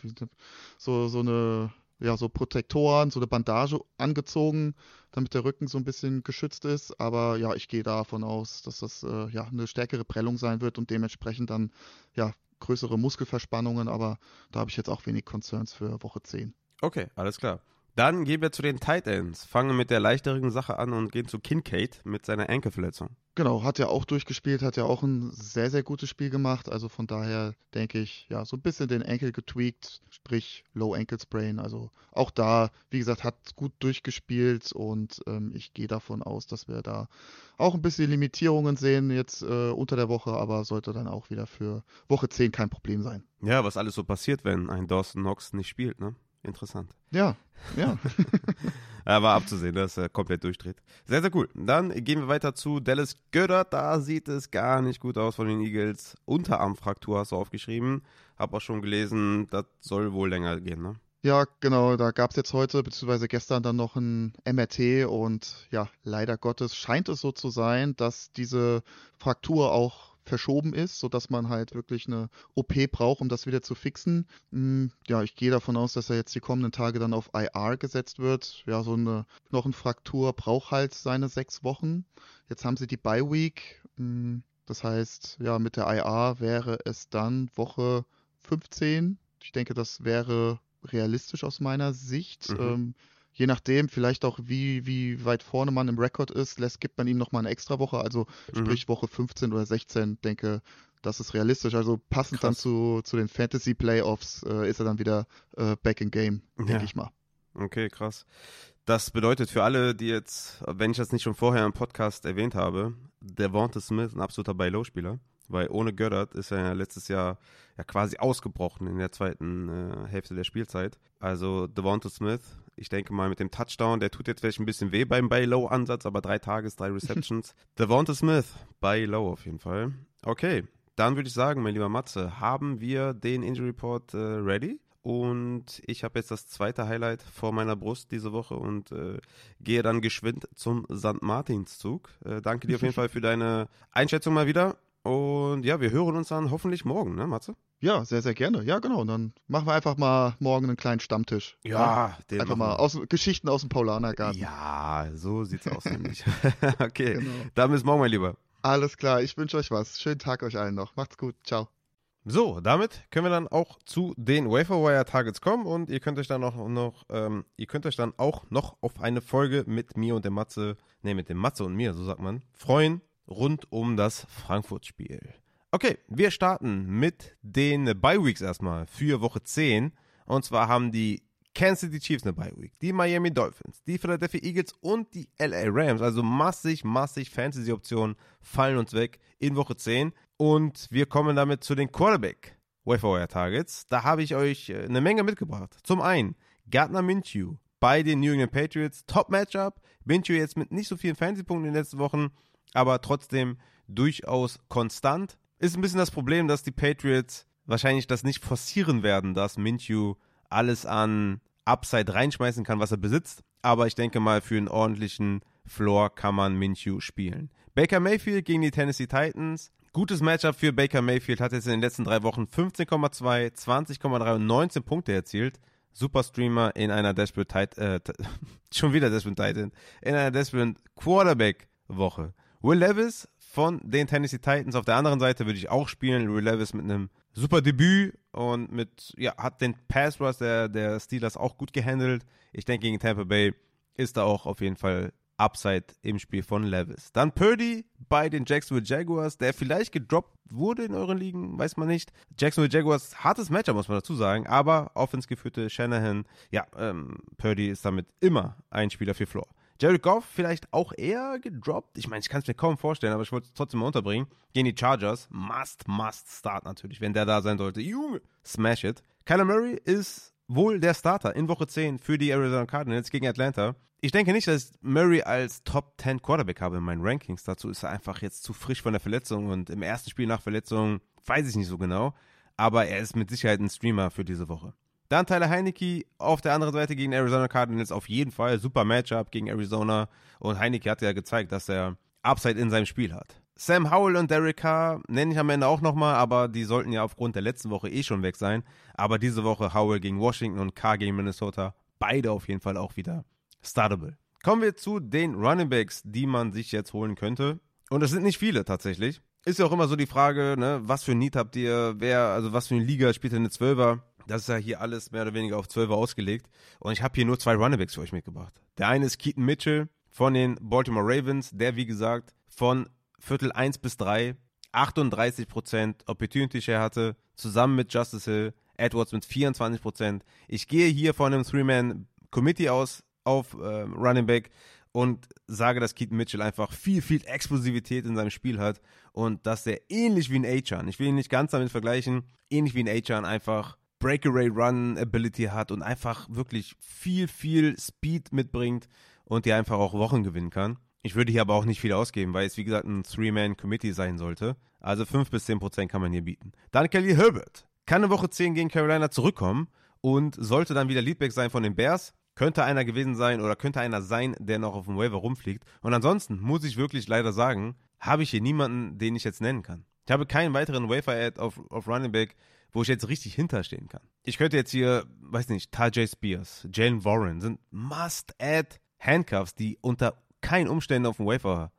B: so, so eine ja, so Protektoren, so eine Bandage angezogen, damit der Rücken so ein bisschen geschützt ist. Aber ja, ich gehe davon aus, dass das äh, ja eine stärkere Prellung sein wird und dementsprechend dann ja größere Muskelverspannungen. Aber da habe ich jetzt auch wenig Concerns für Woche 10.
A: Okay, alles klar. Dann gehen wir zu den Tight Ends. Fangen mit der leichteren Sache an und gehen zu Kincaid mit seiner Enkelverletzung.
B: Genau, hat ja auch durchgespielt, hat ja auch ein sehr, sehr gutes Spiel gemacht. Also von daher denke ich, ja, so ein bisschen den Enkel getweakt, sprich Low Ankle Sprain. Also auch da, wie gesagt, hat gut durchgespielt und ähm, ich gehe davon aus, dass wir da auch ein bisschen Limitierungen sehen jetzt äh, unter der Woche, aber sollte dann auch wieder für Woche 10 kein Problem sein.
A: Ja, was alles so passiert, wenn ein Dawson Knox nicht spielt, ne? Interessant.
B: Ja, ja.
A: war abzusehen, dass er komplett durchdreht. Sehr, sehr cool. Dann gehen wir weiter zu Dallas Goddard. Da sieht es gar nicht gut aus von den Eagles. Unterarmfraktur hast du aufgeschrieben. Hab auch schon gelesen, das soll wohl länger gehen, ne?
B: Ja, genau, da gab es jetzt heute bzw. gestern dann noch ein MRT und ja, leider Gottes scheint es so zu sein, dass diese Fraktur auch verschoben ist, sodass man halt wirklich eine OP braucht, um das wieder zu fixen. Hm, ja, ich gehe davon aus, dass er jetzt die kommenden Tage dann auf IR gesetzt wird. Ja, so eine Knochenfraktur braucht halt seine sechs Wochen. Jetzt haben sie die Bye Week. Hm, das heißt, ja, mit der IR wäre es dann Woche 15. Ich denke, das wäre realistisch aus meiner Sicht. Mhm. Ähm, je nachdem, vielleicht auch wie, wie weit vorne man im Rekord ist, lässt, gibt man ihm nochmal eine extra Woche, also mhm. sprich Woche 15 oder 16, denke, das ist realistisch. Also passend Krass. dann zu, zu den Fantasy Playoffs äh, ist er dann wieder äh, back in game, denke ja. ich mal.
A: Okay, krass. Das bedeutet für alle, die jetzt, wenn ich das nicht schon vorher im Podcast erwähnt habe, der Devonta Smith, ein absoluter Buy-Low-Spieler, weil ohne Göttert ist er ja letztes Jahr ja quasi ausgebrochen in der zweiten äh, Hälfte der Spielzeit. Also Devonta Smith, ich denke mal mit dem Touchdown, der tut jetzt vielleicht ein bisschen weh beim Buy-Low-Ansatz, aber drei Tages, drei Receptions. Devonta Smith, Buy-Low auf jeden Fall. Okay, dann würde ich sagen, mein lieber Matze, haben wir den Injury Report äh, ready? Und ich habe jetzt das zweite Highlight vor meiner Brust diese Woche und äh, gehe dann geschwind zum St. Martinszug. Äh, danke dir auf jeden Fall für deine Einschätzung mal wieder. Und ja, wir hören uns dann hoffentlich morgen, ne, Matze?
B: Ja, sehr, sehr gerne. Ja, genau. Und dann machen wir einfach mal morgen einen kleinen Stammtisch.
A: Ja,
B: den einfach mal aus, Geschichten aus dem Paulanergarten.
A: Ja, so sieht's aus nämlich. okay, genau. dann bis morgen, mein Lieber.
B: Alles klar, ich wünsche euch was. Schönen Tag euch allen noch. Macht's gut. Ciao.
A: So, damit können wir dann auch zu den Waferwire Targets kommen und ihr könnt euch dann auch noch, ähm, ihr könnt euch dann auch noch auf eine Folge mit mir und dem Matze, ne, mit dem Matze und mir, so sagt man, freuen rund um das Frankfurt-Spiel. Okay, wir starten mit den Bye Weeks erstmal für Woche 10. Und zwar haben die Kansas City Chiefs eine Bye Week, die Miami Dolphins, die Philadelphia Eagles und die LA Rams. Also massig, massig Fantasy-Optionen fallen uns weg in Woche 10. Und wir kommen damit zu den Quarterback Waiver Targets. Da habe ich euch äh, eine Menge mitgebracht. Zum einen Gardner Minshew bei den New England Patriots. Top Matchup. Minshew jetzt mit nicht so vielen Fantasy-Punkten in den letzten Wochen aber trotzdem durchaus konstant. Ist ein bisschen das Problem, dass die Patriots wahrscheinlich das nicht forcieren werden, dass Minshew alles an Upside reinschmeißen kann, was er besitzt. Aber ich denke mal, für einen ordentlichen Floor kann man Minshew spielen. Baker Mayfield gegen die Tennessee Titans. Gutes Matchup für Baker Mayfield. Hat jetzt in den letzten drei Wochen 15,2, 20,3 und 19 Punkte erzielt. Super Streamer in einer Desperate Titan, äh, schon wieder Desperate Titan, in einer Desperate Quarterback Woche. Will Levis von den Tennessee Titans auf der anderen Seite würde ich auch spielen. Will Levis mit einem super Debüt und mit, ja, hat den Pass Rush der, der Steelers auch gut gehandelt. Ich denke, gegen Tampa Bay ist da auch auf jeden Fall Upside im Spiel von Levis. Dann Purdy bei den Jacksonville Jaguars, der vielleicht gedroppt wurde in euren Ligen, weiß man nicht. Jacksonville Jaguars, hartes Matchup, muss man dazu sagen, aber offens geführte Shanahan, ja, ähm, Purdy ist damit immer ein Spieler für Floor. Jared Goff vielleicht auch eher gedroppt. Ich meine, ich kann es mir kaum vorstellen, aber ich wollte es trotzdem mal unterbringen. Gehen die Chargers. Must, must start natürlich, wenn der da sein sollte. Junge, smash it. Kyler Murray ist wohl der Starter in Woche 10 für die Arizona Cardinals gegen Atlanta. Ich denke nicht, dass Murray als Top 10 Quarterback habe in meinen Rankings. Dazu ist er einfach jetzt zu frisch von der Verletzung und im ersten Spiel nach Verletzung weiß ich nicht so genau. Aber er ist mit Sicherheit ein Streamer für diese Woche. Dann Tyler Heinecke auf der anderen Seite gegen Arizona Cardinals auf jeden Fall. Super Matchup gegen Arizona. Und Heinecke hat ja gezeigt, dass er Upside in seinem Spiel hat. Sam Howell und Derek Carr nenne ich am Ende auch nochmal, aber die sollten ja aufgrund der letzten Woche eh schon weg sein. Aber diese Woche Howell gegen Washington und Carr gegen Minnesota. Beide auf jeden Fall auch wieder startable. Kommen wir zu den Running Backs, die man sich jetzt holen könnte. Und es sind nicht viele tatsächlich. Ist ja auch immer so die Frage, ne, was für ein Need habt ihr, wer, also was für eine Liga spielt denn eine Zwölfer? Das ist ja hier alles mehr oder weniger auf 12 ausgelegt. Und ich habe hier nur zwei Runningbacks für euch mitgebracht. Der eine ist Keaton Mitchell von den Baltimore Ravens, der wie gesagt von Viertel 1 bis 3 38% Opportunity Share hatte, zusammen mit Justice Hill, Edwards mit 24%. Ich gehe hier von einem Three-Man-Committee aus auf äh, Running Back und sage, dass Keaton Mitchell einfach viel, viel Explosivität in seinem Spiel hat und dass er ähnlich wie ein Achan, ich will ihn nicht ganz damit vergleichen, ähnlich wie ein Achan einfach Breakaway Run Ability hat und einfach wirklich viel, viel Speed mitbringt und die einfach auch Wochen gewinnen kann. Ich würde hier aber auch nicht viel ausgeben, weil es wie gesagt ein Three-Man-Committee sein sollte. Also 5 bis 10 Prozent kann man hier bieten. Dann Kelly Herbert. Kann eine Woche 10 gegen Carolina zurückkommen und sollte dann wieder Leadback sein von den Bears. Könnte einer gewesen sein oder könnte einer sein, der noch auf dem Waiver rumfliegt. Und ansonsten muss ich wirklich leider sagen, habe ich hier niemanden, den ich jetzt nennen kann. Ich habe keinen weiteren Waiver-Ad auf, auf Running Back, wo ich jetzt richtig hinterstehen kann. Ich könnte jetzt hier, weiß nicht, Tajay Spears, Jalen Warren sind Must-Add Handcuffs, die unter keinen Umständen auf dem Wafer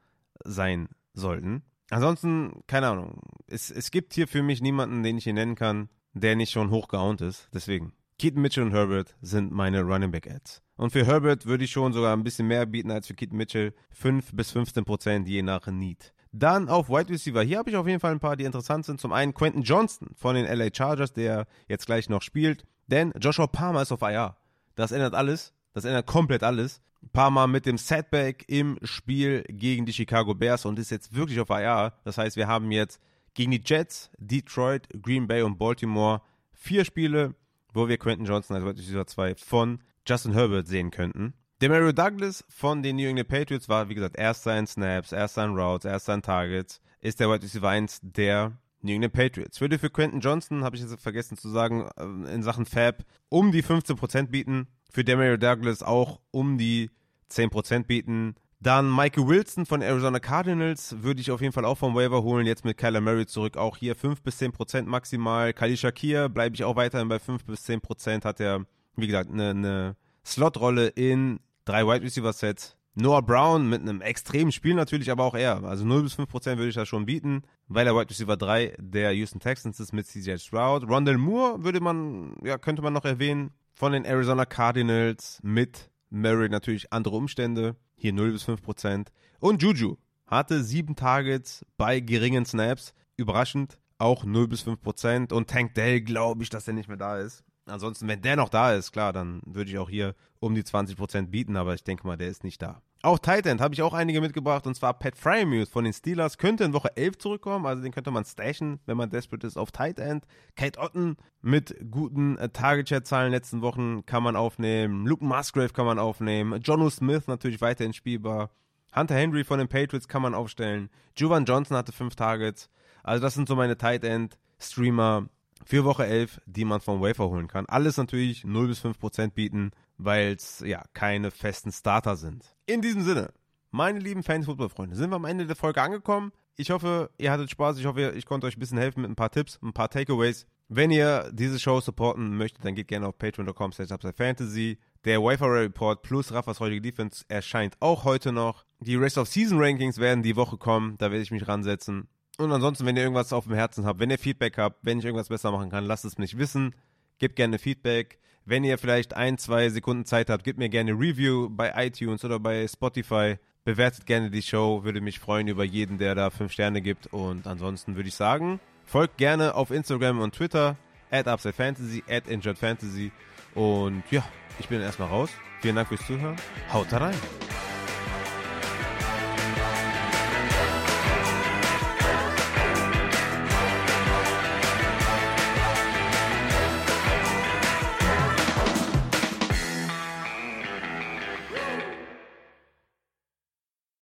A: sein sollten. Ansonsten, keine Ahnung. Es, es gibt hier für mich niemanden, den ich hier nennen kann, der nicht schon hochgehauen ist. Deswegen. Keaton Mitchell und Herbert sind meine Running Back Ads. Und für Herbert würde ich schon sogar ein bisschen mehr bieten als für Keaton Mitchell. 5 bis 15 Prozent je nach Need. Dann auf Wide Receiver. Hier habe ich auf jeden Fall ein paar, die interessant sind. Zum einen Quentin Johnston von den LA Chargers, der jetzt gleich noch spielt. Denn Joshua Palmer ist auf IR. Das ändert alles. Das ändert komplett alles. Palmer mit dem Setback im Spiel gegen die Chicago Bears und ist jetzt wirklich auf IR. Das heißt, wir haben jetzt gegen die Jets, Detroit, Green Bay und Baltimore vier Spiele, wo wir Quentin Johnson als Wide Receiver 2 von Justin Herbert sehen könnten. Demario Douglas von den New England Patriots war, wie gesagt, erster in Snaps, erster in Routes, erster in Targets, ist der Wide Receiver 1 der New England Patriots. Würde für Quentin Johnson, habe ich jetzt vergessen zu sagen, äh, in Sachen Fab um die 15% bieten. Für Demario Douglas auch um die 10% bieten. Dann Michael Wilson von Arizona Cardinals würde ich auf jeden Fall auch vom Waiver holen. Jetzt mit Kyler Murray zurück. Auch hier 5 bis 10% maximal. Kali Shakir bleibe ich auch weiterhin bei 5 bis 10%. Hat er, wie gesagt, eine, eine Slot-Rolle in drei Wide Receiver Sets. Noah Brown mit einem extremen Spiel natürlich, aber auch er. Also 0 bis 5 Prozent würde ich da schon bieten, weil er Wide Receiver 3 der Houston Texans ist mit CJ Stroud. Rondell Moore würde man, ja, könnte man noch erwähnen, von den Arizona Cardinals mit Murray natürlich andere Umstände. Hier 0 bis 5 Prozent. Und Juju hatte sieben Targets bei geringen Snaps. Überraschend auch 0 bis 5 Prozent. Und Tank Dell glaube ich, dass er nicht mehr da ist. Ansonsten, wenn der noch da ist, klar, dann würde ich auch hier um die 20% bieten, aber ich denke mal, der ist nicht da. Auch Titan habe ich auch einige mitgebracht und zwar Pat Fryermuth von den Steelers könnte in Woche 11 zurückkommen, also den könnte man stashen, wenn man desperate ist auf Tight End. Kate Otten mit guten äh, Target-Chat-Zahlen letzten Wochen kann man aufnehmen. Luke Musgrave kann man aufnehmen. Jono Smith natürlich weiterhin spielbar. Hunter Henry von den Patriots kann man aufstellen. Jovan Johnson hatte fünf Targets. Also das sind so meine Tight End Streamer für Woche 11, die man vom Wafer holen kann. Alles natürlich 0 bis 5 Prozent bieten, weil es ja keine festen Starter sind. In diesem Sinne, meine lieben Fantasy-Football-Freunde, sind wir am Ende der Folge angekommen. Ich hoffe, ihr hattet Spaß. Ich hoffe, ich konnte euch ein bisschen helfen mit ein paar Tipps, ein paar Takeaways. Wenn ihr diese Show supporten möchtet, dann geht gerne auf patreon.com fantasy. Der Wafer Report plus Raffas heutige Defense erscheint auch heute noch. Die Rest of Season Rankings werden die Woche kommen. Da werde ich mich ransetzen. Und ansonsten, wenn ihr irgendwas auf dem Herzen habt, wenn ihr Feedback habt, wenn ich irgendwas besser machen kann, lasst es mich wissen. Gebt gerne Feedback. Wenn ihr vielleicht ein, zwei Sekunden Zeit habt, gebt mir gerne Review bei iTunes oder bei Spotify. Bewertet gerne die Show. Würde mich freuen über jeden, der da fünf Sterne gibt. Und ansonsten würde ich sagen, folgt gerne auf Instagram und Twitter. At UpsideFantasy, at InjuredFantasy. Und ja, ich bin erstmal raus. Vielen Dank fürs Zuhören. Haut rein!